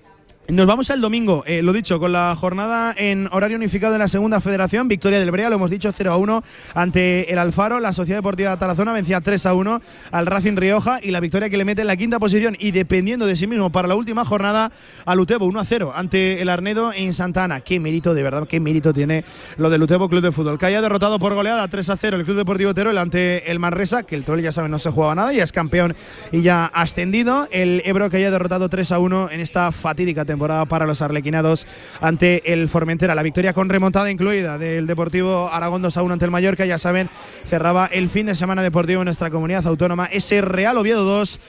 Nos vamos al domingo, eh, lo dicho, con la jornada en horario unificado de la segunda federación. Victoria del Brea, lo hemos dicho, 0 a 1 ante el Alfaro. La Sociedad Deportiva Tarazona vencía 3 a 1 al Racing Rioja y la victoria que le mete en la quinta posición y dependiendo de sí mismo para la última jornada al Utebo 1 a 0 ante el Arnedo en Santana. Qué mérito, de verdad, qué mérito tiene lo del Utebo Club de Fútbol. Que haya derrotado por goleada 3 a 0 el Club Deportivo Teruel ante el Manresa, que el Teruel ya saben no se jugaba nada, ya es campeón y ya ascendido. El Ebro que haya derrotado 3 a 1 en esta fatídica temporada para los Arlequinados ante el Formentera. La victoria con remontada incluida del Deportivo Aragón 2 a 1 ante el Mallorca, ya saben, cerraba el fin de semana deportivo en nuestra comunidad autónoma. Ese Real Oviedo 2,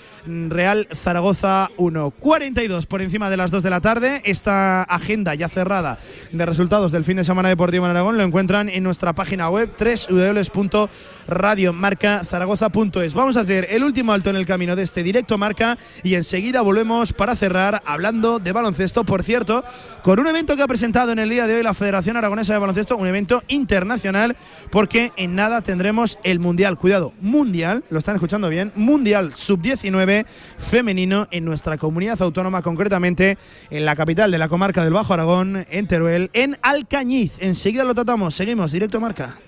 Real Zaragoza 1. 42 por encima de las 2 de la tarde. Esta agenda ya cerrada de resultados del fin de semana deportivo en Aragón lo encuentran en nuestra página web www.radiomarcazaragoza.es. Vamos a hacer el último alto en el camino de este directo marca y enseguida volvemos para cerrar hablando de baloncesto. Por cierto, con un evento que ha presentado en el día de hoy la Federación Aragonesa de Baloncesto, un evento internacional, porque en nada tendremos el Mundial, cuidado, Mundial, lo están escuchando bien, Mundial Sub-19 femenino en nuestra comunidad autónoma, concretamente en la capital de la comarca del Bajo Aragón, en Teruel, en Alcañiz. Enseguida lo tratamos, seguimos, directo marca.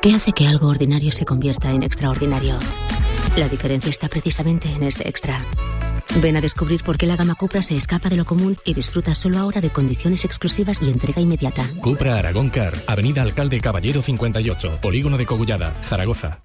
¿Qué hace que algo ordinario se convierta en extraordinario? La diferencia está precisamente en ese extra. Ven a descubrir por qué la gama Cupra se escapa de lo común y disfruta solo ahora de condiciones exclusivas y entrega inmediata. Cupra Aragón Car, Avenida Alcalde Caballero 58, Polígono de Cogullada, Zaragoza.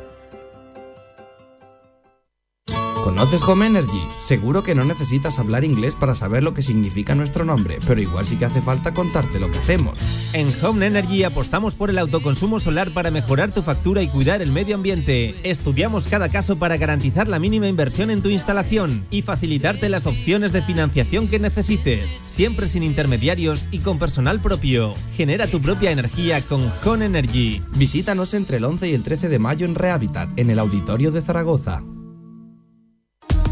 ¿Conoces Home Energy? Seguro que no necesitas hablar inglés para saber lo que significa nuestro nombre, pero igual sí que hace falta contarte lo que hacemos. En Home Energy apostamos por el autoconsumo solar para mejorar tu factura y cuidar el medio ambiente. Estudiamos cada caso para garantizar la mínima inversión en tu instalación y facilitarte las opciones de financiación que necesites, siempre sin intermediarios y con personal propio. Genera tu propia energía con Home Energy. Visítanos entre el 11 y el 13 de mayo en Rehabitat, en el Auditorio de Zaragoza.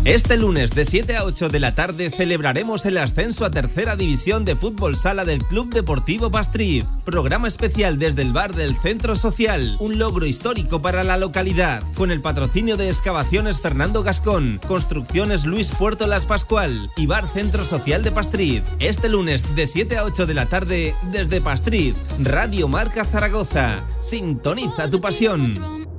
Este lunes de 7 a 8 de la tarde celebraremos el ascenso a tercera división de fútbol sala del Club Deportivo Pastriz. Programa especial desde el bar del Centro Social, un logro histórico para la localidad, con el patrocinio de Excavaciones Fernando Gascón, Construcciones Luis Puerto Las Pascual y Bar Centro Social de Pastriz. Este lunes de 7 a 8 de la tarde desde Pastriz, Radio Marca Zaragoza. Sintoniza tu pasión.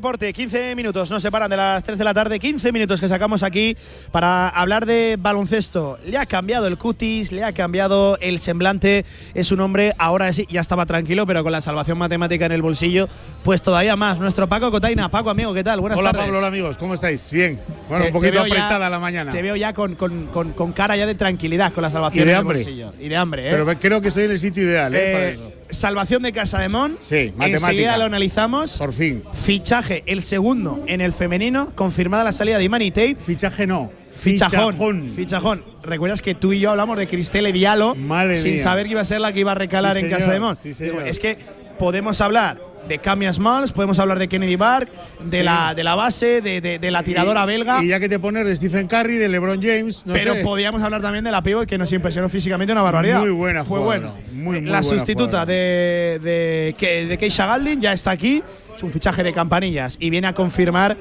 Deporte, 15 minutos nos separan de las 3 de la tarde, 15 minutos que sacamos aquí para hablar de baloncesto. Le ha cambiado el cutis, le ha cambiado el semblante, es un hombre, ahora sí, ya estaba tranquilo, pero con la salvación matemática en el bolsillo, pues todavía más. Nuestro Paco Cotaina, Paco amigo, ¿qué tal? Buenas Hola tardes. Pablo, hola amigos, ¿cómo estáis? Bien. Bueno, Te- un poquito veo ya- apretada la mañana. Te veo ya con, con- con- con cara ya de tranquilidad con la salvación Y de en el hambre. bolsillo. Y de hambre, ¿eh? Pero creo que estoy en el sitio ideal, ¿eh? para Eh, eso. Salvación de Casa de Mon. Sí, matemática. Enseguida lo analizamos. Por fin. Fichaje, el segundo en el femenino, confirmada la salida de Imani Tate. Fichaje no. Fichajón. Fichajón. Fichajón. ¿Recuerdas que tú y yo hablamos de Cristele Diallo Madre sin mía. saber que iba a ser la que iba a recalar Sí, en señor, Casa de Mon? sí, es que podemos hablar de Camias Malls, podemos hablar de Kennedy Bark, de, Sí. la, de la base, de, de- de la tiradora Y- belga. Y ya que te pones de Stephen Curry, de LeBron James, no pero sé. podríamos hablar también de la pivot que nos impresionó físicamente una barbaridad. Muy buena Fue jugadora, bueno. muy, muy la buena sustituta jugadora. de, de, Ke- de Keisha Galdin ya está aquí. Es un fichaje de campanillas y viene a confirmar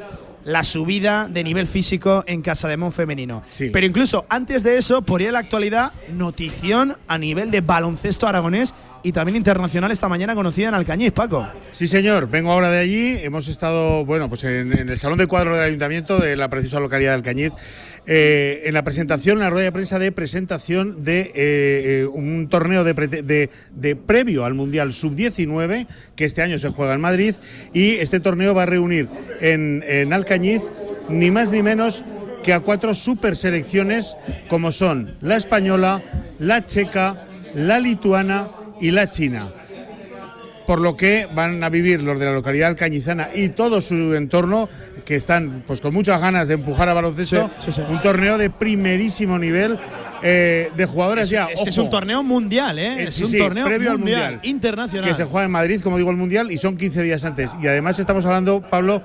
la subida de nivel físico en Casa de Mon femenino. Pero incluso antes de eso, por ir a la actualidad, notición a nivel de baloncesto aragonés y también internacional esta mañana conocida en Alcañiz, Paco. Sí, señor. Vengo ahora de allí. Hemos estado, bueno, pues en, el salón de cuadro del ayuntamiento de la preciosa localidad de Alcañiz. eh, en la presentación, en la rueda de prensa de presentación de eh, eh, un torneo de previo al Mundial Sub-19, que este año se juega en Madrid, y este torneo va a reunir en, en Alcañiz ni más ni menos que a cuatro super selecciones como son la española, la checa, la lituana y la china por lo que van a vivir los de la localidad alcañizana y todo su entorno, que están pues con muchas ganas de empujar a baloncesto, Sí, sí, sí. un torneo de primerísimo nivel eh, de jugadoras ya. Este es ojo, un torneo mundial, ¿eh? eh, es un torneo previo mundial, al mundial, internacional. que se juega en Madrid, como digo, el mundial, y son 15 días antes. Y además estamos hablando, Pablo,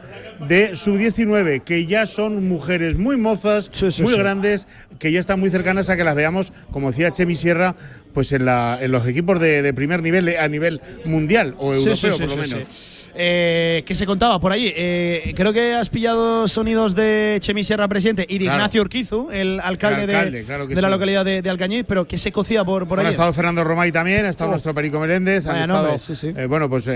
de sub-19, que ya son mujeres muy mozas, muy sí. grandes, que ya están muy cercanas a que las veamos, como decía Chemi Sierra, pues en, la, en los equipos de, de primer nivel, eh, a nivel mundial o europeo, sí, sí, por lo menos. Eh, ¿Qué se contaba por allí? Eh, creo que has pillado sonidos de Chemi Sierra, presidente, y de Claro. Ignacio Urquizu, el alcalde, de- alcalde, claro la localidad de, de Alcañiz, pero ¿qué se cocía por, por Bueno, ha allí? estado Fernando Romay también, ha estado Oh. nuestro Perico Meléndez, han Vaya estado, sí, sí. eh, bueno, pues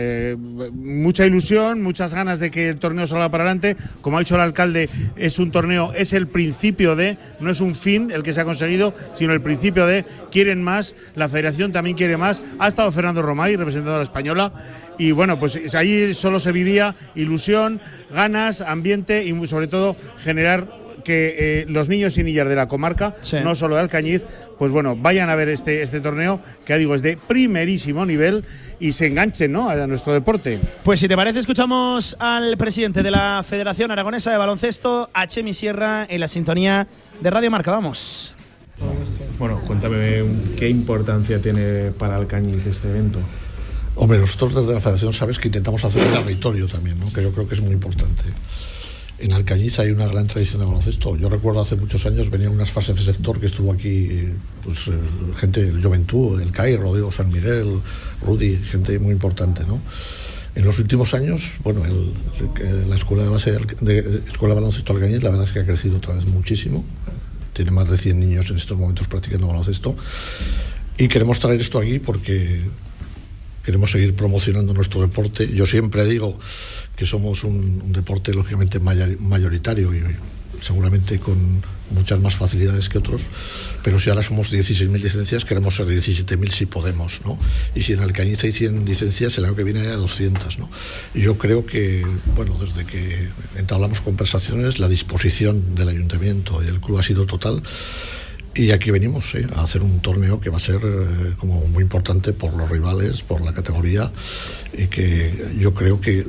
mucha ilusión, muchas ganas de que el torneo salga para adelante. Como ha dicho el alcalde, es un torneo, es el principio de, no es un fin el que se ha conseguido, sino el principio de quieren más, la federación también quiere más. Ha estado Fernando Romay representando a la española. Y bueno, pues ahí solo se vivía ilusión, ganas, ambiente y sobre todo generar que eh, los niños y niñas de la comarca, no solo de Alcañiz, pues bueno, vayan a ver este, este torneo, que ya digo, es de primerísimo nivel y se enganchen ¿no? a nuestro deporte. Pues si te parece, escuchamos al presidente de la Federación Aragonesa de Baloncesto, a Chemi Sierra, en la sintonía de Radio Marca. Vamos. Bueno, cuéntame qué importancia tiene para Alcañiz este evento. Hombre, nosotros desde la Federación sabes que intentamos hacer territorio también, ¿no? que yo creo que es muy importante. En Alcañiz hay una gran tradición de baloncesto. Yo recuerdo hace muchos años venían unas fases de sector que estuvo aquí, pues, eh, gente del Juventud, el CAI, Rodrigo San Miguel, Rudy, gente muy importante, ¿no? En los últimos años, bueno, el- el- la escuela de- escuela de baloncesto Alcañiz, la verdad es que ha crecido otra vez muchísimo. Tiene más de 100 niños en estos momentos practicando baloncesto. Y queremos traer esto aquí porque queremos seguir promocionando nuestro deporte. Yo siempre digo que somos un, deporte lógicamente mayoritario y seguramente con muchas más facilidades que otros, pero si ahora somos 16.000 licencias, queremos ser 17.000 si podemos, ¿no? Y si en Alcañiz hay 100 licencias, el año que viene hay 200, ¿no? Yo creo que, bueno, desde que entablamos conversaciones, la disposición del ayuntamiento y del club ha sido total y aquí venimos ¿eh? a hacer un torneo que va a ser eh, como muy importante por los rivales, por la categoría y que yo creo que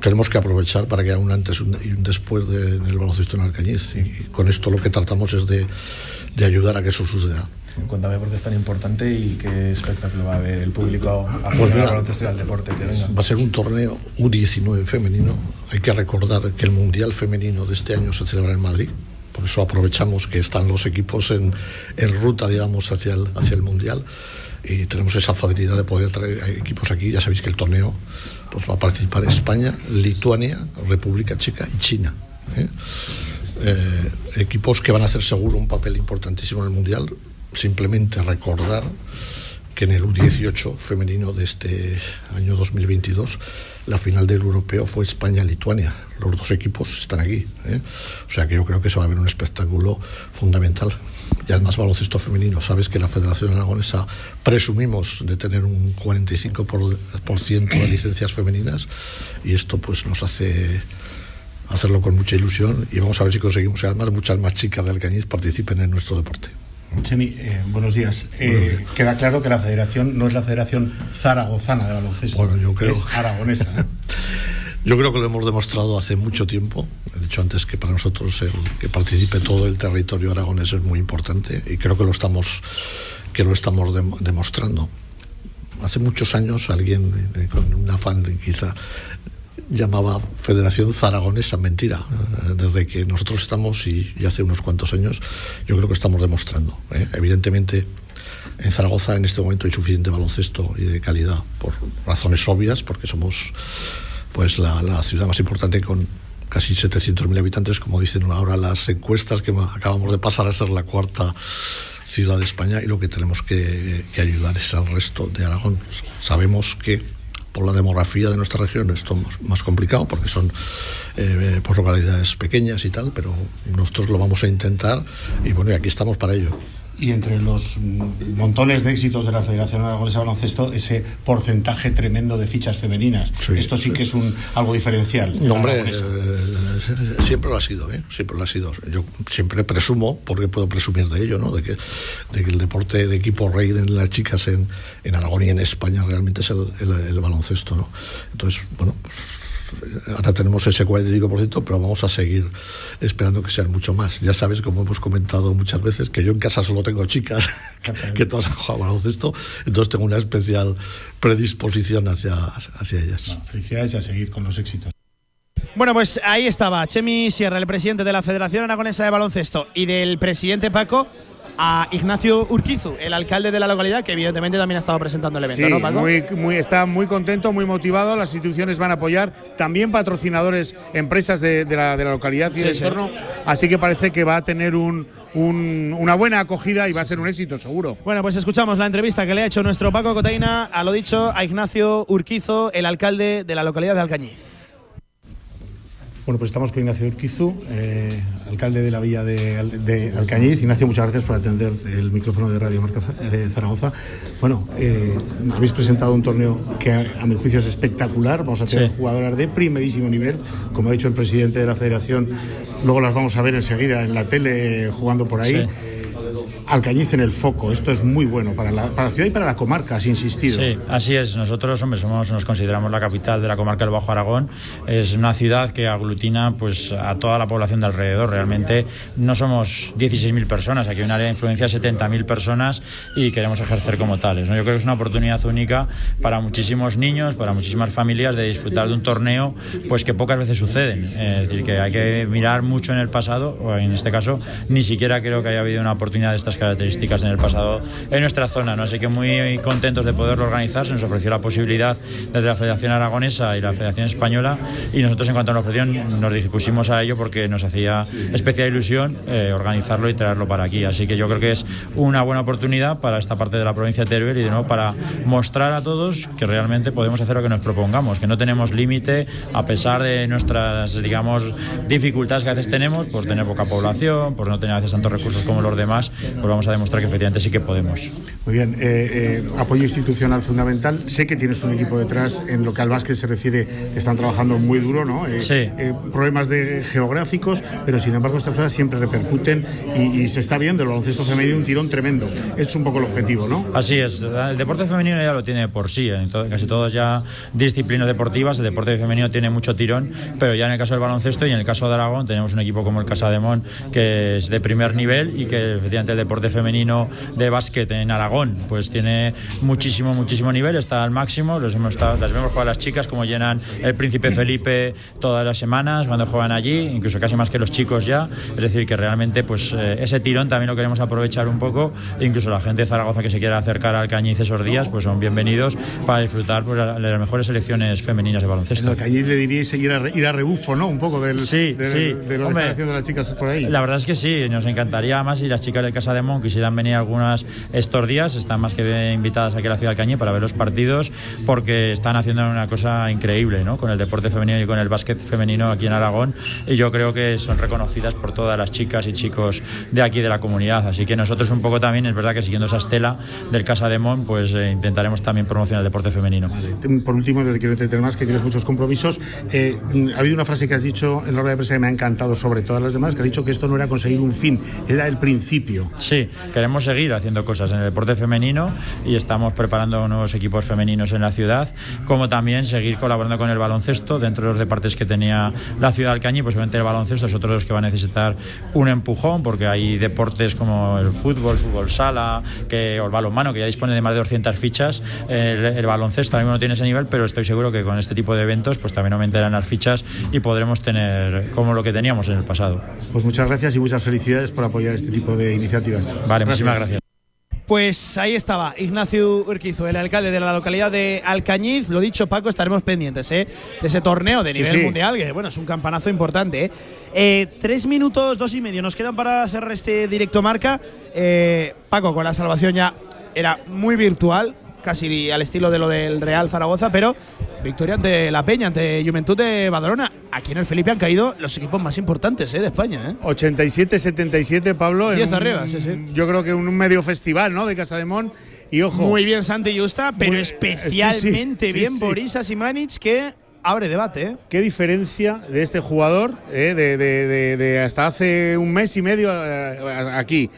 tenemos que aprovechar para que haya un antes y un después de- del baloncesto en Alcañiz. Y, y con esto lo que tratamos es de, de ayudar a que eso suceda. Cuéntame por qué es tan importante y qué espectáculo va a ver el público Pues aficionado mira, al deporte que venga. Va a ser un torneo U19 femenino. Hay que recordar que el Mundial Femenino de este año se celebra en Madrid. Por eso aprovechamos que están los equipos en, en ruta, digamos, hacia el, hacia el Mundial. Y tenemos esa facilidad de poder traer equipos aquí. Ya sabéis que el torneo pues, va a participar España, Lituania, República Checa y China. ¿eh? Eh, equipos que van a hacer seguro un papel importantísimo en el Mundial. Simplemente recordar que en el U18 femenino de este año 2022 la final del europeo fue España-Lituania. Los dos equipos están aquí. ¿eh? O sea que yo creo que se va a ver un espectáculo fundamental. Y además baloncesto femenino. Sabes que la Federación Aragonesa presumimos de tener un 45% por, por ciento de licencias femeninas y esto pues nos hace hacerlo con mucha ilusión y vamos a ver si conseguimos que además muchas más chicas de Alcañiz participen en nuestro deporte. Chemi, eh, buenos días. Eh, queda claro que la federación no es la federación zaragozana de baloncesto, Bueno, yo creo- es aragonesa. ¿eh? Yo creo que lo hemos demostrado hace mucho tiempo. He dicho antes que para nosotros el que participe todo el territorio aragonés es muy importante y creo que lo estamos, que lo estamos dem- demostrando. hace muchos años alguien eh, con un afán quizá llamaba Federación Zaragonesa, mentira. Eh, Desde que nosotros estamos y, hace unos cuantos años, yo creo que estamos demostrando. ¿eh? Evidentemente, en Zaragoza en este momento hay suficiente baloncesto y de calidad por razones obvias, porque somos pues la, la ciudad más importante con casi 700.000 habitantes, como dicen ahora las encuestas que acabamos de pasar a ser la cuarta ciudad de España y lo que tenemos que, que ayudar es al resto de Aragón. Sabemos que por la demografía de nuestra región esto es más, complicado porque son eh, pues localidades pequeñas y tal, pero nosotros lo vamos a intentar y bueno, y aquí estamos para ello. Y entre los montones de éxitos de la Federación Aragonesa de Baloncesto, ese porcentaje tremendo de fichas femeninas. Esto sí, que es un algo diferencial. en No, hombre, eh, siempre lo ha sido, ¿eh? siempre lo ha sido. Yo siempre presumo, porque puedo presumir de ello, ¿no? de, que, de que el deporte de equipo rey de las chicas en, en Aragón y en España realmente es el, el- el baloncesto. ¿no? Entonces, bueno, pues, ahora tenemos ese 45%, pero vamos a seguir esperando que sean mucho más. Ya sabes, como hemos comentado muchas veces, que yo en casa solo tengo chicas que todas han jugado baloncesto, entonces tengo una especial predisposición hacia, hacia ellas. Felicidades y a seguir con los éxitos. Bueno, pues ahí estaba Chemi Sierra, el presidente de la Federación Aragonesa de Baloncesto, y del presidente Paco a Ignacio Urquizu, el alcalde de la localidad, que evidentemente también ha estado presentando el evento, Sí, ¿no, Paco? muy, muy, está muy contento, muy motivado. Las instituciones van a apoyar, también patrocinadores, empresas de, de la, de la localidad y Sí, del sí. entorno. Así que parece que va a tener un, un- una buena acogida y va a ser un éxito, seguro. Bueno, pues escuchamos la entrevista que le ha hecho nuestro Paco Cotaina, a lo dicho, a Ignacio Urquizo, el alcalde de la localidad de Alcañiz. Bueno, pues estamos con Ignacio Urquizu, eh, alcalde de la villa de, de Alcañiz. Ignacio, muchas gracias por atender el micrófono de Radio Marca eh, Zaragoza. Bueno, eh, habéis presentado un torneo que a, a mi juicio es espectacular. Vamos a tener Sí. jugadoras de primerísimo nivel, como ha dicho el presidente de la federación. Luego las vamos a ver enseguida en la tele jugando por ahí. Sí. Alcañiz en el foco, esto es muy bueno para la, para la ciudad y para la comarca, has insistido. Sí, así es. Nosotros, hombre, somos, nos consideramos la capital de la comarca del Bajo Aragón. Es una ciudad que aglutina pues, a toda la población de alrededor. Realmente no somos 16.000 personas, aquí hay un área de influencia de 70.000 personas y queremos ejercer como tales. ¿no? Yo creo que es una oportunidad única para muchísimos niños, para muchísimas familias de disfrutar de un torneo pues que pocas veces suceden. Es decir, que hay que mirar mucho en el pasado, o en este caso, ni siquiera creo que haya habido una oportunidad de estas características en el pasado en nuestra zona. Así que muy contentos de poderlo organizar. Se nos ofreció la posibilidad desde la Federación Aragonesa y la Federación Española y nosotros en cuanto a la ofrecieron nos dispusimos a ello porque nos hacía especial ilusión eh, organizarlo y traerlo para aquí. Así que yo creo que es una buena oportunidad para esta parte de la provincia de Teruel y de nuevo para mostrar a todos que realmente podemos hacer lo que nos propongamos, que no tenemos límite a pesar de nuestras, digamos, dificultades que a veces tenemos por tener poca población, por no tener a veces tantos recursos como los demás, pues vamos a demostrar que efectivamente sí que podemos. Muy bien, eh, eh, apoyo institucional fundamental. Sé que tienes un equipo detrás en lo que al básquet se refiere, que están trabajando muy duro, ¿no? Eh, Sí. eh, problemas de geográficos, pero sin embargo estas cosas siempre repercuten y, y se está viendo el baloncesto femenino un tirón tremendo. Es un poco el objetivo, ¿no? Así es, el deporte femenino ya lo tiene por sí, en to- casi todas ya disciplinas deportivas, el deporte femenino tiene mucho tirón, pero ya en el caso del baloncesto y en el caso de Aragón tenemos un equipo como el Casa de Mon que es de primer nivel y que efectivamente el deporte femenino de básquet en Aragón pues tiene muchísimo, muchísimo nivel, está al máximo, los hemos estado- las vemos jugar las chicas como llenan el Príncipe Felipe todas las semanas cuando juegan allí, incluso casi más que los chicos ya, es decir que realmente pues eh, ese tirón también lo queremos aprovechar un poco, incluso la gente de Zaragoza que se quiera acercar al Cañiz esos días pues son bienvenidos para disfrutar pues, de las mejores selecciones femeninas de baloncesto. Que allí le diríais ir a, ir a rebufo, ¿no? Un poco del, Sí, del- sí. de que Hombre, haciendo las chicas por ahí. La verdad es que sí, nos encantaría más si las chicas del Casa de Mon quisieran venir algunas estos días, están más que invitadas aquí a la ciudad del Cañí para ver los partidos porque están haciendo una cosa increíble ¿no? con el deporte femenino y con el básquet femenino aquí en Aragón y yo creo que son reconocidas por todas las chicas y chicos de aquí de la comunidad, así que nosotros un poco también, es verdad que siguiendo esa estela del Casa de Mon, pues eh, intentaremos también promocionar el deporte femenino. Por último, te quiero entretener más, que tienes muchos compromisos. Eh, mm, ha habido una frase que has dicho en la rueda de prensa que me ha encantado sobre todas las demás, que ha dicho que esto no era conseguir un fin, era el principio. Sí, queremos seguir haciendo cosas en el deporte femenino y estamos preparando nuevos equipos femeninos en la ciudad, como también seguir colaborando con el baloncesto dentro de los deportes que tenía la ciudad de Alcañí, pues obviamente el baloncesto es otro de los que va a necesitar un empujón porque hay deportes como el fútbol, fútbol sala, o el balonmano, que ya dispone de más de 200 fichas. El, el baloncesto ahora mismo no tiene ese nivel, pero estoy seguro que con este tipo de eventos pues también aumentarán las fichas y podremos tener como lo que teníamos en el pasado. Pues muchas gracias y muchas felicidades por apoyar este tipo de iniciativas. Vale, muchísimas gracias. Pues ahí estaba Ignacio Urquizo, el alcalde de la localidad de Alcañiz. Lo dicho, Paco, estaremos pendientes ¿eh? de ese torneo de Sí, nivel sí. mundial, que bueno, es un campanazo importante. ¿eh? Eh, tres minutos, dos y medio nos quedan para cerrar este directo marca. Eh, Paco, con la salvación ya era muy virtual, casi al estilo de lo del Real Zaragoza, pero victoria ante la Peña, ante Juventud de Badalona. Aquí en el Felipe han caído los equipos más importantes ¿eh? de España. ¿eh? 87-77, Pablo. en Diez un- arriba, sí, sí. Yo creo que un medio festival, ¿no? De Casa de Mon. Y ojo. Muy bien Santi Justa, pero Muy- especialmente sí, sí, bien. Boris Asimanic que abre debate. ¿eh? ¿Qué diferencia de este jugador eh, de, de- de- de hasta hace un mes y medio eh, aquí?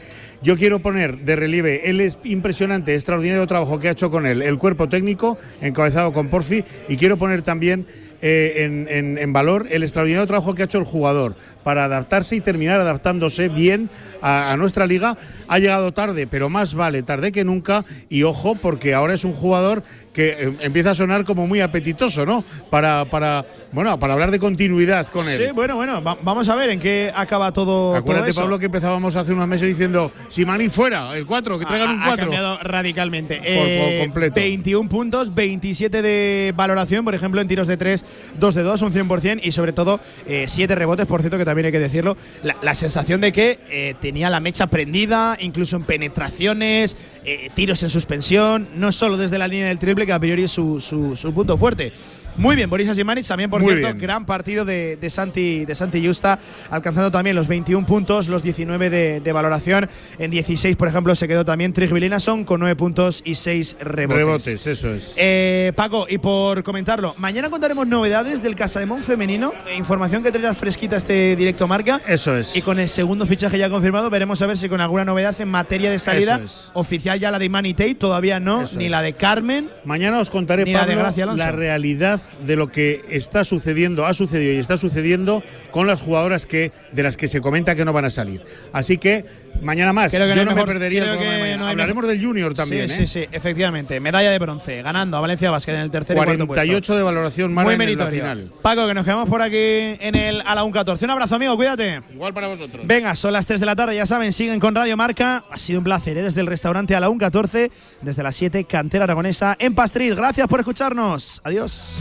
Yo quiero poner de relieve. El es- impresionante, extraordinario trabajo que ha hecho con él. El cuerpo técnico, encabezado con Porfi, y quiero poner también eh, en, en- en valor el extraordinario trabajo que ha hecho el jugador para adaptarse y terminar adaptándose bien a, a nuestra liga. Ha llegado tarde, pero más vale tarde que nunca. Y ojo, porque ahora es un jugador que eh, empieza a sonar como muy apetitoso, ¿no? Para, para, bueno, para hablar de continuidad con él. Sí, bueno, bueno, va- vamos a ver en qué acaba todo. Acuérdate, todo eso. Pablo, que empezábamos hace unos meses diciendo, si Mani fuera, el 4, que traigan Ha- un ha 4. cambiado radicalmente. por Eh, completo. 21 puntos, 27 de valoración, por ejemplo, en tiros de 3, 2 de 2, un 100%, y sobre todo 7 rebotes, por cierto, que también hay que decirlo. La, sensación de que eh, tenía la mecha prendida, incluso en penetraciones, eh, tiros en suspensión, no solo desde la línea del triple, que a priori es su- su punto fuerte. Muy bien, Boris Asimanic, también por Muy cierto, bien. gran partido de, de Santi de Santi Justa, alcanzando también los 21 puntos, los 19 de, de valoración. En 16, por ejemplo, se quedó también Trig Vilinason con 9 puntos y 6 rebotes. Rebotes, eso es. Eh, Paco, y por comentarlo, mañana contaremos novedades del Casademón femenino, información que traerás fresquita este directo marca. Eso es. Y con el segundo fichaje ya confirmado, veremos a ver si con alguna novedad en materia de salida. Es. Oficial ya la de Manny Tate, todavía no, Eso ni es. la de Carmen. Mañana os contaré, Ni la de Pablo, la realidad de lo que está sucediendo, ha sucedido y está sucediendo con las jugadoras que de las que se comenta que no van a salir. Así que mañana más. Creo que Yo no hay no mejor- me perdería el creo programa de que mañana. no hay Hablaremos del Junior también, sí, ¿eh? Sí, sí, efectivamente. Medalla de bronce, ganando a Valencia Basket en el tercer y cuarto puesto. 48 de valoración Mara Muy en la meritorio. final. Paco, que nos quedamos por aquí en el a la 1-14. Un abrazo, amigo, cuídate. Igual para vosotros. Venga, son las 3 de la tarde, ya saben, siguen con Radio Marca. Ha sido un placer, ¿eh? desde el restaurante a la 1-14, desde las 7, Cantera Aragonesa en Pastriz. Gracias por escucharnos. Adiós.